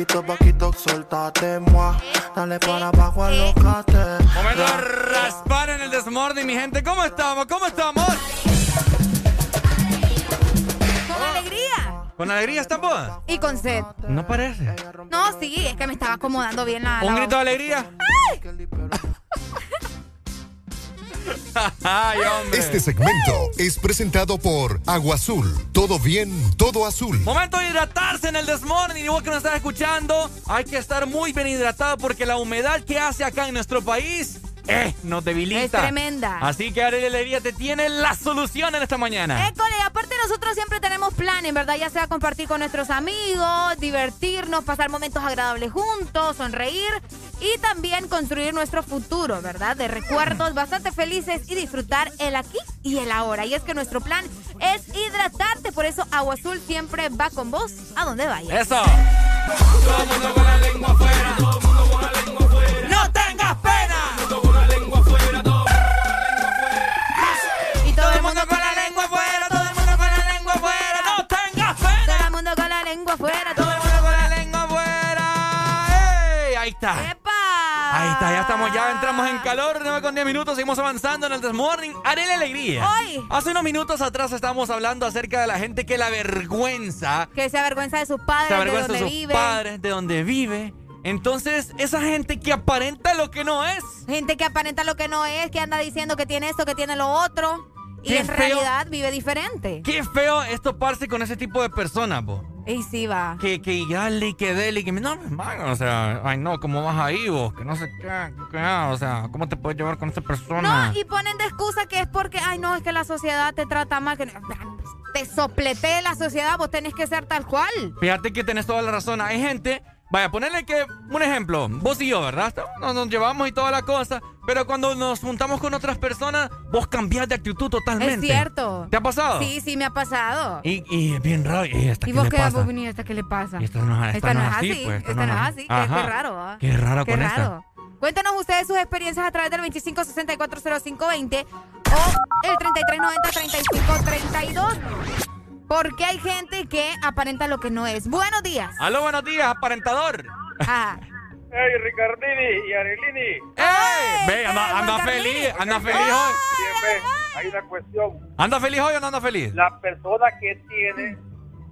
Vaquito, vaquito, suéltate, moi. Dale para abajo, alócate. Momento de raspar en el Desmorning, mi gente. ¿Cómo estamos? ¿Cómo estamos? Con alegría. ¿Con alegría estamos? Y con sed. No parece. No, sí, es que me estaba acomodando bien la. ¿Un la- grito de alegría? Ay, Este segmento es presentado por Agua Azul. Todo bien, todo azul. Momento de hidratarse en el Desmorning. Igual que nos estás escuchando, hay que estar muy bien hidratado porque la humedad que hace acá en nuestro país, eh, nos debilita. Es tremenda. Así que Ariel Alegría te tiene la solución en esta mañana. École, aparte nosotros siempre tenemos planes, ¿verdad? Ya sea compartir con nuestros amigos, divertirnos, pasar momentos agradables juntos, sonreír y también construir nuestro futuro, ¿verdad? De recuerdos bastante felices y disfrutar el aquí y el ahora. Y es que nuestro plan es hidratarte, por eso Agua Azul siempre va con vos a donde vayas. Eso. Todo el mundo con la lengua afuera. Todo el mundo con la lengua afuera. No tengas pena. Lengua afuera. Todo el mundo con la lengua afuera. ¡Ey! Ahí está. Ahí está, ya estamos, ya entramos en calor, 9 con 10 minutos, seguimos avanzando en el This Morning. Haré alegría. Hoy. Hace unos minutos atrás estábamos hablando acerca de la gente que la vergüenza, Que se avergüenza de sus padres, se de donde de sus vive. padres, de donde vive. Entonces, esa gente que aparenta lo que no es. Gente que aparenta lo que no es, que anda diciendo que tiene esto, que tiene lo otro. Y en feo. realidad vive diferente. Qué feo es toparse con ese tipo de personas, po. Y sí va. Que, que dale, y que dele, y que no, hermano, o sea, ay no, ¿cómo vas ahí vos? Que no sé qué, qué, o sea, ¿cómo te puedes llevar con esa persona? No, y ponen de excusa que es porque, ay, no, es que la sociedad te trata mal. Que... Te soplete la sociedad, vos tenés que ser tal cual. Fíjate que tenés toda la razón. Hay gente, vaya, ponerle que, un ejemplo, vos y yo, ¿verdad? Nos, nos llevamos y toda la cosa, pero cuando nos juntamos con otras personas, vos cambiás de actitud totalmente. Es cierto. ¿Te ha pasado? Sí, sí, me ha pasado. Y, y es bien raro. ¿Y esta ¿Y qué vos le qué vos venís, esta qué le pasa? Y esta no, esta Esta no es así, pues. esta no es así. Ajá. qué raro, ¿ah? Qué raro Qué con raro. Cuéntanos ustedes sus experiencias a través del 25640520 o el 3390-3532. Porque hay gente que aparenta lo que no es. Buenos días. Aló, buenos días, aparentador. Ah. Hey, Ricardini y Arelini. ¡Ey! Ve, anda, anda feliz, anda feliz hoy. Bien, ve, hay una cuestión. ¿Anda feliz hoy o no anda feliz? La persona que tiene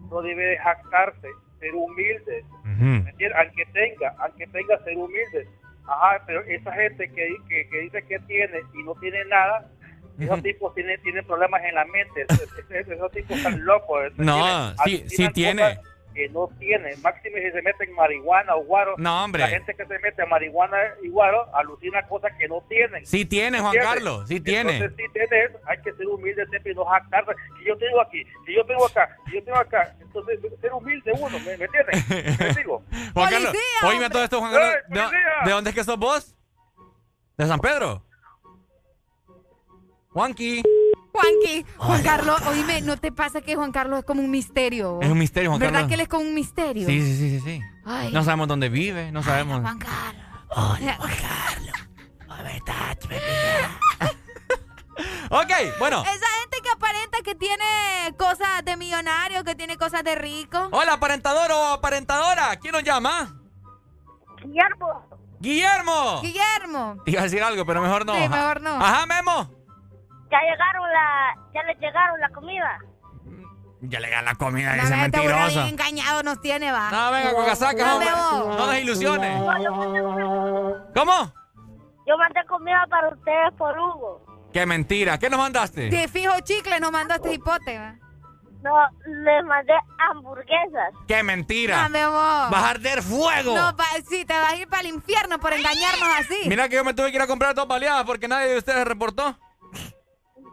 no debe de jactarse, ser humilde. ¿Me entiendes? Aunque tenga, aunque tenga, ser humilde. Ajá, pero esa gente que, que, que dice que tiene y no tiene nada, esos tipos tienen, tienen problemas en la mente. Esos, esos- esos tipos están locos. ¿me No, entiendes? sí, tiene. Que no tienen. Máximo si se meten marihuana o guaro. No, hombre. La gente que se mete marihuana y guaro alucina cosas que no tienen. Sí tiene, Juan ¿Entiendes? Carlos, sí tiene. Entonces, sí tiene eso. Hay que ser humilde siempre y no jactarse. Si yo tengo aquí, si yo tengo acá, si yo tengo acá. Entonces, ser humilde uno, ¿me, me entiendes? ¿Me *laughs* digo? Juan Carlos, oíme todo esto, Juan Carlos. ¡Ey, ¿De, de dónde es que sos vos? ¿De San Pedro? Juanqui. Juanqui, Juan Carlos, oíme, ¿no te pasa que Juan Carlos es como un misterio? Es un misterio, Juan ¿Verdad Carlos. que él es como un misterio? Sí, sí, sí, sí. sí. Ay. No sabemos dónde vive, no sabemos. Juan Carlos. Hola, Juan Carlos. *laughs* ¿Cómo estás, *laughs* Ok, bueno. Esa gente que aparenta que tiene cosas de millonario, que tiene cosas de rico. Hola, aparentador o aparentadora. ¿Quién nos llama? Guillermo. Guillermo. Guillermo. Te Iba a decir algo, pero mejor no. Sí, mejor no. Ajá, Memo. Ya llegaron la, ya les llegaron la comida. Ya le gana la comida No, ese mentiroso. bien engañado nos tiene, va. No, venga, con casaca, hombre. No des ilusiones. ¿Cómo? Yo mandé comida para ustedes por Hugo. Qué mentira. ¿Qué nos mandaste? De fijo chicle nos mandó este hipote, va. No, les mandé hamburguesas. Qué mentira. Dame vos. Vas a arder fuego. No, pa- sí, te vas a ir para el infierno por engañarnos así. Mira que yo me tuve que ir a comprar dos baleadas porque nadie de ustedes reportó.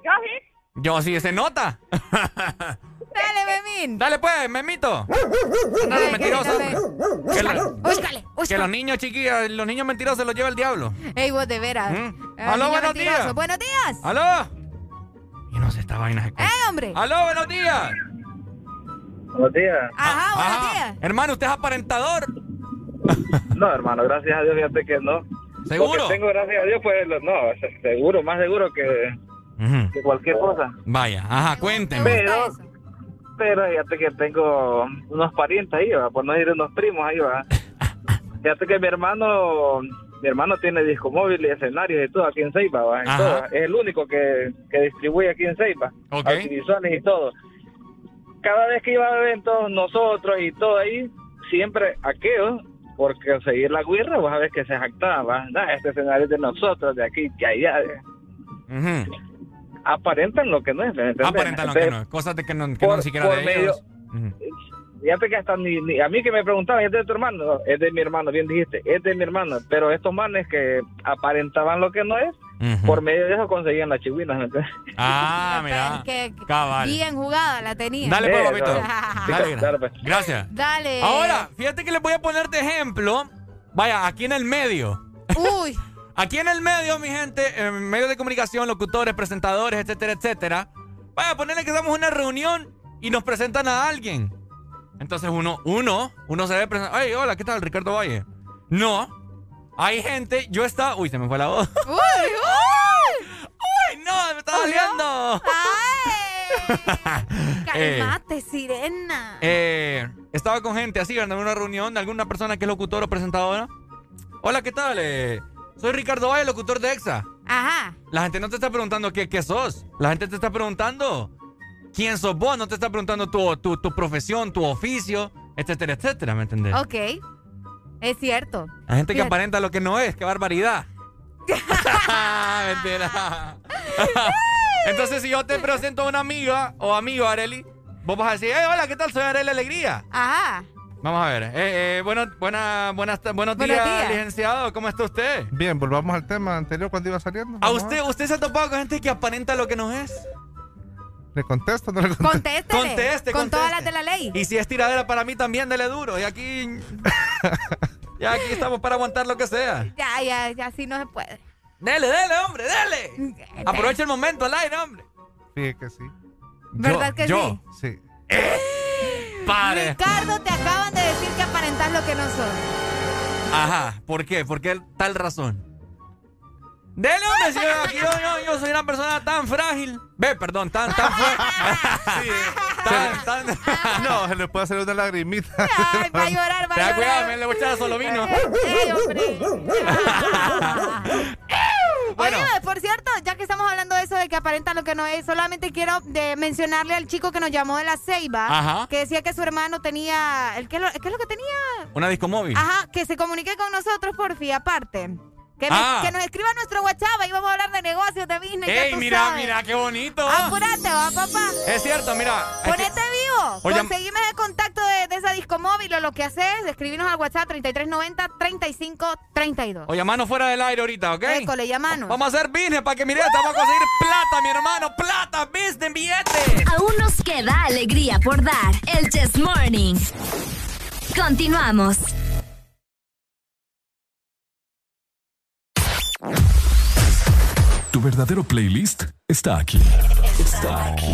Yo sí. Yo sí, se nota. *laughs* Dale, Memín. Dale pues, memito. No, Dale, mentiroso. Que, lo- los niños chiquillos, los niños mentirosos los lleva el diablo. Ey, vos de veras. ¿Mm? Aló, buenos mentiroso. días. Buenos días. ¡Aló! Y no sé esta vaina se ¡Eh, hombre! ¡Aló, buenos días! Buenos días. Ajá, buenos Ajá. días. Hermano, ¿usted es aparentador? *laughs* No, hermano, gracias a Dios, fíjate que no. ¿Seguro? Lo que tengo, gracias a Dios, pues, no, se- seguro, más seguro que, que cualquier cosa. Vaya, ajá, cuénteme. Pero, pero fíjate que tengo unos parientes ahí, ¿va? por no decir unos primos ahí, va. *laughs* Fíjate que mi hermano, mi hermano tiene disco móvil y escenarios y todo aquí en Ceiba, ¿va? En todo. Es el único que, que distribuye aquí en Ceiba. Ok. Audiovisuales y todo. Cada vez que iba a eventos, nosotros y todo ahí, siempre aquellos, porque al seguir la guirra, vos sabés que se jactaba, ¿va? este escenario es de nosotros, de aquí, que allá. Ujú. Aparentan lo que no es, ¿me entendés? Aparentan lo que no. Cosas de que no, que no ni siquiera por de medio- ellos. Fíjate que hasta ni, ni- a mí que me preguntaban, ¿es de tu hermano? No, es de mi hermano, bien dijiste, es de mi hermano. Pero estos manes que aparentaban lo que no es, por medio de eso conseguían las chigüinas. ¿me entiendes? Ah, *laughs* mira. Que Cabal. bien jugada la tenía. Dale, pues, papito. no. Dale, claro, pues. Gracias. Dale. Ahora, fíjate que les voy a poner de ejemplo. Vaya, aquí en el medio. Uy. *laughs* Aquí en el medio, mi gente, en medios de comunicación, locutores, presentadores, etcétera, etcétera. Vaya, ponerle que damos una reunión y nos presentan a alguien. Entonces uno, uno, uno se debe presentar. Ay, hola, ¿qué tal, Ricardo Valle? No. Hay gente, yo estaba. Uy, se me fue la voz. Uy, uy. ¡Ay, no! ¡Me está doliendo! *laughs* Eh, Calmate, sirena. eh, estaba con gente así, en una reunión de alguna persona que es locutor o presentadora. Hola, ¿qué tal? Eh, soy Ricardo Valle, locutor de EXA. Ajá. La gente no te está preguntando qué, qué sos. La gente te está preguntando quién sos vos. No te está preguntando tu, tu, tu profesión, tu oficio, etcétera, etcétera. ¿Me entendés? Ok. Es cierto. Hay gente que aparenta lo que no es. ¡Qué barbaridad! *laughs* Mentira. Entonces, si yo te presento a una amiga o amigo, Areli, vos vas a decir, "Hey, hola, ¿qué tal? Soy Areli Alegría. Ajá. Vamos a ver. Eh, eh, bueno, buena, buenas, buenos, Buenos días, días. licenciado. ¿Cómo está usted? Bien, volvamos al tema anterior cuando iba saliendo. ¿A usted, usted se ha topado con gente que aparenta lo que no es? ¿Le contesto o no le contesto? Contéstele. Conteste, Con conteste. todas las de la ley. Y si es tiradera para mí también, dele duro. Y aquí. *laughs* ya aquí estamos para aguantar lo que sea. Ya, ya, ya, así no se puede. Dele, dele, hombre, dele. Aprovecha el momento al aire, hombre. Fíjate que sí. ¿Verdad Yo- que yo. sí? Sí. Pare. Ricardo, te acaban de decir que aparentas lo que no sos. Ajá. ¿Por qué? ¿Por qué tal razón? Dele, hombre, si yo, aquí yo, yo- soy una persona tan frágil. Ve, perdón, tan, tan fuerte. *laughs* *laughs* tan, tan. No, se le puede hacer una lagrimita. Ay, va a llorar, va a da cuidado, llorar. me le voy a echar solo vino. Ey, hombre. *laughs* Bueno. Oye, por cierto, ya que estamos hablando de eso de que aparenta lo que no es, solamente quiero de mencionarle al chico que nos llamó de la Ceiba, Ajá. que decía que su hermano tenía, ¿el qué, es lo- qué es lo que tenía? Una disco móvil. Ajá, que se comunique con nosotros, porfi, aparte. Que, me- Ah. que nos escriba nuestro WhatsApp, ahí vamos a hablar de negocios, de business, ya ¡Ey, tú mira, sabes. mira, qué bonito! Apúrate, va, papá. Es cierto, mira. es que- Oye, Conseguime el contacto de, de esa disco móvil o lo que haces, escribinos al WhatsApp 3390-3532. Oye, mano fuera del aire ahorita, ¿ok? École, llamanos. Vamos a hacer business para que mire, vamos a conseguir plata, mi hermano. Plata, business, billete. Aún nos queda alegría por dar. El Chess Morning. Continuamos. Tu verdadero playlist está aquí. Está aquí.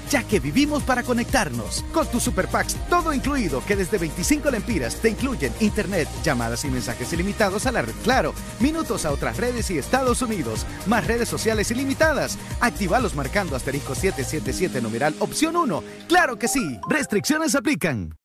ya que vivimos para conectarnos. Con tus Super todo incluido, que desde 25 lempiras te incluyen internet, llamadas y mensajes ilimitados a la red Claro, minutos a otras redes y Estados Unidos, más redes sociales ilimitadas. Actívalos marcando asterisco 777 numeral opción 1. ¡Claro que sí! Restricciones aplican.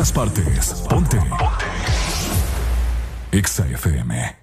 Todas partes. Ponte. Exa FM.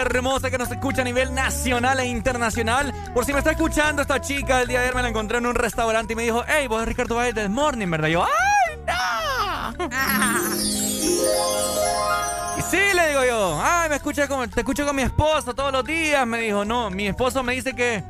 Hermosa que nos escucha a nivel nacional e internacional? Por si me está escuchando esta chica, el día de ayer me la encontré en un restaurante y me dijo, hey, vos eres Ricardo Valle del Morning, ¿verdad? Y yo, ¡ay, no! Y sí, le digo yo, ay, me escucha con, te escucho con mi esposo todos los días. Me dijo, no, mi esposo me dice que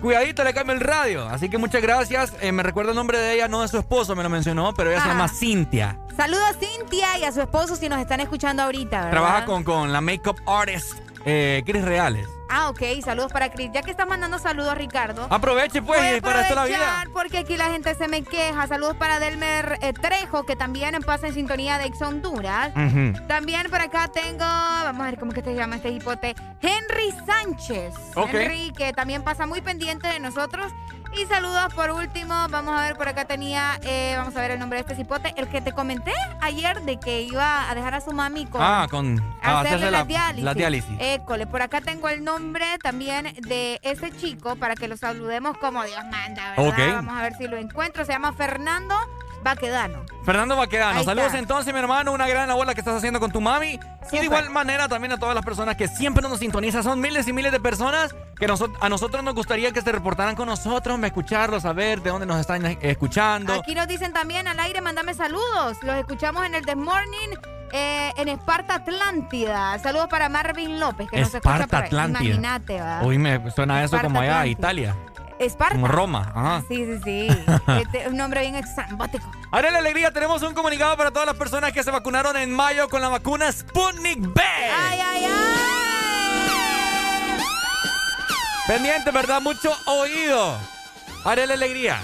cuidadito le cambio el radio. Así que muchas gracias. Eh, me recuerdo el nombre de ella, no de su esposo, me lo mencionó, pero ella se Ah. llama Cintia. Saludos a Cintia y a su esposo si nos están escuchando ahorita, ¿verdad? Trabaja con, con la makeup artist eh, Chris Reales. Ah, ok. Saludos para Chris. Ya que estás mandando saludos, Ricardo. Aproveche pues, para esto la vida. Porque aquí la gente se me queja. Saludos para Delmer eh, Trejo, que también pasa en sintonía de Ex Honduras. También por acá tengo, vamos a ver cómo que se llama este hipote, Henry Sánchez. Ok. Henry, que también pasa muy pendiente de nosotros. Y saludos por último, vamos a ver, por acá tenía, eh, vamos a ver el nombre de este cipote, el que te comenté ayer de que iba a dejar a su mami con... Ah, con a a hacerle la, la, diálisis. la diálisis. École, por acá tengo el nombre también de ese chico para que lo saludemos como Dios manda, ¿verdad? Vamos a ver si lo encuentro. Se llama Fernando Baquedano. Fernando Baquedano, Ahí saludos está. entonces, mi hermano. Una gran labor la que estás haciendo con tu mami. Y de igual manera también a todas las personas que siempre nos sintonizan. Son miles y miles de personas que noso- a nosotros nos gustaría que se reportaran con nosotros, escucharlos, saber de dónde nos están escuchando. Aquí nos dicen también al aire, mándame saludos. Los escuchamos en el The Morning eh, en Esparta Atlántida. Saludos para Marvin López, que nos escucha Esparta por. Atlántida. Imagínate. Uy, me suena eso Esparta como allá, Atlántida. Italia. Esparta. Como Roma. Ajá. Sí, sí, sí. *laughs* Este, un nombre bien exambótico. Ahora la alegría, tenemos un comunicado para todas las personas que se vacunaron en mayo con la vacuna Sputnik B. ¡Ay, ay, ay! Pendiente, ¿verdad? Mucho oído. Haré la alegría.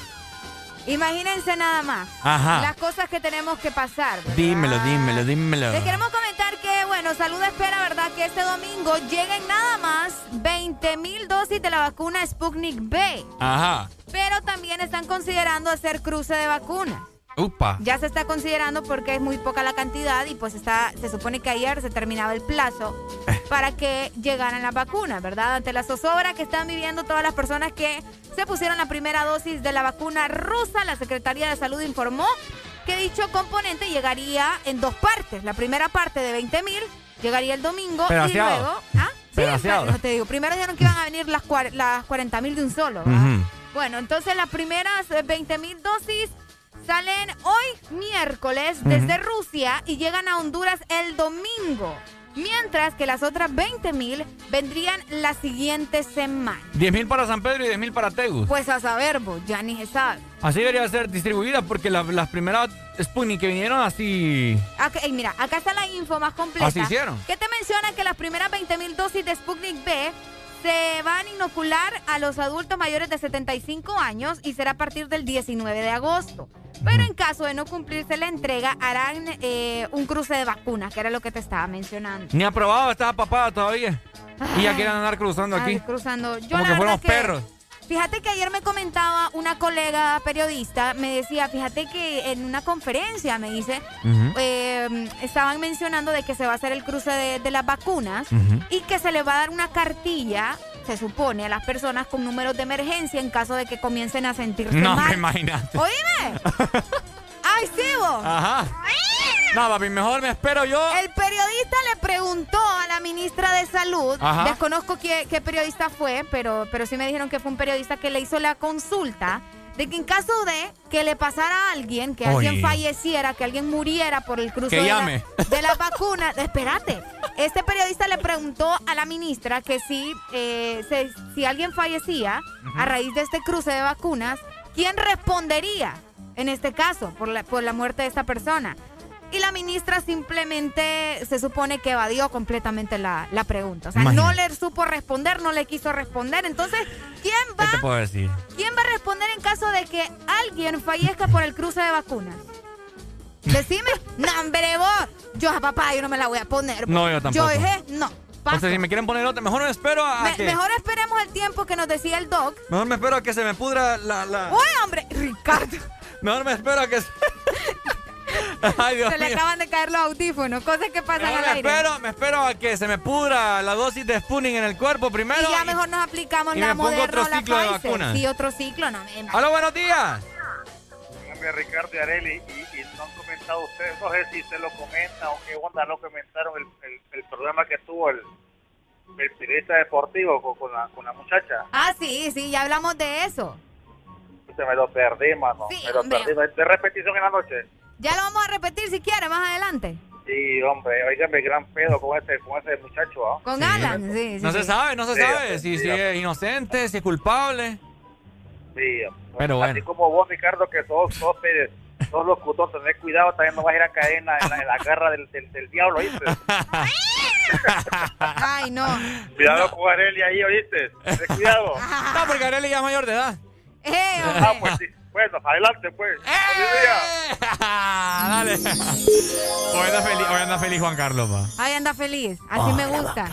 Imagínense nada más. Ajá. Las cosas que tenemos que pasar. ¿verdad? Dímelo, dímelo, dímelo. Les queremos comentar que, bueno, Salud espera, ¿verdad? Que este domingo lleguen nada más 20 mil dosis de la vacuna Sputnik B. Ajá. Pero también están considerando hacer cruce de vacunas. Upa. Ya se está considerando porque es muy poca la cantidad y pues está, se supone que ayer se terminaba el plazo para que llegaran las vacunas, ¿verdad? Ante la zozobra que están viviendo todas las personas que se pusieron la primera dosis de la vacuna rusa, la Secretaría de Salud informó que dicho componente llegaría en dos partes. La primera parte de 20 mil llegaría el domingo Pedaceado. y luego... ¿Ah? Sí, pero te digo, primero dijeron que iban a venir las, las 40 mil de un solo. Bueno, entonces las primeras 20 mil dosis salen hoy miércoles desde Rusia y llegan a Honduras el domingo. Mientras que las otras 20 mil vendrían la siguiente semana. 10 mil para San Pedro y 10 mil para Tegus. Pues a saber, vos, ya ni se sabe. Así debería ser distribuida porque la- las primeras Sputnik que vinieron así. Acá, ey, mira, acá está la info más completa. Así hicieron. Que te menciona que las primeras 20 mil dosis de Sputnik B se van a inocular a los adultos mayores de 75 años y será a partir del 19 de agosto. Pero en caso de no cumplirse la entrega, harán eh, un cruce de vacunas, que era lo que te estaba mencionando. Ni aprobado, estaba papada todavía. Y ya quieren andar cruzando Ay, aquí. cruzando. Yo Como la que fuéramos perros. Fíjate que ayer me comentaba una colega periodista, me decía, fíjate que en una conferencia, me dice, eh, estaban mencionando de que se va a hacer el cruce de, de las vacunas y que se le va a dar una cartilla, se supone, a las personas con números de emergencia en caso de que comiencen a sentirse No, me mal. imagínate. Oíme. *laughs* Ay, sí, vos. Ajá. No, papi, mejor me espero yo. El periodista le preguntó a la ministra de Salud, Ajá. desconozco qué, qué periodista fue, pero, pero sí me dijeron que fue un periodista que le hizo la consulta de que en caso de que le pasara a alguien, que alguien falleciera, que alguien muriera por el cruce de. La, de la vacuna, espérate, este periodista le preguntó a la ministra que si, eh, se- si alguien fallecía a raíz de este cruce de vacunas, ¿quién respondería en este caso por la, por la muerte de esta persona? Y la ministra simplemente se supone que evadió completamente la, la pregunta. O sea, no le supo responder, no le quiso responder. Entonces, ¿quién ¿Qué te va, puedo decir? ¿quién va a responder en caso de que alguien fallezca por el cruce de vacunas? Decime, *laughs* no, hombre, vos. Yo a papá, yo no me la voy a poner. No, yo tampoco. Yo dije, no. O sea, si me quieren poner otra, mejor me espero a Me- que... mejor esperemos el tiempo que nos decía el doc. Mejor me espero a que se me pudra la... la... Uy, hombre, Ricardo. Mejor me espero a que... se- *laughs* Ay, Dios Se le mío. acaban de caer los audífonos, cosas que pasan Mejor al me aire. espero, me espero a que se me pudra la dosis de spooning en el cuerpo primero. y ya mejor nos aplicamos y la Moderna otro la ciclo de vacuna. Sí, otro ciclo, no me Hola, buenos días. Dígame, Ricardo y Areli, y, y no han comentado ustedes, no sé si se lo comentan o qué onda lo comentaron el, el, el programa que tuvo el, el periodista deportivo con, con la, con la muchacha. Ah, sí, sí, ya hablamos de eso. Se me lo perdí, mano. Sí, me lo hombre. perdí. ¿De repetición en la noche? Ya lo vamos a repetir si quiere más adelante. Sí, hombre, oígame, gran pedo con ese, con ese muchacho, ¿ah? Con Alan, sí, sí. No se sí. sabe, no se Sí, sabe sí, si, sí, si sí. es inocente, si es culpable. Sí, Pero así bueno. como vos, Ricardo, que te- todos los cutos, tenés cuidado, también no vas a ir a caer en la, en la, en la garra del, del, del diablo, ¿oíste? *laughs* Ay, no. Cuidado con Areli ahí, ¿oíste? Ten cuidado. *laughs* No, porque Arely ya es mayor de edad. Eh, Ah, pues sí. Bueno, adelante, pues. Feliz día. *laughs* Dale. Hoy anda feliz, hoy anda feliz Juan Carlos, pa. Ay, anda feliz. Así me gusta.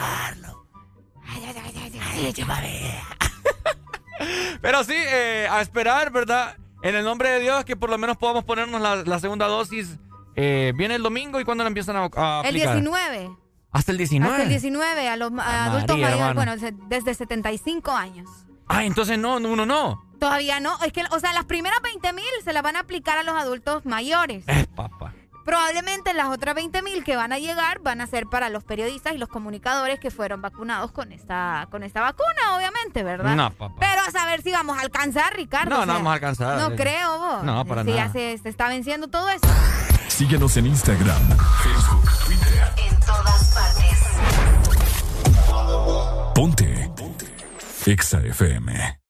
Pero sí, eh, a esperar, ¿verdad? En el nombre de Dios, que por lo menos podamos ponernos la, la segunda dosis. Eh, viene el domingo y cuándo la empiezan a, a El aplicar. 19. Hasta el 19. Hasta el 19 a los a adultos mayores, bueno, desde 75 años. Ah, entonces no, uno no. Todavía no. Es que, o sea, las primeras 20 mil se las van a aplicar a los adultos mayores. Eh, papá. Probablemente las otras 20 mil que van a llegar van a ser para los periodistas y los comunicadores que fueron vacunados con esta, con esta vacuna, obviamente, ¿verdad? No, papá. Pero a saber si vamos a alcanzar, Ricardo. No, o no vamos a alcanzar. No creo, vos. No, para Si ya nada. se, se está venciendo todo eso. Síguenos en Instagram, Facebook, Twitter. En todas partes. Ponte. Exa FM.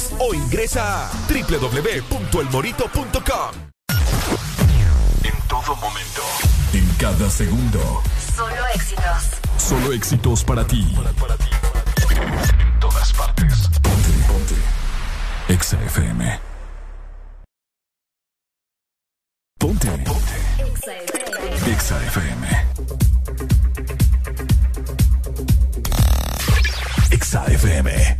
2283-6676 o ingresa a www.elmorito.com. En todo momento, en cada segundo, Solo éxitos. solo éxitos para ti. En todas partes. Ponte, ponte. Exa FM. Ponte. Ponte. Exa FM. Exa FM.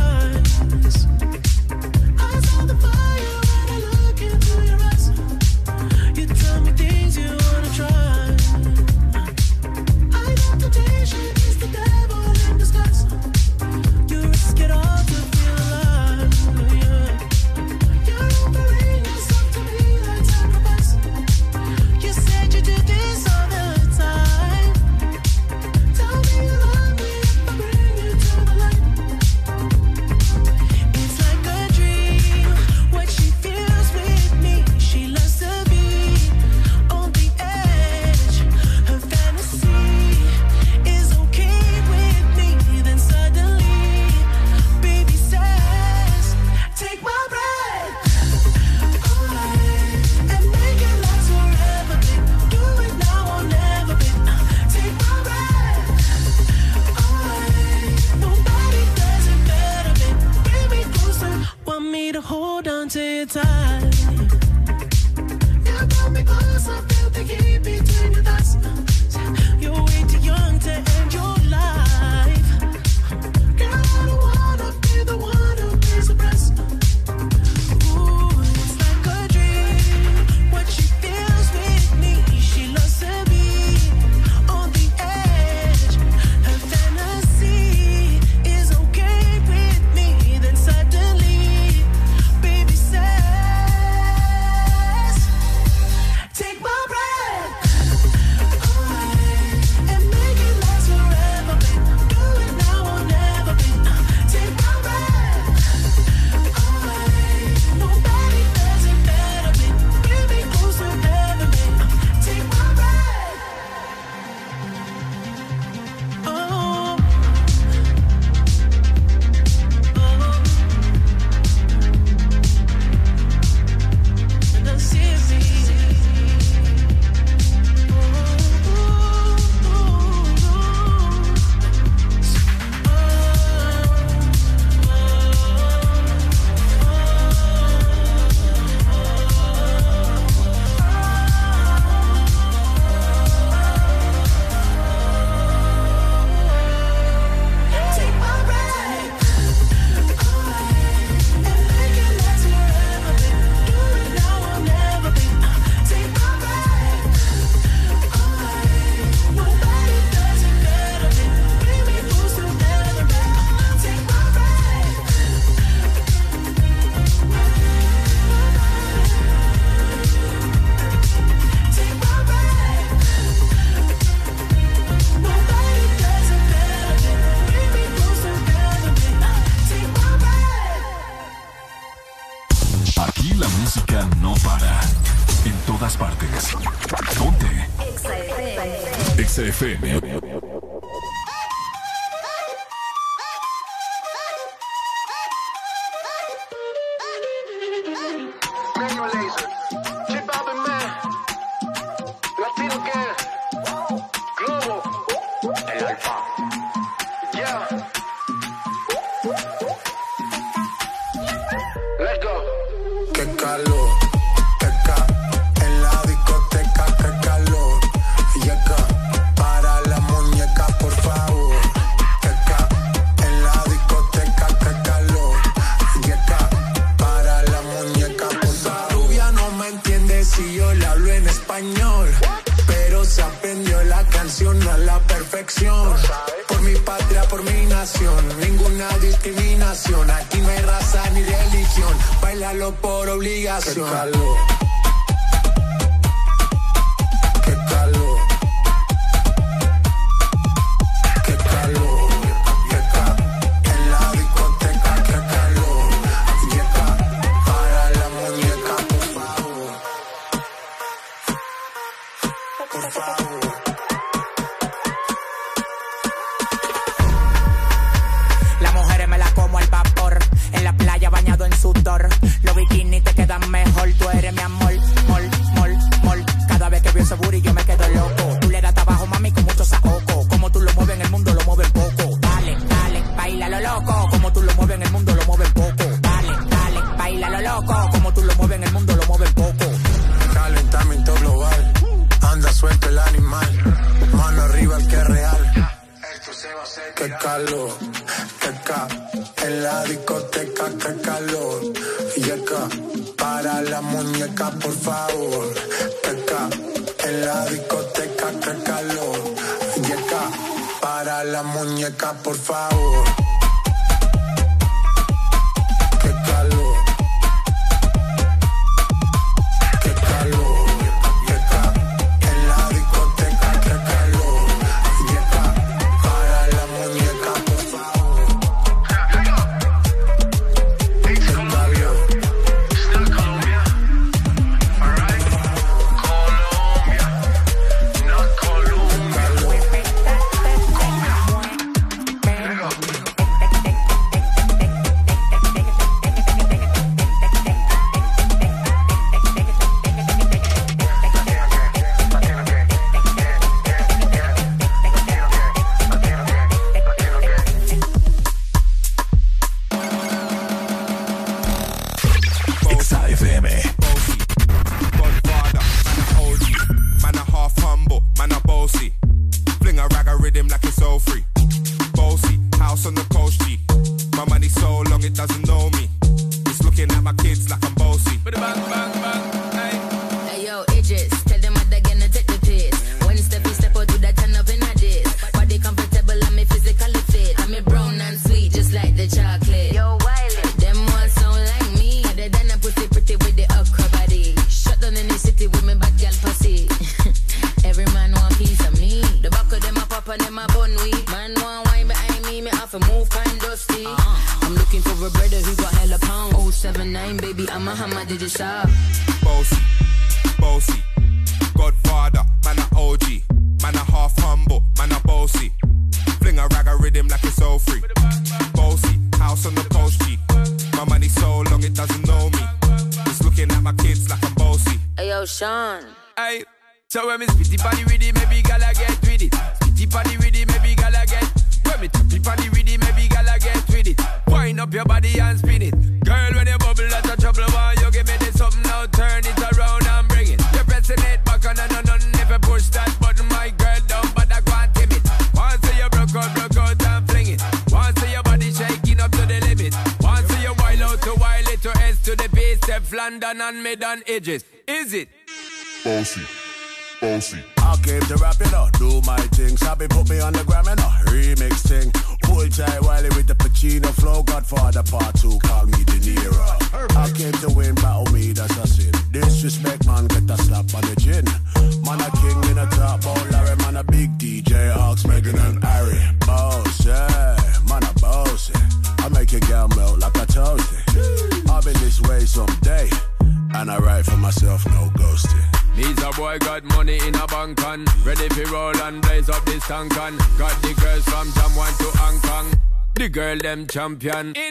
champion. In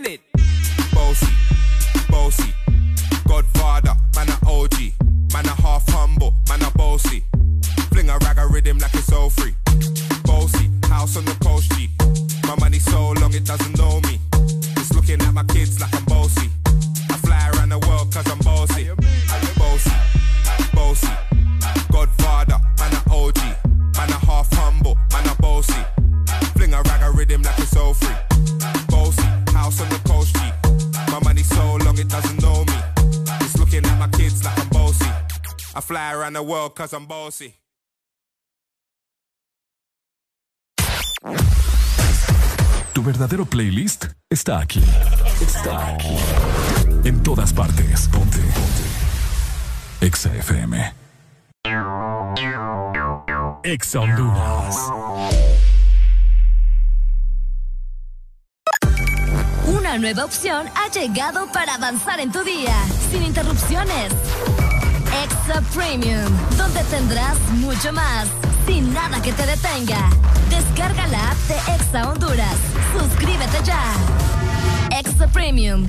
cause Tu verdadero playlist está aquí. Está aquí. En todas partes. Ponte. Ponte. Exa FM. Exa Honduras. Una nueva opción ha llegado para avanzar en tu día. Sin interrupciones Ultra Premium, donde tendrás mucho más, sin nada que te detenga. Descarga la app de Exa Honduras. Suscríbete ya. Exa Premium.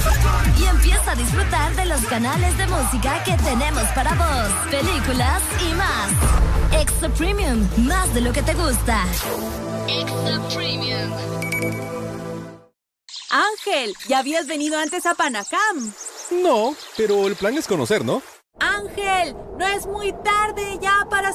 Y empieza a disfrutar de los canales de música que tenemos para vos, películas y más. Exa Premium, más de lo que te gusta. Exa Premium. Ángel, ¿ya habías venido antes a Panacam? No, pero el plan es conocer, ¿no?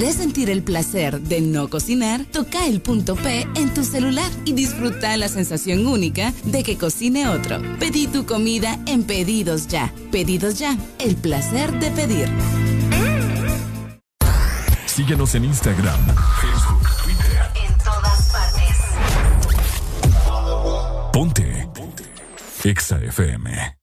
¿Querés sentir el placer de no cocinar? Toca el punto P en tu celular y disfruta la sensación única de que cocine otro. Pedí tu comida en Pedidos Ya. Pedidos Ya, el placer de pedir. Síguenos en Instagram, Facebook, Twitter. En todas partes. Ponte. Ponte. Exa FM.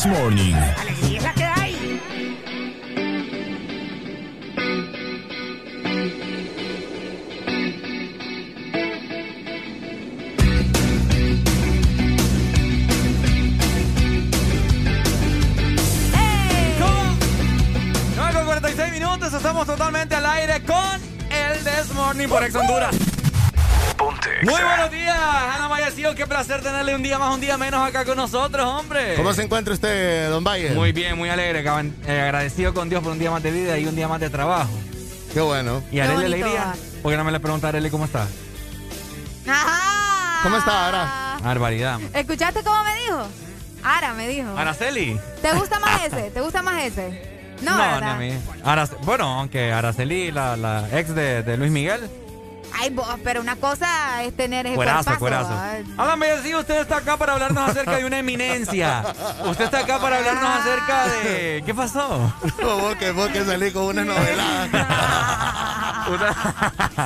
This Morning. Alegría es la que hay. ¿Cómo? 9 con 46 minutos, estamos totalmente al aire con el This Morning por Ex Honduras. Muy buenos días, Ana Mayacío. Qué placer tenerle un día más, un día menos acá con nosotros, hombre. ¿Cómo se encuentra usted, don Valle? Muy bien, muy alegre. Eh, agradecido con Dios por un día más de vida y un día más de trabajo. Qué bueno. Y Arely Alegría. ¿Por qué no me le pregunta a Arely cómo está? Ajá. ¿Cómo está ahora? Barbaridad. ¿Escuchaste cómo me dijo? Ara me dijo. Araceli. ¿Te gusta más ese? ¿Te gusta más ese? No, ni ¿verdad? a mí. Arace- bueno, aunque Araceli, la, la ex de, de Luis Miguel, Ay, vos, pero una cosa es tener ese Cuerazo, cuerpazo. Hágame decir, usted está acá para hablarnos acerca de una eminencia. Usted está acá para hablarnos acerca de... ¿Qué pasó? *laughs* vos que, vos que salí con una novelada.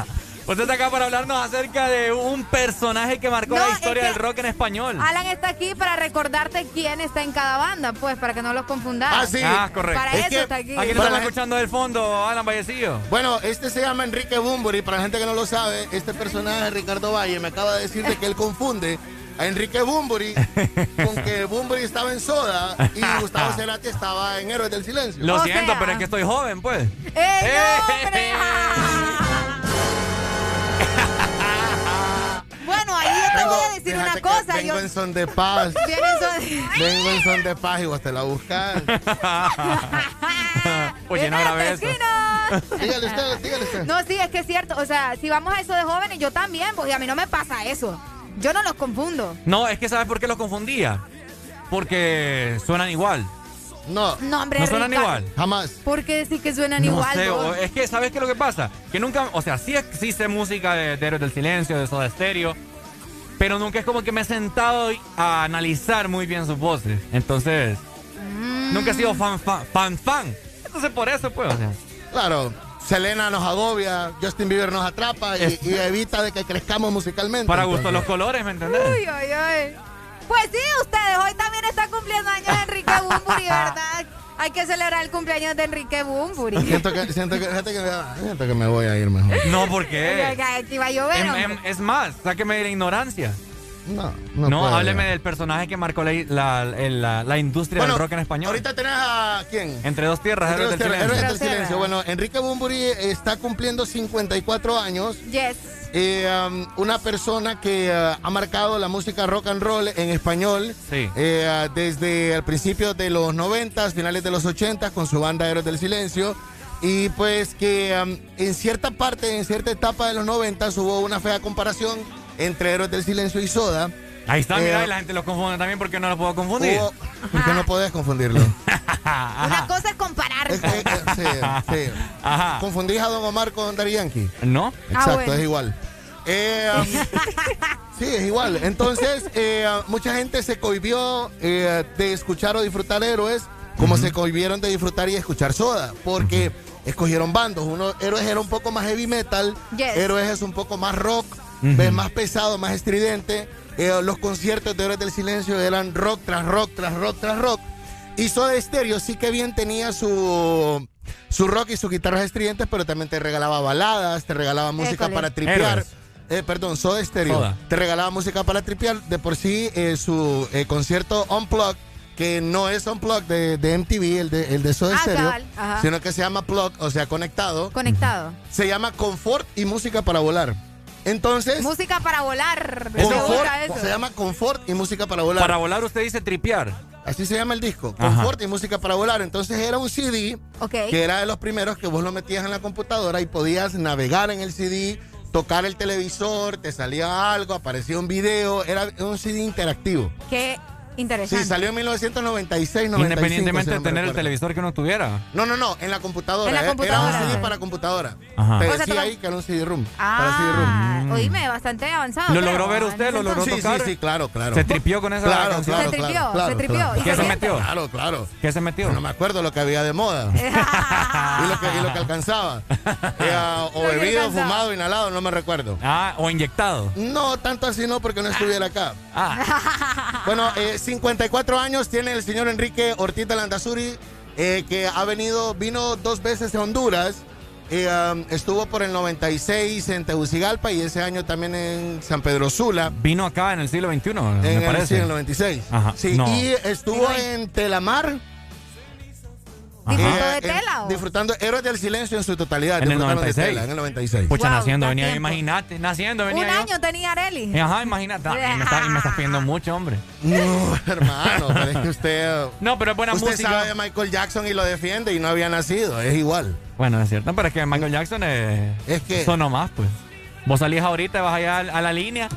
*laughs* Usted está acá para hablarnos acerca de un personaje que marcó No, la es historia que del rock en español. Alan está aquí para recordarte quién está en cada banda, pues, para que no los confundas. Ah, sí. Ah, correcto. Para Es eso que- está aquí. Aquí estamos la- escuchando del fondo, Alan Vallecillo. Bueno, este se llama Enrique Bumburi. Para la gente que no lo sabe, este personaje, Ricardo Valle, me acaba de decir de que él confunde a Enrique Bumburi con que Bumburi estaba en Soda y Gustavo *laughs* Cerati estaba en Héroes del Silencio. Lo siento, pero es que estoy joven, pues. ¡Ey, *laughs* no! *laughs* bueno, ahí yo te voy a decir una cosa. Vengo Yo... en son de paz. *laughs* Son- *laughs* Vengo en son de paz y vos te la buscas. Oye, no grabé eso. dígale usted, dígale usted. No, sí, es que es cierto. O sea, si vamos a eso de jóvenes, yo también, porque a mí no me pasa eso. Yo no los confundo. No, es que ¿sabes por qué los confundía? Porque suenan igual. No. No, hombre, ¿No suenan Ricardo. igual? Jamás. ¿Por qué decir que suenan No igual? sé, vos? o- es que ¿sabes qué es lo que pasa? Que nunca, o sea, sí existe música de, de Héroes del Silencio, de Soda Stereo, pero nunca es como que me he sentado a analizar muy bien sus voces. Entonces, nunca he sido fan, fan, fan, fan. Entonces por eso, pues, o sea. Claro. Selena nos agobia, Justin Bieber nos atrapa y, evita de que crezcamos musicalmente. Para gusto los colores, ¿me entendés? Uy, ay, ay. Pues sí, ustedes hoy también están cumpliendo años Enrique Bumburi, ¿verdad? Hay que celebrar el cumpleaños de Enrique Bumburi. Siento que, siento que, fíjate que, siento que me voy a ir mejor. No, ¿por qué? Aquí va a llover. Em- em- es más, sáqueme de la ignorancia. No, No, no, puedo. hábleme del personaje que marcó la, la, la- la industria Bueno, del rock en español. Ahorita tenés a quién? Entre dos tierras, Entre Héroes los del ter- Silencio. Héroes del Silencio. Bueno, Enrique Bumburi está cumpliendo 54 años. Yes. Eh, um, una persona que uh, ha marcado la música rock and roll en español Sí. eh, uh, desde el principio de los 90, finales de los 80 con su banda Héroes del Silencio. Y pues que um, en cierta parte, en cierta etapa de los 90 hubo una fea comparación entre Héroes del Silencio y Soda. Ahí está, Eh, mira, y la gente lo confunde también porque no lo puedo confundir. hubo- porque no podés confundirlo. *laughs* Una cosa es comparar. Es que, eh, sí, sí. Ajá. ¿Confundís a Don Omar con Daddy Yankee? ¿No? Exacto, Ah, bueno. es igual. Eh, um, *laughs* sí, es igual. Entonces, eh, mucha gente se cohibió eh, de escuchar o disfrutar héroes, como se cohibieron de disfrutar y escuchar soda, porque escogieron bandos. Uno, héroes era un poco más heavy metal, Yes. héroes es un poco más rock, Ves, más pesado, más estridente. Eh, los conciertos de Héroes del Silencio eran rock tras rock, tras rock, tras rock. Y Soda Stereo sí que bien tenía su su rock y sus guitarras estridentes, pero también te regalaba baladas, te regalaba música École. para tripear. Eh, perdón, Soda Stereo. Soda. Te regalaba música para tripear. De por sí, eh, su eh, concierto Unplugged, que no es Unplugged de, de MTV, el de, el de Soda Ah, Stereo, sino que se llama Plug, o sea, conectado. Conectado. Se llama Confort y Música para Volar. Entonces, Música para volar. Confort, eso. se llama Confort y Música para Volar. Para volar usted dice tripear. Así se llama el disco, Ajá. Confort y Música para Volar. Entonces era un CD Ok. que era de los primeros que vos lo metías en la computadora y podías navegar en el CD, tocar el televisor, te salía algo, aparecía un video, era un CD interactivo. Qué Sí, interesante. salió en 1996, 95. Independientemente si de no tener el televisor que uno tuviera. No, no, no, en la computadora. En la eh, computadora. Era un CD para computadora. Ajá. Te O sea, decía toma- ahí que era un CD-ROOM. para CD-ROOM. Ah, oíme, bastante avanzado. ¿Lo creo, logró ver usted? ¿Lo logró Sí, sí, tocar? sí, claro, claro. ¿Se tripió con esa Claro, canción? claro, Se tripió, claro, claro, se tripió. claro. ¿Y ¿Qué se metió? Claro, claro. ¿Qué se metió? No me acuerdo lo que había de moda. *laughs* y, lo que, y lo que alcanzaba. Era o bebido, alcanzaba. fumado, inhalado, no me recuerdo. Ah, o inyectado. No, tanto así no, porque no estuviera acá. Ah, Bueno, eh, 54 años tiene el señor Enrique Ortiz de Landazuri, eh, que ha venido, vino dos veces a Honduras. eh, um, estuvo por el 96 en Tegucigalpa y ese año también en San Pedro Sula. vino acá en el siglo XXI, En me el, parece. sí, en el 96. Ajá, Sí, no. y estuvo en Telamar. ¿Disfrutó eh, de en- tela o? disfrutando Héroes del Silencio en su totalidad. En el disfrutaron de 96. Tela, en el 96. Pucha, Wow, naciendo venía imagínate, naciendo venía Un yo. año tenía Areli. Eh, Ajá, imagínate. Y me, está, y me estás pidiendo *laughs* mucho, hombre. No, hermano, pero es que usted. No, pero es buena usted música. sabe de Michael Jackson y lo defiende y no había nacido, es igual. Bueno, es cierto, pero es que Michael Jackson es. Es que- Eso nomás, pues. Vos salís ahorita, vas allá a, a la línea.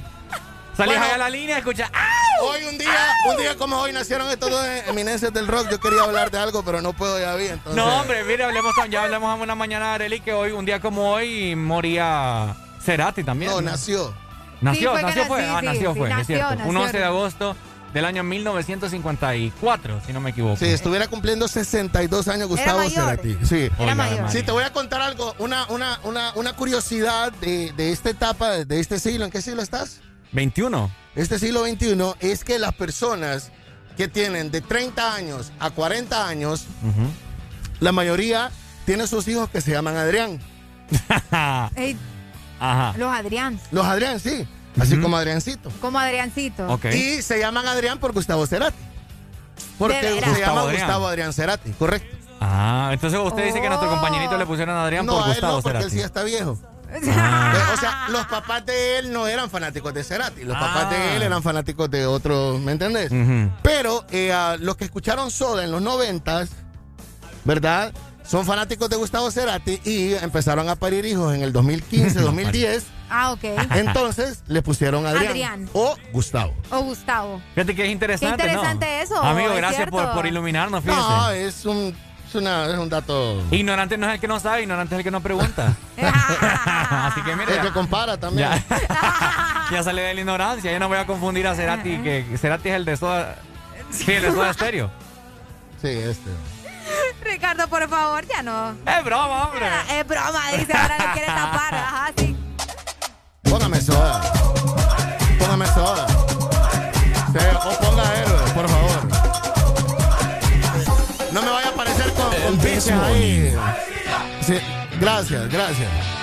Salís Bueno. allá a la línea, escucha. ¡Ah! Hoy un día, un día como hoy nacieron estos dos eminencias del rock. Yo quería hablar de algo, pero no puedo ya. Entonces, No, hombre, mire, hablemos, ya hablamos una mañana de Arely que hoy, un día como hoy, moría Cerati también. No, nació. Nació, Sí, fue nació fue. nací, ah, sí, nació sí, fue, es nació, cierto. Un nació. 11 de agosto del año 1954, si no me equivoco. Si estuviera cumpliendo 62 años Gustavo mayor. Cerati. Sí. Era mayor. Sí, te voy a contar algo, una, una, una, una curiosidad de, de esta etapa, de este siglo. ¿En qué siglo estás? 21. Este siglo XXI es que las personas que tienen de 30 años a 40 años, la mayoría tiene sus hijos que se llaman Adrián. *laughs* Ajá. los Adrián. Los Adrián, sí. Así como Adriancito. Como Adriancito. Ok. Y se llaman Adrián por Gustavo Cerati. Porque se llama Gustavo Adrián. Gustavo Adrián Cerati, correcto. Ah, entonces usted dice que nuestro Oh. compañerito le pusieron a Adrián no, por a él Gustavo no, porque él sí ya está viejo. Ah. O sea, los papás de él no eran fanáticos de Cerati. Los papás Ah. de él eran fanáticos de otros, ¿me entendés? Pero eh, a los que escucharon Soda en los noventas, ¿verdad? Son fanáticos de Gustavo Cerati y empezaron a parir hijos en el *laughs* 2015, 2010. Ah, ok. Entonces le pusieron Adrián, Adrián. o Gustavo. O Gustavo. Fíjate que es interesante, Qué interesante ¿no? eso, Amigo, es gracias por, por iluminarnos, fíjese. No, es un, es, una- es un dato. Ignorante no es el que no sabe, ignorante es el que no pregunta. *laughs* Así que mire, El que compara también. ya, *laughs* ya sale de la ignorancia. Ya no voy a confundir a Cerati, que Cerati es el de Soda, sí, el de Soda Stereo. Sí, este. Ricardo, por favor, ya no. Es broma, hombre. Es broma, dice, ahora lo quiere tapar. Ajá, sí. Póngame soda. Póngame soda. Sí, o ponga héroe, gracias, gracias.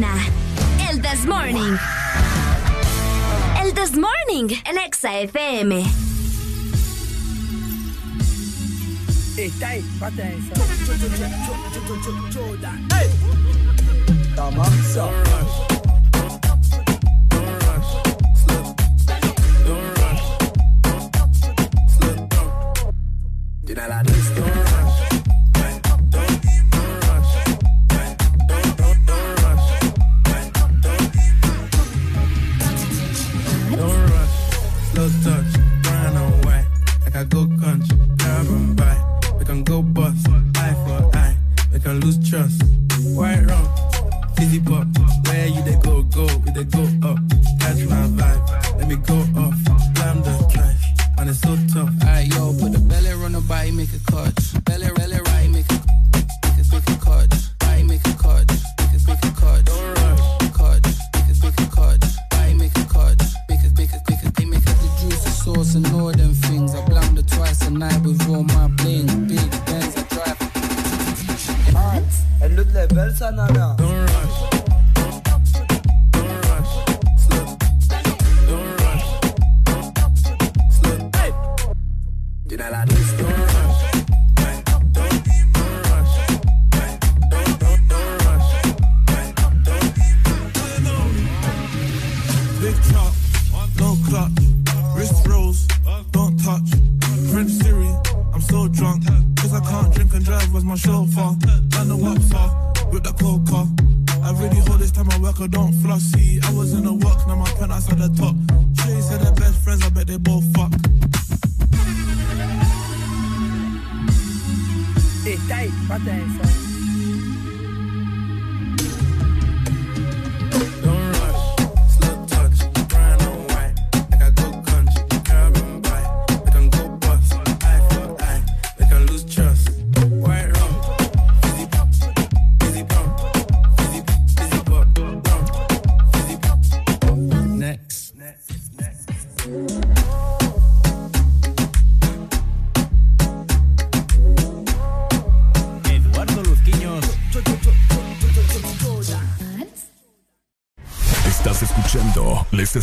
La. El This Morning. El This Morning en Exa FM. Está ahí, pata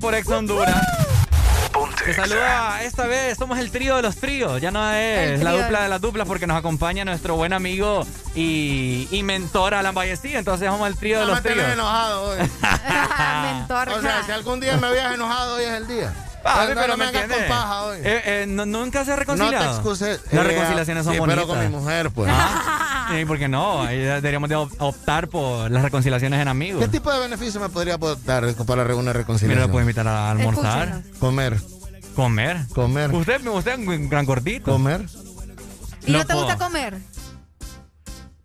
Por Ex Honduras. Te saluda, esta vez somos el trío de los tríos, ya no es la dupla de las duplas porque nos acompaña nuestro buen amigo y, y mentor Alan Vallecillo, entonces somos el trío de No los me tríos. enojado hoy. *laughs* Mentor. O sea, si algún día me habías enojado, hoy es el día. Ah, No, pero no me entiendes. con paja hoy. Eh, eh, no- nunca se ha No reconciliado. te excuses. Las Eh, reconciliaciones son sí, bonitas. pero con mi mujer, pues. Ah, sí, porque no, ahí deberíamos de op- optar por las reconciliaciones en amigos. ¿Qué tipo de beneficio me podría dar para una Mira, reconciliación? lo puedo invitar a almorzar. Escúchenos. Comer. Comer. Comer. Usted, usted es un gran gordito. Comer. ¿Y no, No te gusta comer?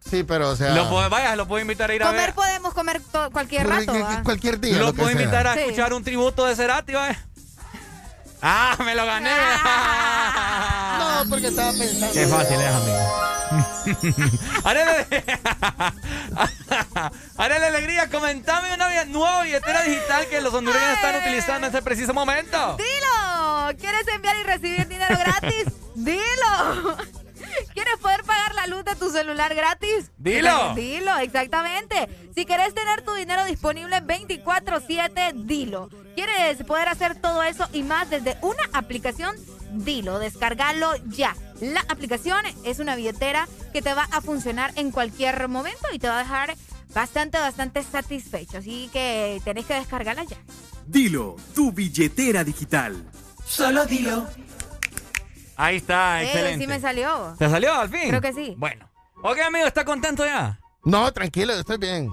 Sí, pero o sea. Lo puedo, vaya, lo puedo invitar a ir a Comer podemos comer cualquier rato, Cualquier- ¿va? cualquier día. Lo puedo sea. invitar a Sí. escuchar un tributo de Cerati, vaya. *laughs* Ah, me lo gané. No, porque estaba pensando. Qué fácil es, amigo. *laughs* *laughs* La alegría, comentame una nueva billetera digital que los hondureños están utilizando en este preciso momento. ¡Dilo! ¿Quieres enviar y recibir dinero gratis? *laughs* ¡Dilo! ¿Quieres poder pagar la luz de tu celular gratis? Dilo. Dilo, exactamente. Si quieres tener tu dinero disponible 24/7, dilo. ¿Quieres poder hacer todo eso y más desde una aplicación? Dilo, descargalo ya. La aplicación es una billetera que te va a funcionar en cualquier momento y te va a dejar bastante, bastante satisfecho. Así que tenés que descargarla ya. Dilo, tu billetera digital. Solo dilo. Ahí está, Eh, excelente. sí me salió. ¿Te salió al fin? Creo que sí. Bueno. Ok, amigo, ¿está contento ya? No, tranquilo, estoy bien.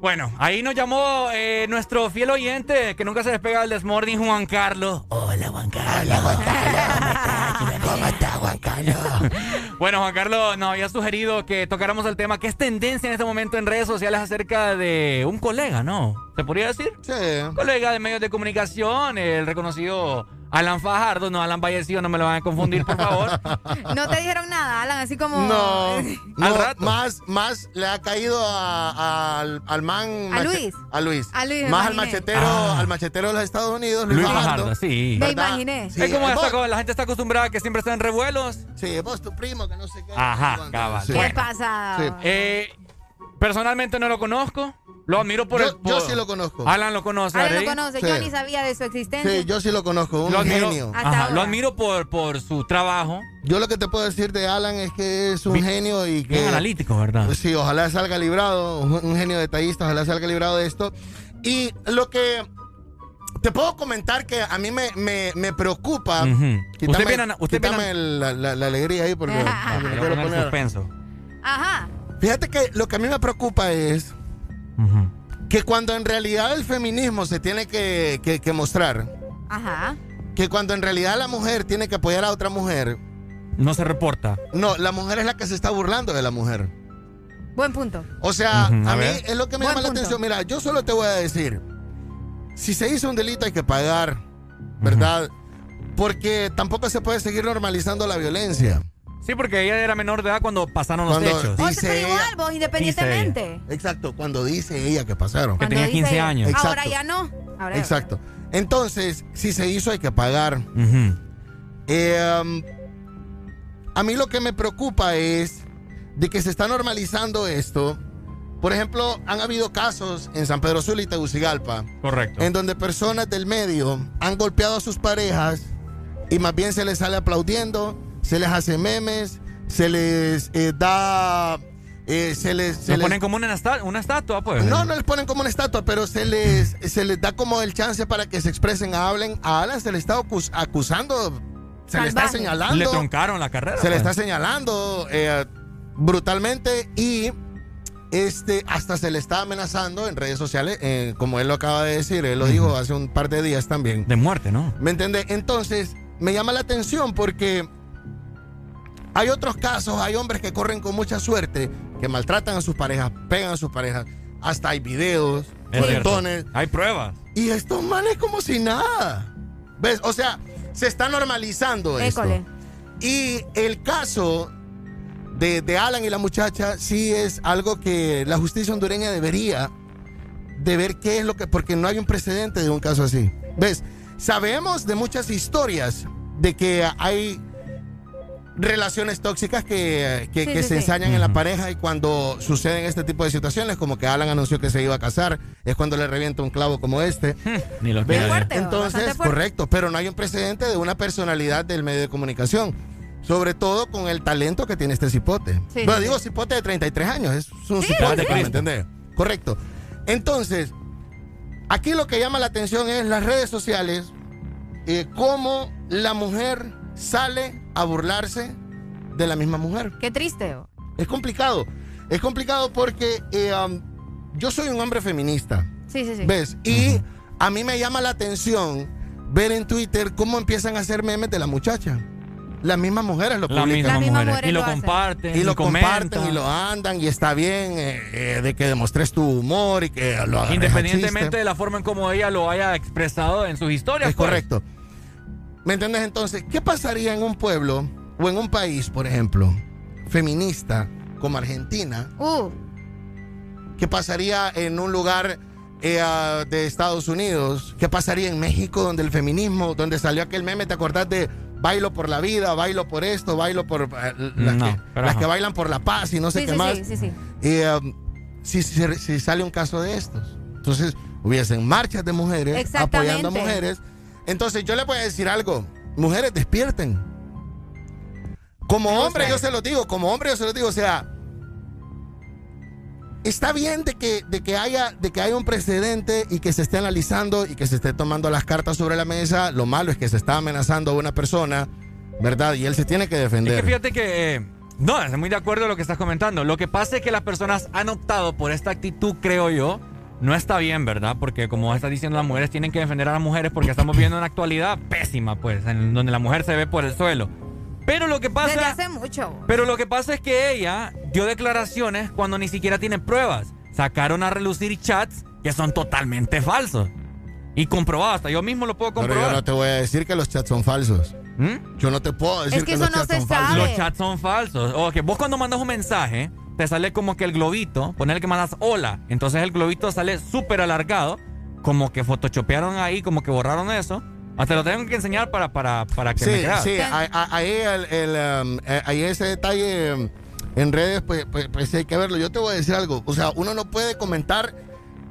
Bueno, ahí nos llamó eh, nuestro fiel oyente que nunca se despega del Desmorning, Juan Carlos. Hola, Juan Carlos. Juan Carlos. ¿Cómo está, Juan Carlos? *laughs* bueno, Juan Carlos nos había sugerido que tocáramos el tema que es tendencia en este momento en redes sociales acerca de un colega, ¿no? ¿Se podría decir? Sí. Colega de medios de comunicación, el reconocido Alan Fajardo, no Alan Vallecillo, no me lo van a confundir, por favor. *laughs* No te dijeron nada, Alan, así como. No, *laughs* no más, más le ha caído a- a- al, al man. ¿A Luis? A Luis. A Luis, Más al machetero, Ah. al machetero de los Estados Unidos, Luis, Luis Fajardo. Fajardo, sí. Me imaginé. Sí, es como vos- esta cosa, la gente está acostumbrada a que siempre están revuelos. Sí, vos tu primo, que no sé qué. Ajá, cabal. Sí. ¿Qué Bueno. pasa? Sí. Eh, personalmente no lo conozco. Lo admiro por Yo- el. por- yo sí lo conozco. Alan lo conoce. Alan lo conoce, Sí. yo ni sabía de su existencia. Sí, yo sí lo conozco, un Lo admiro, genio. Ajá, lo admiro por, por su trabajo. Yo lo que te puedo decir de Alan es que es un Bien- genio y que... Bien analítico, ¿verdad? Sí, ojalá salga librado, un, un genio detallista, ojalá salga librado de esto. Y lo que te puedo comentar que a mí me, me, me preocupa, Ujú. quítame, Usted viene a- usted quítame viene la, la- la alegría ahí porque, *laughs* quiero en poner- suspenso. Ajá. Fíjate que lo que a mí me preocupa es Que cuando en realidad el feminismo se tiene que, que- que mostrar, Ajá. que cuando en realidad la mujer tiene que apoyar a otra mujer, No se reporta. no, la mujer es la que se está burlando de la mujer. Buen punto. O sea, a a, mí es lo que me Buen llama la atención. Mira, yo solo te voy a decir, si se hizo un delito hay que pagar, ¿verdad? Porque tampoco se puede seguir normalizando la violencia. Sí, porque ella era menor de edad cuando pasaron los Cuando- hechos. Sí. O Dice sea, igual, vos, independientemente. Exacto, cuando dice ella que pasaron. Que Cuando tenía 15 dice- años. Ahora ya no. Ahora ya- Exacto. Entonces, si se hizo hay que pagar. Eh, um, a mí lo que me preocupa es de que se está normalizando esto. Por ejemplo, han habido casos en San Pedro Sula y Tegucigalpa Correcto. en donde personas del medio han golpeado a sus parejas y más bien se les sale aplaudiendo, se les hace memes, se les eh, da... eh, se les, se les- ponen como una, una estatua, pues. no, no les ponen como una estatua, pero se les, se les da como el chance para que se expresen, hablen. A Alan se le está acus- acusando, se le está señalando. Le troncaron la carrera. Se le pues. está señalando eh, brutalmente y este hasta se le está amenazando en redes sociales, eh, como él lo acaba de decir, él lo dijo hace un par de días también. De muerte, ¿no? ¿Me entiende? Entonces, me llama la atención porque hay otros casos, hay hombres que corren con mucha suerte, que maltratan a sus parejas, pegan a sus parejas, hasta hay videos, Es cierto. montones, Hay pruebas. y estos manes como si nada. ¿Ves? O sea, se está normalizando esto. École. Y el caso de, de Alan y la muchacha sí es algo que la justicia hondureña debería de ver qué es lo que... Porque no hay un precedente de un caso así. ¿Ves? Sabemos de muchas historias de que hay relaciones tóxicas que, que- Sí, que sí, se sí. ensañan en la pareja y cuando suceden este tipo de situaciones, como que Alan anunció que se iba a casar, es cuando le revienta un clavo como este. *laughs* Ni lo ¿Ves? quiero ver. fuerte, Entonces, correcto, pero no hay un precedente de una personalidad del medio de comunicación. Sobre todo con el talento que tiene este cipote. Sí, bueno, sí, digo cipote de 33 años, es un Sí, cipote, sí. ¿me entendés? Correcto. Entonces, aquí lo que llama la atención es las redes sociales, eh, cómo la mujer sale a burlarse de la misma mujer. Qué triste. oh. Es complicado. Es complicado porque eh, um, yo soy un hombre feminista. Sí, sí, sí. ¿Ves? Y a mí me llama la atención ver en Twitter cómo empiezan a hacer memes de la muchacha. Las mismas mujeres lo La publican. misma Las mismas mujer. mujeres Y lo comparten. Y lo comparten comentan. y lo andan y está bien eh, eh, de que demostres tu humor y que lo a Independientemente de la forma en cómo ella lo haya expresado en sus historias. Es pues. correcto. ¿Me entiendes entonces? ¿Qué pasaría en un pueblo o en un país, por ejemplo, feminista como Argentina? Uh, ¿Qué pasaría en un lugar eh, de Estados Unidos? ¿Qué pasaría en México donde el feminismo, donde salió aquel meme, ¿te acordás de bailo por la vida, bailo por esto, bailo por eh, las, No, que, las que bailan por la paz y no sé sí, qué sí, más? sí, sí, sí. Um, si, si- si sale un caso de estos, entonces hubiesen marchas de mujeres apoyando a mujeres. Entonces yo le voy a decir algo, mujeres despierten. Como hombre yo se lo digo, como hombre yo se lo digo, o sea, está bien de que, de que haya, de que haya un precedente y que se esté analizando y que se esté tomando las cartas sobre la mesa. Lo malo es que se está amenazando a una persona, ¿verdad? Y él se tiene que Es defender. que fíjate que eh, No, estoy muy de acuerdo en lo que estás comentando. Lo que pasa es que las personas han optado por esta actitud, creo yo. No está bien, ¿verdad? Porque como estás diciendo, las mujeres tienen que defender a las mujeres porque estamos viendo una actualidad pésima, pues, en donde la mujer se ve por el suelo. Pero lo que pasa... Desde hace mucho. Pero lo que pasa es que ella dio declaraciones cuando ni siquiera tiene pruebas. Sacaron a relucir chats que son totalmente falsos. Y comprobados, hasta yo mismo lo puedo Pero comprobar. yo no te voy a decir que los chats son falsos. ¿Mm? Yo no te puedo decir Es que que, eso los no chats se son falsos. Los chats son falsos. O que vos cuando mandas un mensaje, te sale como que el globito, poner que mandas hola. Entonces el globito sale súper alargado, como que photoshopearon ahí, como que borraron eso. Hasta lo tengo que enseñar para, para, para que me Sí, creas. sí, ahí, el, el, um, eh, ahí ese detalle um, en redes, pues, pues, pues hay que verlo. Yo te voy a decir algo. O sea, uno no puede comentar,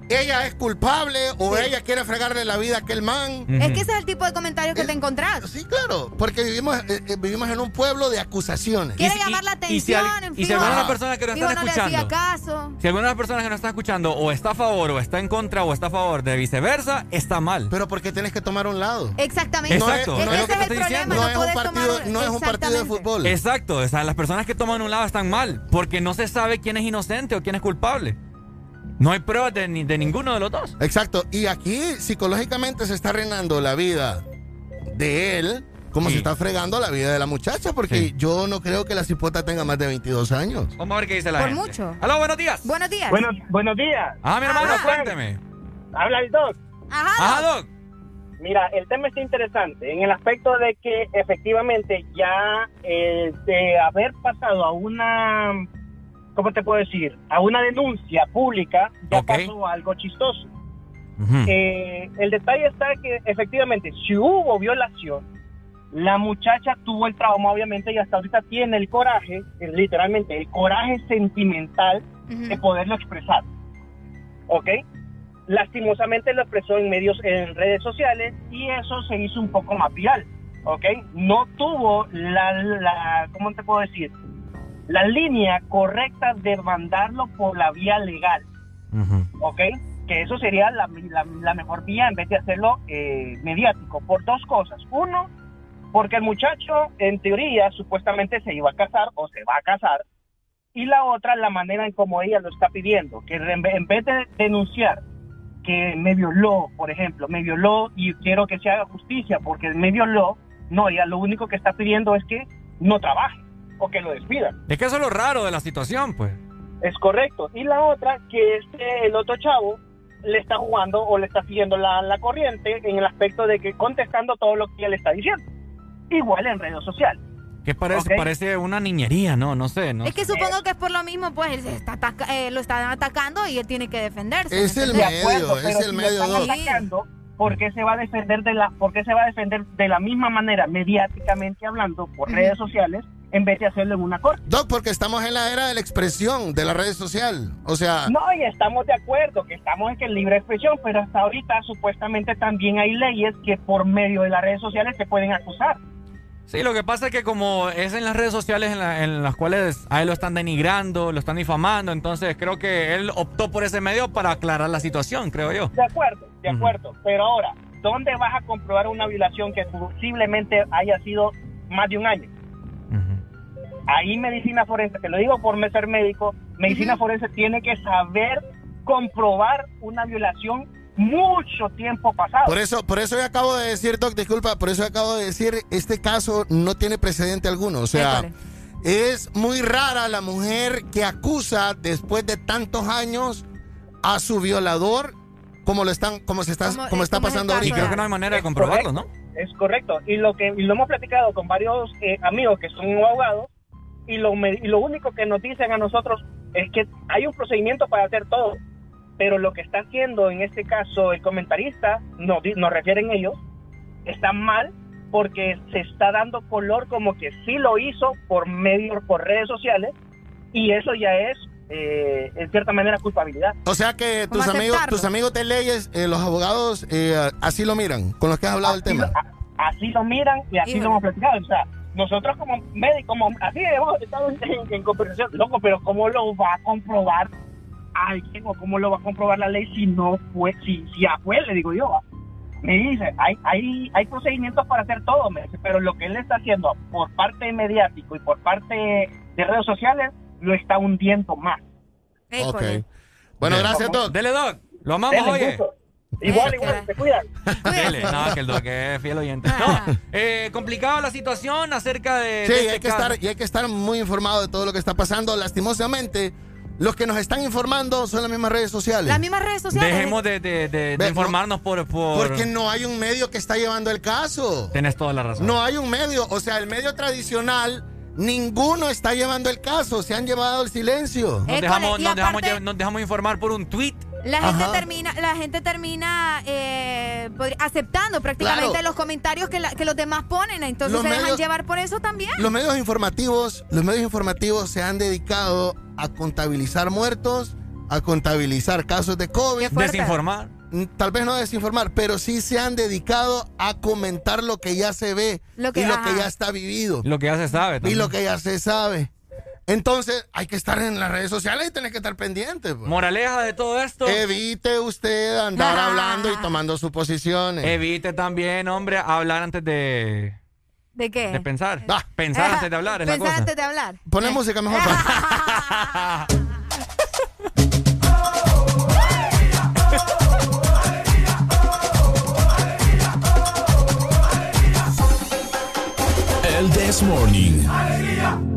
ella es culpable o ella quiere fregarle la vida a aquel man. Es que ese es el tipo de comentarios que te encontrás. Sí, claro, porque vivimos, eh, eh, vivimos en un pueblo de acusaciones. Quiere llamar la y si atención, al- en y si alguna de las personas que nos están no le escuchando- caso. Si alguna de las personas que nos está escuchando o está a favor o está en contra o está a favor de viceversa, está mal. Pero ¿por qué tienes que tomar un lado? Exactamente. Exacto, Es- es lo ese que es te el estoy problema. diciendo. No, No es un partido- tomar- no es un partido de fútbol. Exacto, o sea, las personas que toman un lado están mal, porque no se sabe quién es inocente o quién es culpable. No hay pruebas de, ni- de ninguno de los dos. Exacto. Y aquí psicológicamente se está arruinando la vida de él, como Sí. se está fregando la vida de la muchacha, porque yo no creo que la cipota tenga más de 22 años. Vamos a ver qué dice la Por gente. mucho. Aló, buenos días. Buenos días. Buenos, buenos días. Ah, mi hermano, Ajá. cuénteme. Habla el Doc. Ajá. Ajá, Doc. Mira, el tema está interesante en el aspecto de que efectivamente ya eh, de haber pasado a una, ¿cómo te puedo decir? A una denuncia pública, ya pasó algo chistoso. Eh, el detalle está que efectivamente, si hubo violación, la muchacha tuvo el trauma, obviamente, y hasta ahorita tiene el coraje, eh, literalmente, el coraje sentimental de poderlo expresar. ¿Ok? Lastimosamente lo expresó en medios, en redes sociales, y eso se hizo un poco más viral. ¿Ok? No tuvo la, la ¿cómo te puedo decir? La línea correcta de mandarlo por la vía legal. ¿ok? Que eso sería la, la- la mejor vía en vez de hacerlo eh, mediático, por dos cosas. Uno, porque el muchacho, en teoría, supuestamente se iba a casar o se va a casar. Y la otra, la manera en cómo ella lo está pidiendo, que en vez de denunciar que me violó, por ejemplo, me violó y quiero que se haga justicia porque me violó, no, ella lo único que está pidiendo es que no trabaje o que lo despidan. Es que eso es lo raro de la situación, pues. Es correcto. Y la otra, que este, el otro chavo le está jugando o le está siguiendo la, la corriente en el aspecto de que contestando todo lo que ella le está diciendo. Igual en redes sociales. Que parece, Ok. parece una niñería, ¿no? No sé, ¿no? Es que supongo que es por lo mismo, pues él se está ataca- eh, lo están atacando y él tiene que defenderse. Es ¿me el? De acuerdo, es pero el si lo medio, están Doc. atacando, ¿por qué se va a defender de la, por qué se va a defender de la misma manera, mediáticamente hablando, por redes sociales, en vez de hacerlo en una corte? Doc, porque estamos en la era de la expresión de la red social. O sea, No, y estamos de acuerdo que estamos en que libre expresión, pero hasta ahorita supuestamente también hay leyes que por medio de las redes sociales se pueden acusar. Sí, lo que pasa es que como es en las redes sociales en, la- en las cuales a él lo están denigrando, lo están difamando, entonces creo que él optó por ese medio para aclarar la situación, creo yo. De acuerdo, de acuerdo. Pero ahora, ¿dónde vas a comprobar una violación que posiblemente haya sido más de un año? Ahí medicina forense, te lo digo por ser médico, medicina forense tiene que saber comprobar una violación mucho tiempo pasado. por eso, por eso yo acabo de decir, Doc, disculpa, por eso acabo de decir, este caso no tiene precedente alguno. O sea, es muy rara la mujer que acusa después de tantos años a su violador como lo están, como se está, como, está pasando ahorita. Y creo que no hay manera de Es comprobarlo, ¿no? correcto, Es correcto. Y lo que y lo hemos platicado con varios eh, amigos que son abogados y lo, me- y lo único que nos dicen a nosotros es que hay un procedimiento para hacer todo. Pero lo que está haciendo en este caso el comentarista, nos, nos refieren ellos, está mal porque se está dando color como que sí lo hizo por medio, por redes sociales y eso ya es eh, en cierta manera culpabilidad. O sea que tus ¿Cómo amigos, tus amigos de leyes, eh, los abogados, eh, así lo miran, con los que has hablado del tema. así lo miran y así lo hemos platicado. O sea, nosotros como médicos, como, así hemos estado en, en conversación, loco, pero ¿cómo lo va a comprobar alguien o cómo lo va a comprobar la ley si no fue, si, si ya fue, le digo yo? Me dice, hay, hay, hay procedimientos para hacer todo, me dice, pero lo que él está haciendo por parte mediático y por parte de redes sociales lo está hundiendo más. Ok. Bueno, gracias, Doc. Dele, Doc. Lo amamos, Dele, oye. gusto. Igual, igual, te cuidan. Dele. No, que el Doc es fiel oyente. No, eh, complicado la situación acerca de. Sí, de y este hay que, caso. estar, y hay que estar muy informado de todo lo que está pasando. Lastimosamente, los que nos están informando son las mismas redes sociales. Las mismas redes sociales. Dejemos de, de- de- de Ve, informarnos por, por. Porque no hay un medio que está llevando el caso. Tenés toda la razón. No hay un medio, o sea, el medio tradicional, ninguno está llevando el caso, se han llevado el silencio. Nos dejamos, nos, dejamos, nos dejamos informar por un tweet. La gente Ajá. termina, la gente termina eh, aceptando prácticamente Claro. los comentarios que, la- que los demás ponen, entonces Los se dejan medios- llevar por eso también. Los medios informativos, los medios informativos se han dedicado a contabilizar muertos, a contabilizar casos de COVID. Desinformar. Mm, Tal vez no desinformar, pero sí se han dedicado a comentar lo que ya se ve Lo que- y lo ajá. que ya está vivido. Lo que ya se sabe. Y lo que ya se sabe. Entonces, hay que estar en las redes sociales y tener que estar pendiente. pues. Moraleja de todo esto. Evite usted andar hablando y tomando suposiciones. Evite también, hombre, hablar antes de, ¿De qué? de pensar. Pensar antes de hablar es la Pensar cosa. antes de hablar. Poné música mejor. *laughs* El This Morning. Ponte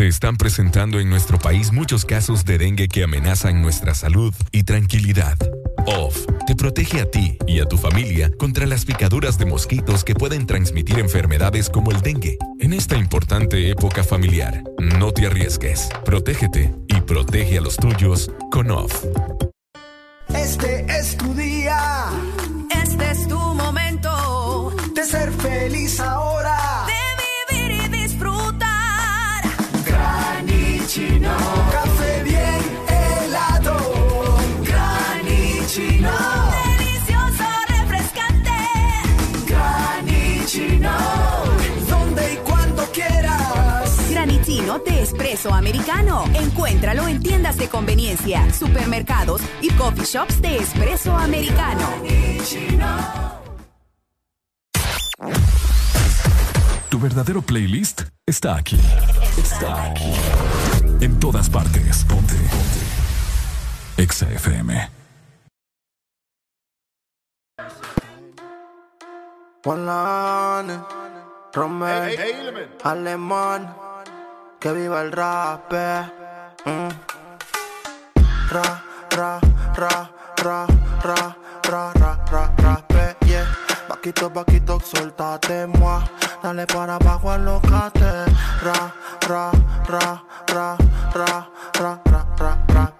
Se están presentando en nuestro país muchos casos de dengue que amenazan nuestra salud y tranquilidad. OFF te protege a ti y a tu familia contra las picaduras de mosquitos que pueden transmitir enfermedades como el dengue. En esta importante época familiar, no te arriesgues, protégete y protege a los tuyos con OFF. Este es tu día. Este es tu momento. De ser feliz ahora. Espresso americano. Encuéntralo en tiendas de conveniencia, supermercados y coffee shops de espresso americano. Tu verdadero playlist está aquí. Está aquí. En todas partes. Ponte. Ponte. Exa FM. Juan Romeo, Alemán, que viva el rap. eh. Mm. Ra, ra, ra, ra, ra, ra, ra, ra, rap, eh, yeah. Vaquito, vaquito, suéltate, moi. Dale para abajo, alocate. Ra, ra, ra, ra, ra, ra, ra, ra, rap, eh, yeah.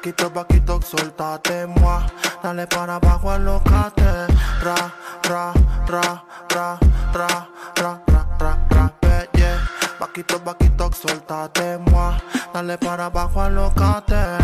Vaquito, vaquito, suéltate, moi. Dale para abajo, alocate. Ra, ra, ra, ra, ra, ra, ra, ra, ra, yeah. Vaquito, vaquito, suéltate, moi. Dale para abajo, alocate.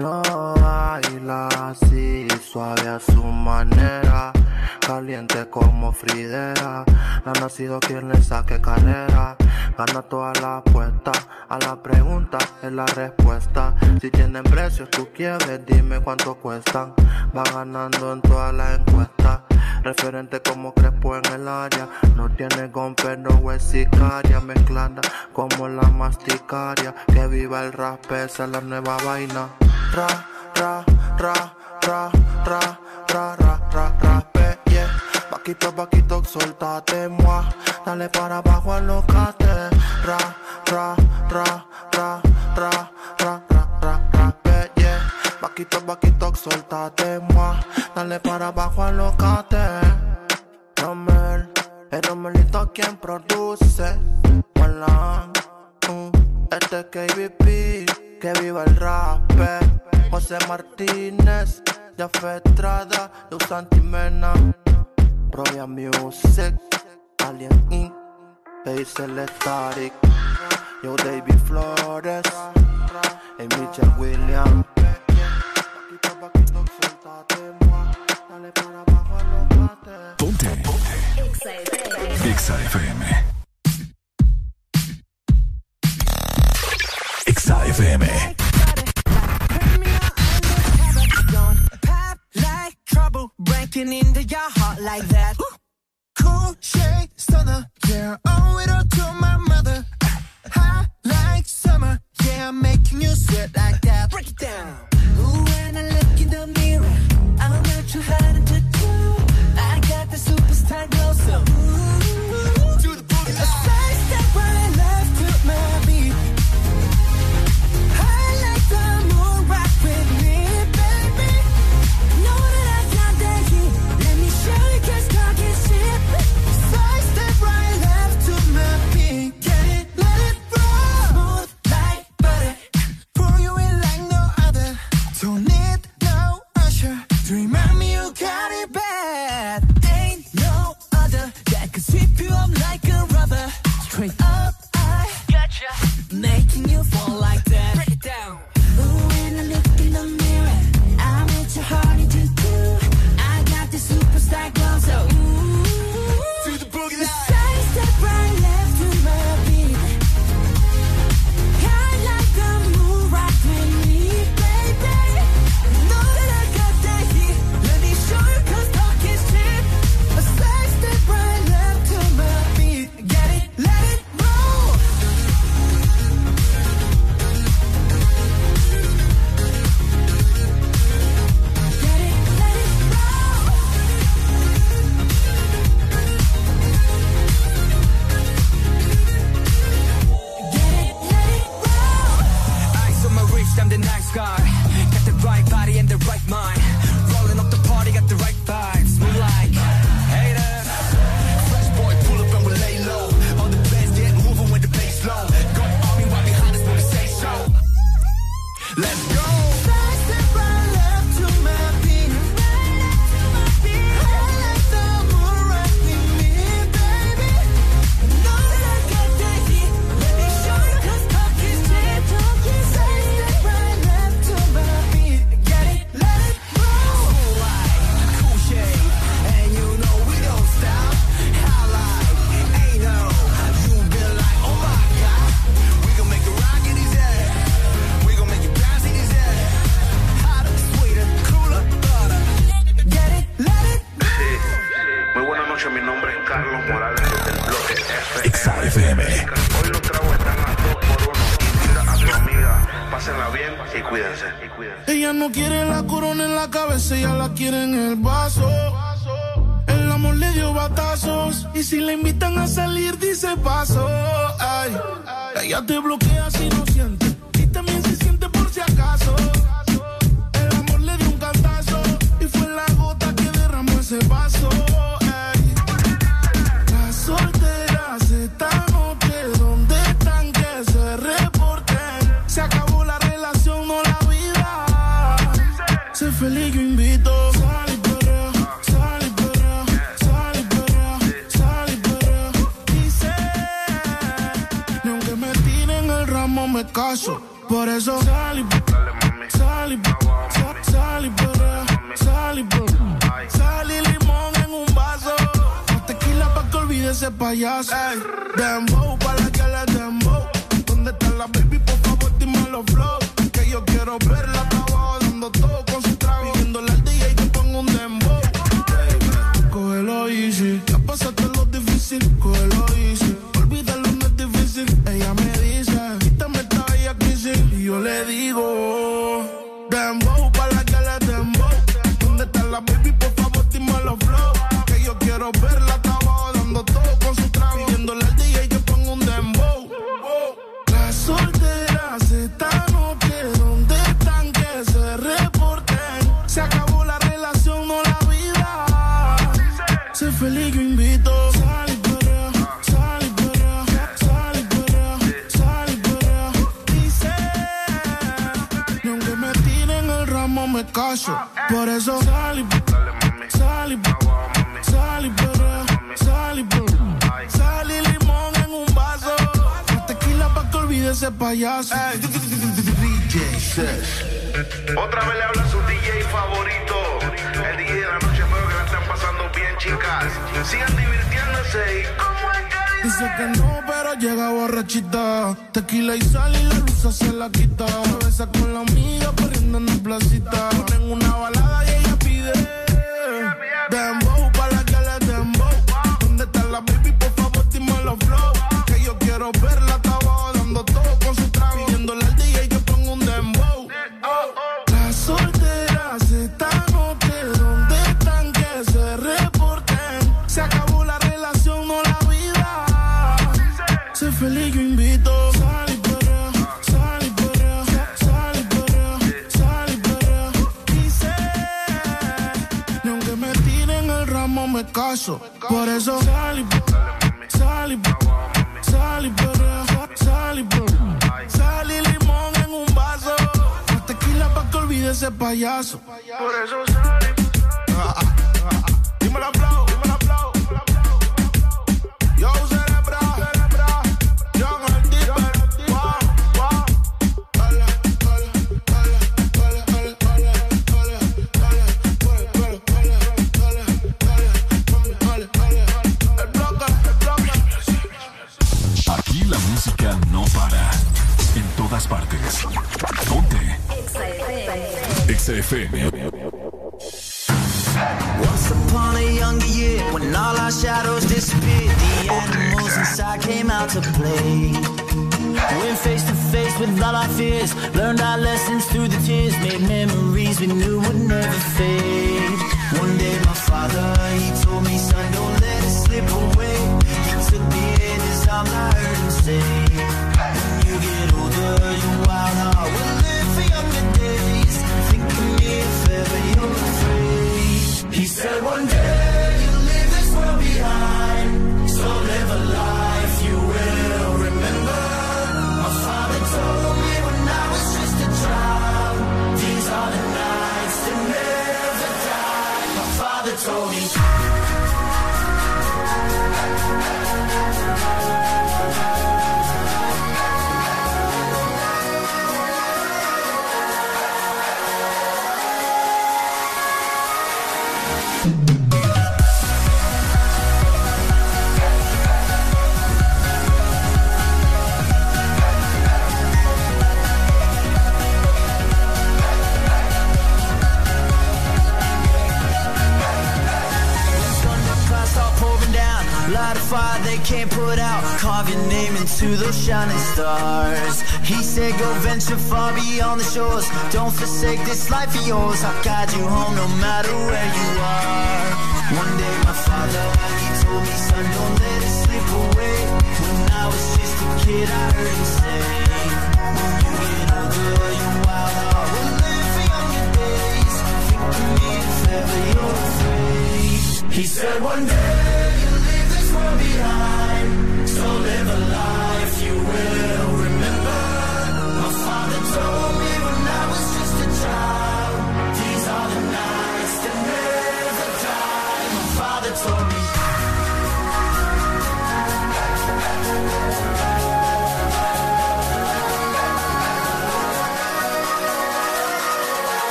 Lo baila así, suave a su manera. Caliente como Fridera. No ha nacido quien le saque carrera. Gana toda la apuesta. A la pregunta es la respuesta. Si tienen precios, tú quieres, dime cuánto cuestan. Va ganando en todas las encuestas. Referente como Crespo en el área. No tiene gon, pero es sicaria. Mezclada como la masticaria. Que viva el rap, esa es la nueva vaina. Ra, ra, ra, ra, ra, ra, ra, ra, ra, yeah. Vaquito, vaquito, suéltate, moi. Dale para abajo, alocate. Ra, ra, ra, ra, ra, ra, yeah. Vaquito, vaquito, suéltate, moi. Dale para abajo, alocate. Romel, el Romelito quien produce. Juan mm, este es KBP, que viva el rap. José Martínez, Jafé Estrada, Luz Santimena, Proya Music, Alien Inc., dice Static, Yo David Flores, y Mitchell Williams. Exa FM. Exa FM. breaking into your heart like that. Cool shade stunner, yeah, owe it all to my mother. Like summer, yeah, I'm making you sweat like that. Break it down. Ooh, when I look in the mirror, I'm not too hard to do. I got the superstar glow, so ooh, straight up. I got gotcha. Making you fall like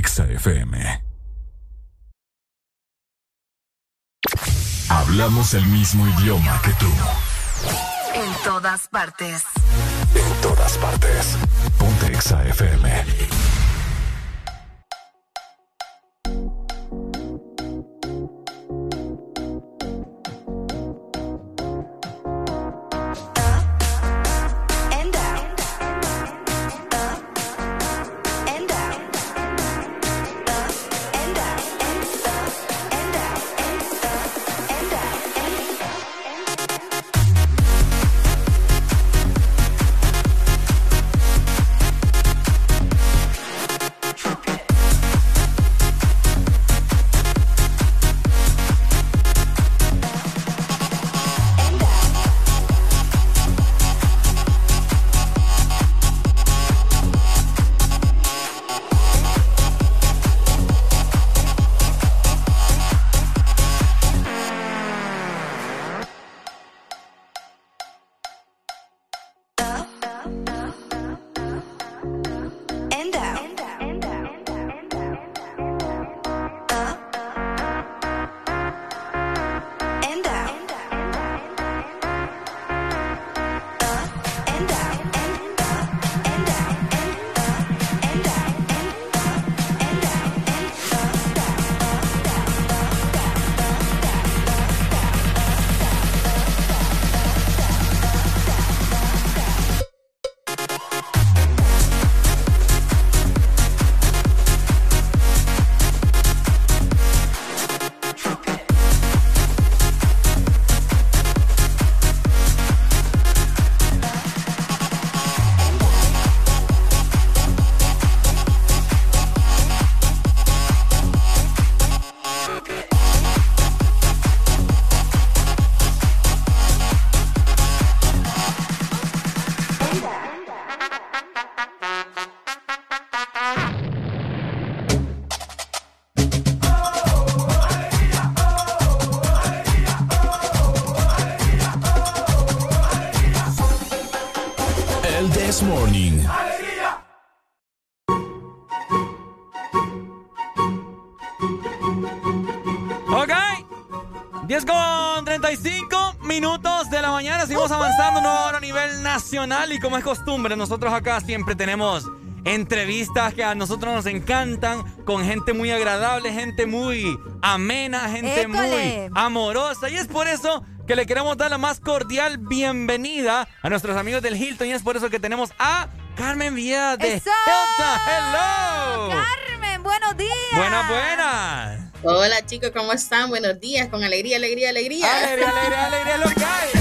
Exa FM. Hablamos el mismo idioma que tú. En todas partes. En todas partes. Ponte Exa FM. Y como es costumbre, nosotros acá siempre tenemos entrevistas que a nosotros nos encantan. Con gente muy agradable, gente muy amena, gente École. muy amorosa. Y es por eso que le queremos dar la más cordial bienvenida a nuestros amigos del Hilton. Y es por eso que tenemos a Carmen Villa de ¡Eso! Hilton. ¡Hello! Carmen, buenos días. Buenas, buenas. Hola chicos, ¿cómo están? Buenos días, con alegría, alegría, alegría. Alegría, alegría, alegría, lo que hay.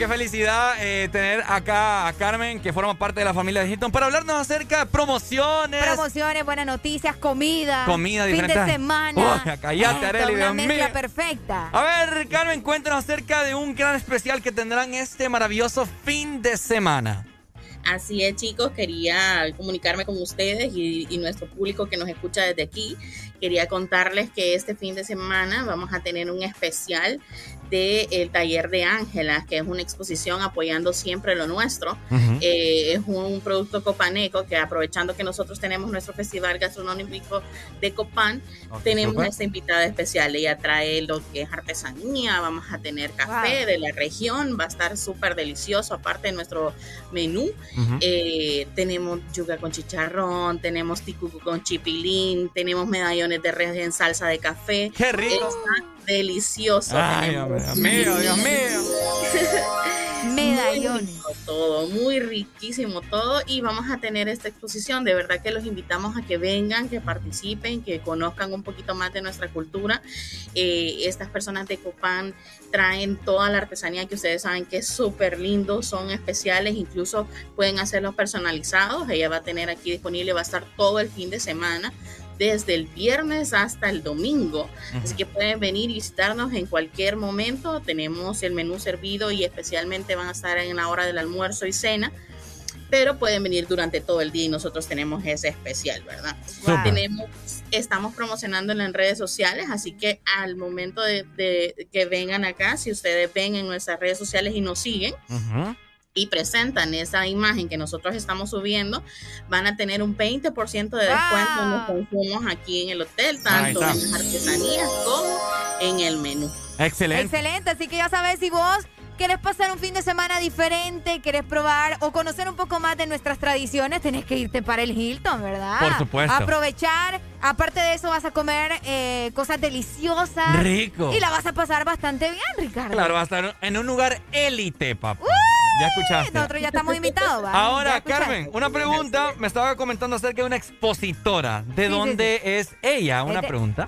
Qué felicidad eh, tener acá a Carmen, que forma parte de la familia de Hilton, para hablarnos acerca de promociones. Promociones, buenas noticias, comida. Comida fin de semana. Uy, cállate, Esto, Arely, una Dios mezcla mío. perfecta. A ver, Carmen, cuéntanos acerca de un gran especial que tendrán este maravilloso fin de semana. Así es, chicos, quería comunicarme con ustedes y, y nuestro público que nos escucha desde aquí. Quería contarles que este fin de semana vamos a tener un especial del taller de Ángelas, que es una exposición apoyando siempre lo nuestro. Ujú. Eh, es un producto copaneco que aprovechando que nosotros tenemos nuestro festival gastronómico de Copán, Ok, tenemos súper. esta invitada especial. Ella trae lo que es artesanía, vamos a tener café Wow. de la región, va a estar súper delicioso, aparte de nuestro menú. Ujú. Eh, tenemos yuca con chicharrón, tenemos ticucu con chipilín, tenemos medallones de res en salsa de café. ¡Qué rico! Está delicioso. Ay, Tenemos- Dios mío, Dios *laughs* mío. Medallones. Todo, muy riquísimo todo. Y vamos a tener esta exposición. De verdad que los invitamos a que vengan, que participen, que conozcan un poquito más de nuestra cultura. Eh, estas personas de Copán traen toda la artesanía que ustedes saben que es súper lindo, son especiales, incluso pueden hacerlos personalizados. Ella va a tener aquí disponible, va a estar todo el fin de semana desde el viernes hasta el domingo. Así que pueden venir y visitarnos en cualquier momento. Tenemos el menú servido y especialmente van a estar en la hora del almuerzo y cena. Pero pueden venir durante todo el día y nosotros tenemos ese especial, ¿verdad? Súper. Tenemos, estamos promocionando en redes sociales, así que al momento de, de que vengan acá, si ustedes ven en nuestras redes sociales y nos siguen, y presentan esa imagen que nosotros estamos subiendo, van a tener un 20% de descuento en los consumos aquí en el hotel, tanto en las artesanías como en el menú. Excelente. Excelente, así que ya sabes, si vos querés pasar un fin de semana diferente, querés probar o conocer un poco más de nuestras tradiciones, tenés que irte para el Hilton, ¿verdad? Por supuesto. Aprovechar, aparte de eso vas a comer eh, cosas deliciosas. Rico. Y la vas a pasar bastante bien, Ricardo. Claro, va a estar en un lugar élite, papá. Ya escuchaste. Nosotros ya estamos invitados, ¿va? Ya Ahora. Carmen, una pregunta. Me estaba comentando acerca de una expositora. ¿De Sí, dónde es ella? Una pregunta.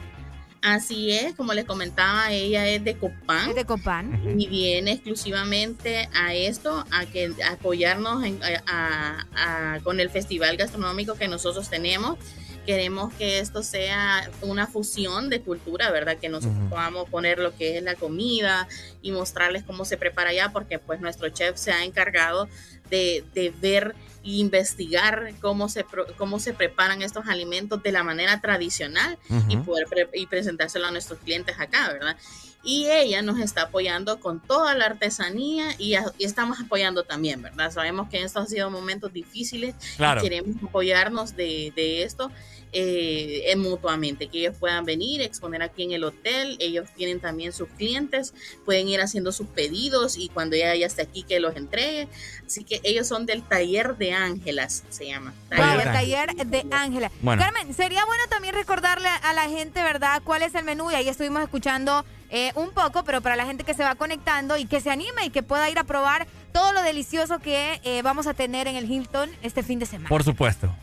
Así es, como les comentaba, ella es de Copán. de Copán. Y viene exclusivamente a esto, a que a apoyarnos en- a- a- con el festival gastronómico que nosotros tenemos. Queremos que esto sea una fusión de cultura, ¿verdad? Que nosotros podamos poner lo que es la comida y mostrarles cómo se prepara allá, porque pues nuestro chef se ha encargado de, de ver e investigar cómo se, cómo se preparan estos alimentos de la manera tradicional y Ujú. poder pre- y presentárselo a nuestros clientes acá, ¿verdad? Y ella nos está apoyando con toda la artesanía y, y estamos apoyando también, ¿verdad? Sabemos que estos han sido momentos difíciles Claro. y queremos apoyarnos de, de esto eh, eh, mutuamente, que ellos puedan venir, exponer aquí en el hotel, ellos tienen también sus clientes, pueden ir haciendo sus pedidos y cuando ella ya esté aquí que los entregue. Así que ellos son del taller de Ángelas, se llama. Wow, el taller de Ángela. Bueno. Carmen, sería bueno también recordarle a la gente, ¿verdad?, cuál es el menú. Y ahí estuvimos escuchando eh, un poco, pero para la gente que se va conectando y que se anime y que pueda ir a probar todo lo delicioso que eh, vamos a tener en el Hilton este fin de semana. Por supuesto.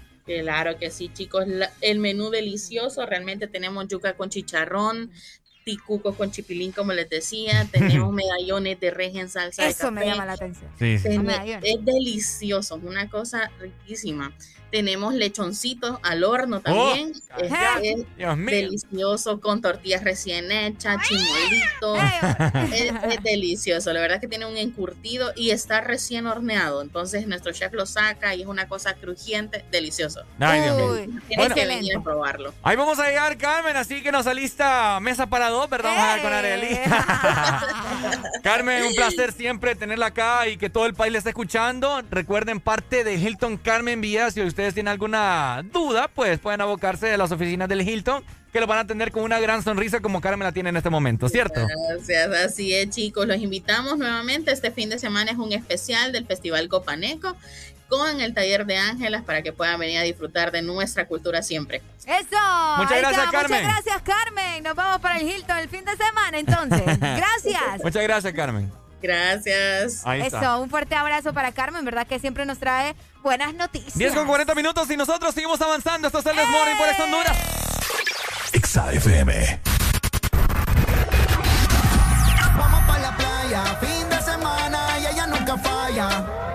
Claro que sí, chicos. La- el menú delicioso, realmente tenemos yuca con chicharrón, ticucos con chipilín, como les decía. *laughs* Tenemos medallones de res en salsa de Eso me llama la atención. Sí, sí. Ten- es delicioso, es una cosa riquísima. Tenemos lechoncitos al horno también. Oh, es, cállate. es Dios mío. delicioso con tortillas recién hechas, chimolito. es, es delicioso. La verdad es que tiene un encurtido y está recién horneado. Entonces nuestro chef lo saca y es una cosa crujiente, delicioso. Ay, Dios mío. Tienes Bueno. que venir a probarlo. Ahí vamos a llegar, Carmen, así que nos alista mesa para dos, ¿verdad? Vamos a ver con Arely. *laughs* Carmen, un placer siempre tenerla acá y que todo el país le esté escuchando. Recuerden, parte de Hilton Carmen Villa, si ustedes tienen alguna duda, pues pueden abocarse de las oficinas del Hilton, que lo van a atender con una gran sonrisa como Carmen la tiene en este momento, ¿cierto? Gracias, así es chicos, los invitamos nuevamente. Este fin de semana es un especial del Festival Copaneco con el taller de Ángelas para que puedan venir a disfrutar de nuestra cultura siempre. Eso. Muchas Ahí gracias, está. Carmen. Muchas gracias, Carmen. Nos vamos para el Hilton el fin de semana, entonces. *laughs* Gracias. Muchas gracias, Carmen. Gracias. Ahí está. Eso, un fuerte abrazo para Carmen, ¿verdad? Que siempre nos trae buenas noticias. 10 con 40 minutos y nosotros seguimos avanzando. Esto es el Desmorning por Ex Honduras. Exa FM. Vamos para la playa, fin de semana y ella nunca falla.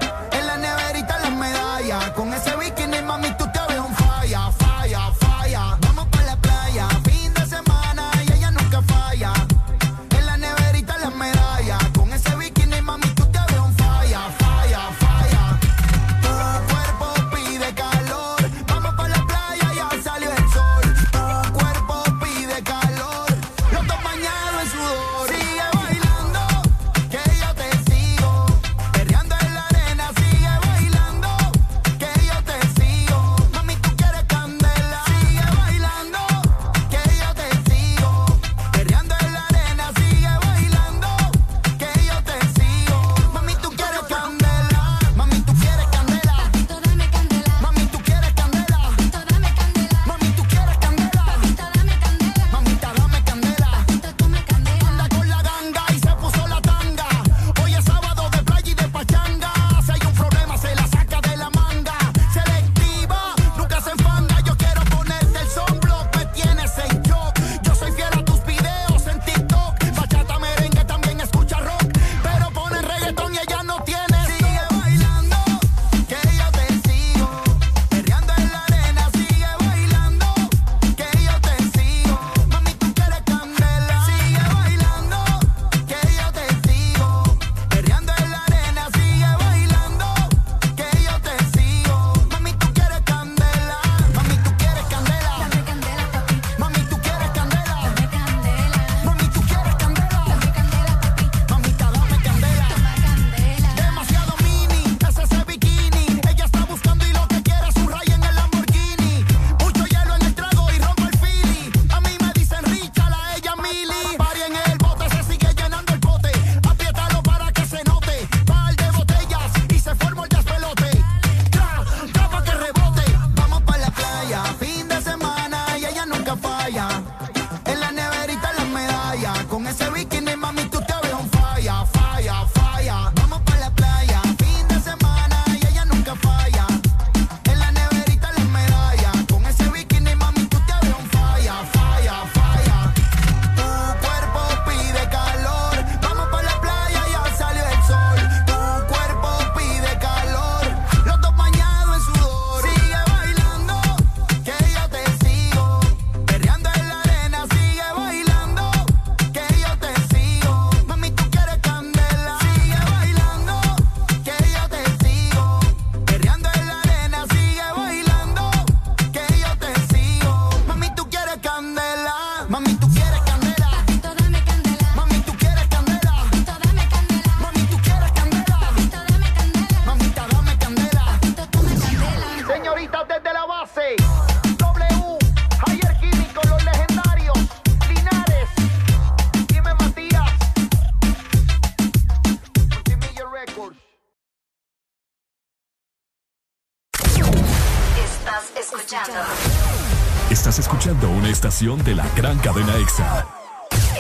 Estación de la gran cadena Exa.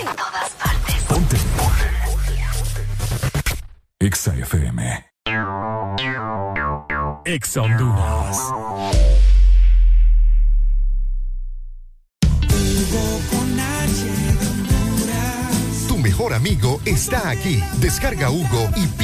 en todas partes. Ponte. Exa FM. Exa Honduras. Hugo con H de Honduras. mejor amigo está aquí. Descarga Hugo y pide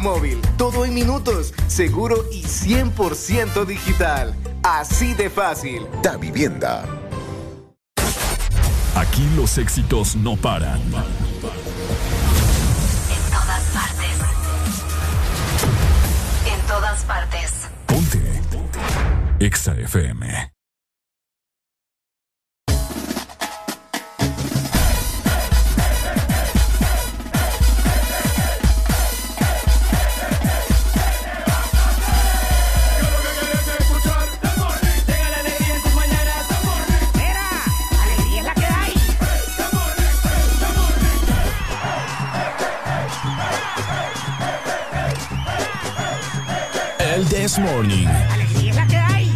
móvil. Todo en minutos, seguro y 100% digital. Así de fácil. Da Vivienda. Aquí los éxitos no paran. En todas partes. En todas partes. Ponte. Exa FM. El This Morning. Alegría es la que hay.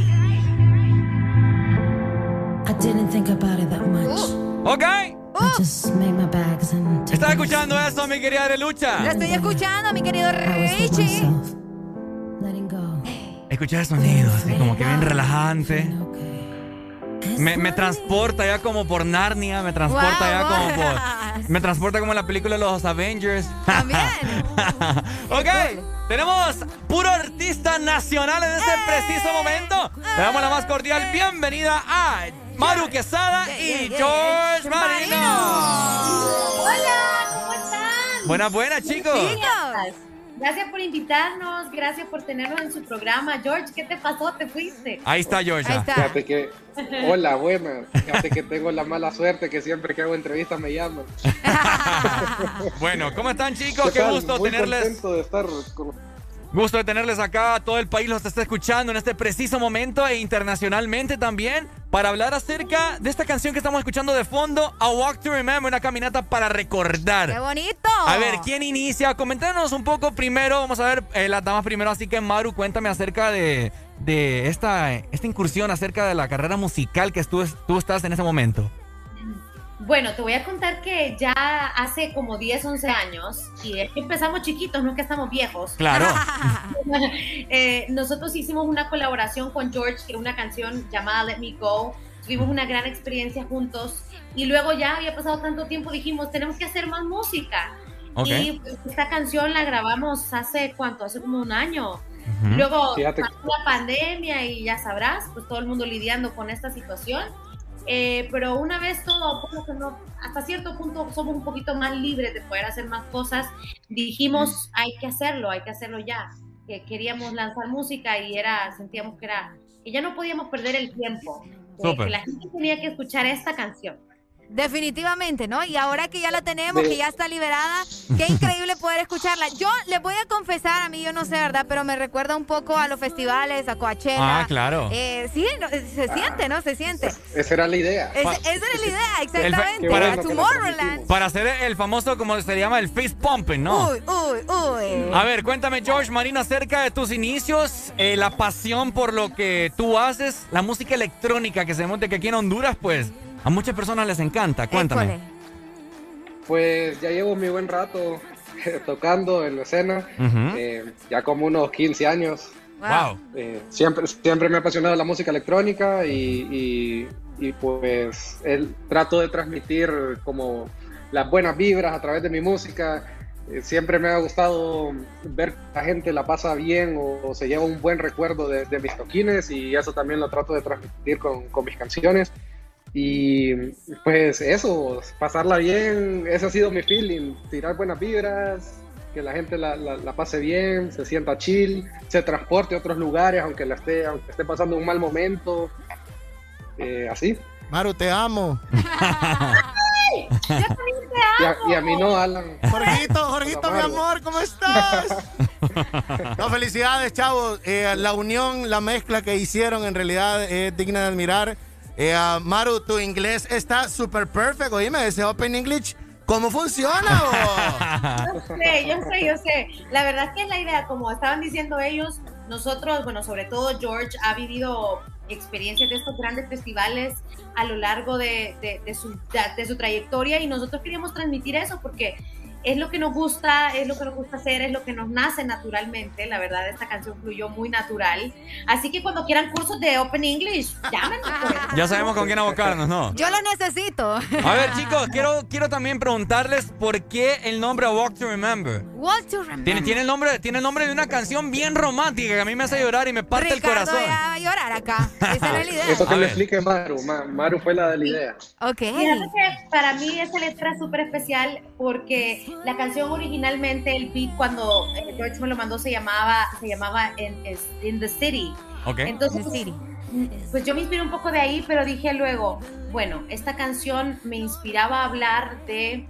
I didn't think about it that much. Ok. I just made my bags and took ¿Estás escuchando eso, mi querida Arelucha? Lo estoy escuchando, mi querido Richie. Escucha el sonido, así como que bien relajante. Me, me transporta ya como por Narnia, me transporta ya como por... Me transporta como en la película de los Avengers. También. *laughs* ok, tenemos puro artista nacional en este preciso momento. Le damos la más cordial bienvenida a Maru Quesada y George Marino. Hola, ¿cómo están? Buenas, buenas, chicos. Gracias por invitarnos, gracias por tenernos en su programa. George, ¿qué te pasó? ¿Te fuiste? Ahí está George. Fíjate que, hola, buena. Fíjate que tengo la mala suerte que siempre que hago entrevistas me llaman. *laughs* Bueno, ¿cómo están chicos? ¿Qué Qué gusto Muy tenerles. contento de estar con- Gusto de tenerles acá. Todo el país los está escuchando en este preciso momento e internacionalmente también para hablar acerca de esta canción que estamos escuchando de fondo, A Walk to Remember, una caminata para recordar. ¡Qué bonito! A ver, ¿quién inicia? Coméntanos un poco primero. Vamos a ver eh, las damas primero. Así que, Maru, cuéntame acerca de, de esta, esta incursión, acerca de la carrera musical que tú, tú estás en ese momento. Bueno, te voy a contar que ya hace como 10, 11 años, y es que empezamos chiquitos, no es que estamos viejos. Claro. *laughs* Eh, nosotros hicimos una colaboración con George, que una canción llamada Let Me Go. Tuvimos una gran experiencia juntos y luego ya había pasado tanto tiempo, dijimos, tenemos que hacer más música. Y pues, esta canción la grabamos hace cuánto, hace como un año. Ujú. Luego Fíjate. pasó la pandemia y ya sabrás, pues todo el mundo lidiando con esta situación. Eh, pero una vez todo, hasta cierto punto somos un poquito más libres de poder hacer más cosas, dijimos hay que hacerlo, hay que hacerlo ya. Que queríamos lanzar música y era, sentíamos que era, que ya no podíamos perder el tiempo. que- que la gente tenía que escuchar esta canción. Definitivamente, ¿no? Y ahora que ya la tenemos, que ya está liberada, qué *laughs* increíble poder escucharla. Yo les voy a confesar, a mí yo no sé, ¿verdad? Pero me recuerda un poco a los festivales, a Coachella. Ah, claro. Eh, sí, no, se siente, ¿no? Se siente. Esa era la idea. Es- esa era la idea, exactamente. para, a Tomorrowland. para hacer el famoso, como se llama, el face pumping, ¿no? Uy, uy, uy. A ver, cuéntame, George Marino, acerca de tus inicios, eh, la pasión por lo que tú haces, la música electrónica que se monte que aquí en Honduras, pues a muchas personas les encanta. Cuéntame. Pues ya llevo mi buen rato *laughs* tocando en la escena, eh, ya como unos 15 años. Wow. Eh, siempre, siempre me ha apasionado la música electrónica y, y- y, pues el, trato de transmitir como las buenas vibras a través de mi música. Eh, siempre me ha gustado ver que la gente la pasa bien o, o se lleva un buen recuerdo de, de mis toquines y eso también lo trato de transmitir con, con mis canciones. Y pues eso, pasarla bien, ese ha sido mi feeling, tirar buenas vibras, que la gente la, la- la pase bien, se sienta chill, se transporte a otros lugares, aunque, la esté, aunque esté pasando un mal momento, eh, así. Maru, te amo. *laughs* Y a, y a mí no, Alan. Jorgito, Jorgito, mi amor, ¿cómo estás? *laughs* No, felicidades, chavos. Eh, la unión, la mezcla que hicieron en realidad es digna de admirar. Eh, ah, Maru, tu inglés está súper perfecto. Oíme, ese Open English, ¿cómo funciona? Yo sé, yo sé, yo sé. La verdad es que la idea, como estaban diciendo ellos, nosotros, bueno, sobre todo George ha vivido experiencias de estos grandes festivales a lo largo de su trayectoria y nosotros queríamos transmitir eso porque es lo que nos gusta, es lo que nos gusta hacer, es lo que nos nace naturalmente. La verdad, esta canción fluyó muy natural. Así que cuando quieran cursos de Open English, llámenos. pues. *laughs* Ya sabemos con quién abocarnos, ¿no? Yo lo necesito. A ver, *laughs* chicos, quiero, quiero también preguntarles por qué el nombre Walk to Remember. Walk to remember. Tiene, tiene, el nombre, tiene el nombre de una canción bien romántica que a mí me hace llorar y me parte Ricardo el corazón. ya va a llorar acá. Esa es la idea. Eso que ver. explique Maru. Ma- Maru fue la de la idea. Ok. Que para mí esa letra es súper especial porque la canción originalmente, el beat cuando eh, George me lo mandó se llamaba, se llamaba In, In the City. Ok. Entonces, pues yo me inspiré un poco de ahí, pero dije luego, bueno, esta canción me inspiraba a hablar de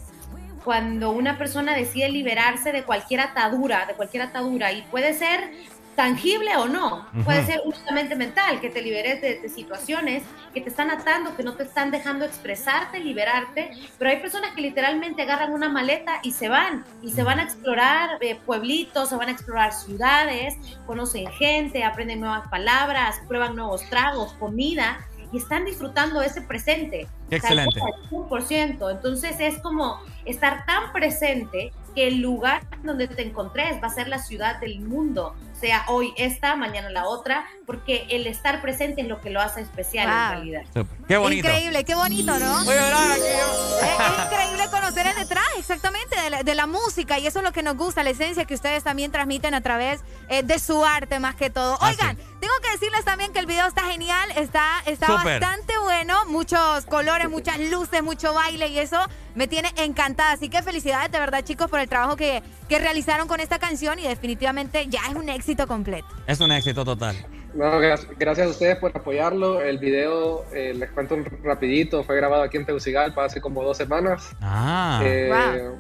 cuando una persona decide liberarse de cualquier atadura, de cualquier atadura, y puede ser tangible o no, Ujú. puede ser únicamente mental, que te liberes de, de situaciones que te están atando, que no te están dejando expresarte, liberarte, pero hay personas que literalmente agarran una maleta y se van, y se van a explorar eh, pueblitos, se van a explorar ciudades, conocen gente, aprenden nuevas palabras, prueban nuevos tragos, comida, y están disfrutando ese presente. Excelente. Cual, 100%. Entonces es como estar tan presente que el lugar donde te encontres va a ser la ciudad del mundo, sea hoy esta, mañana la otra, porque el estar presente es lo que lo hace especial Wow. en realidad. Qué bonito. Increíble, qué bonito, ¿no? Voy a llorar aquí Es, es increíble conocer el detrás, exactamente, de la, de la música. Y eso es lo que nos gusta, la esencia que ustedes también transmiten a través eh, de su arte, más que todo. Oigan, tengo que decirles también que el video está genial, está, está bastante bueno. Muchos colores, muchas luces, mucho baile y eso me tiene encantada. Así que felicidades de verdad, chicos, por el trabajo que, que realizaron con esta canción. Y definitivamente ya es un éxito completo. Es un éxito total. No, gra- gracias a ustedes por apoyarlo. El video, eh, les cuento un rapidito, fue grabado aquí en Tegucigalpa hace como dos semanas. Ah. Eh,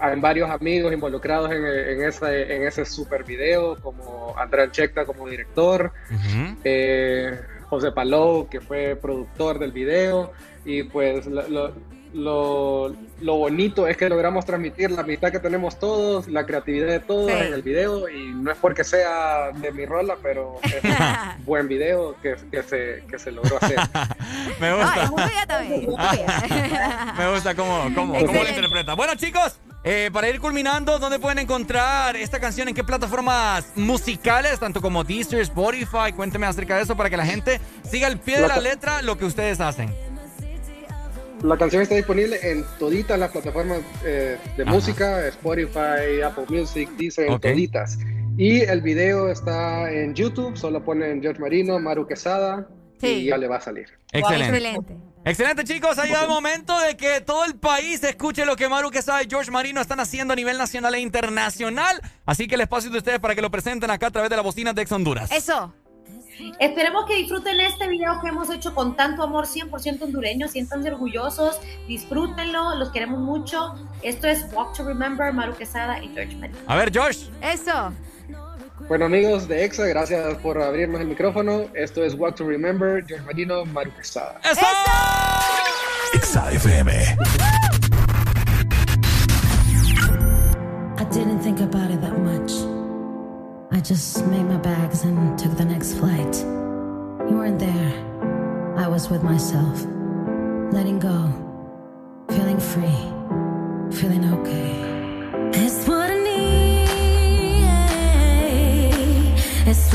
Hay varios amigos involucrados en, en ese, en ese super video, como Andrea Checta como director, eh, José Palou, que fue productor del video, y pues lo, lo- lo- lo bonito es que logramos transmitir la amistad que tenemos todos, la creatividad de todos Sí. en el video, y no es porque sea de mi rola, pero es un *laughs* buen video que, que se, que se logró hacer. *laughs* Me gusta. Muy también. Me gusta cómo, cómo, cómo lo interpreta. Bueno, chicos, eh, para ir culminando, ¿dónde pueden encontrar esta canción? ¿En qué plataformas musicales? Tanto como Deezer, Spotify. Cuénteme acerca de eso para que la gente siga al pie de la letra lo que ustedes hacen. La canción está disponible en toditas las plataformas eh, de Ajá. música, Spotify, Apple Music, Deezer, Ok. toditas. Y el video está en YouTube, solo ponen George Marino, Maru Quesada y ya le va a salir. Excelente. Excelente, chicos. Ha llegado el momento de que todo el país escuche lo que Maru Quesada y George Marino están haciendo a nivel nacional e internacional. Así que el espacio de ustedes para que lo presenten acá a través de la bocina de Ex Honduras. Eso. Esperemos que disfruten este video que hemos hecho con tanto amor 100% hondureño, siéntanse orgullosos, disfrútenlo, los queremos mucho. Esto es Walk to Remember, Maru Quesada y George Marino. A ver, George. Eso. Bueno amigos de EXA, gracias por abrirnos el micrófono. Esto es What to Remember, George Marino, Maru Quesada. Exa FM. I didn't think about it that much. I just made my bags and took the next flight. You weren't there. I was with myself, letting go, feeling free, feeling okay. It's what I need. It's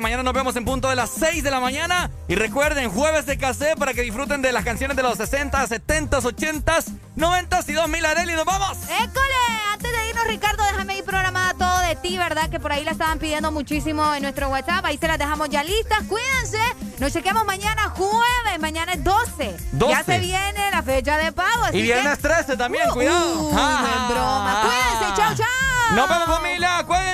Mañana nos vemos en punto de las 6 de la mañana. Y recuerden, jueves de casé para que disfruten de las canciones de los 60, 70, 80, 90 y 2000 Areli. ¡Nos vamos! ¡École! Antes de irnos, Ricardo, déjame ir programada todo de ti, ¿verdad? Que por ahí la estaban pidiendo muchísimo en nuestro WhatsApp. Ahí se las dejamos ya listas. Cuídense. Nos chequemos mañana jueves. Mañana es 12. 12. Ya se viene la fecha de pago. Y viernes que... 13 también, uh, uh cuidado. Uh, ah, no es broma. *laughs* Cuídense. Chao, chao. Nos vemos, familia. Cuídense.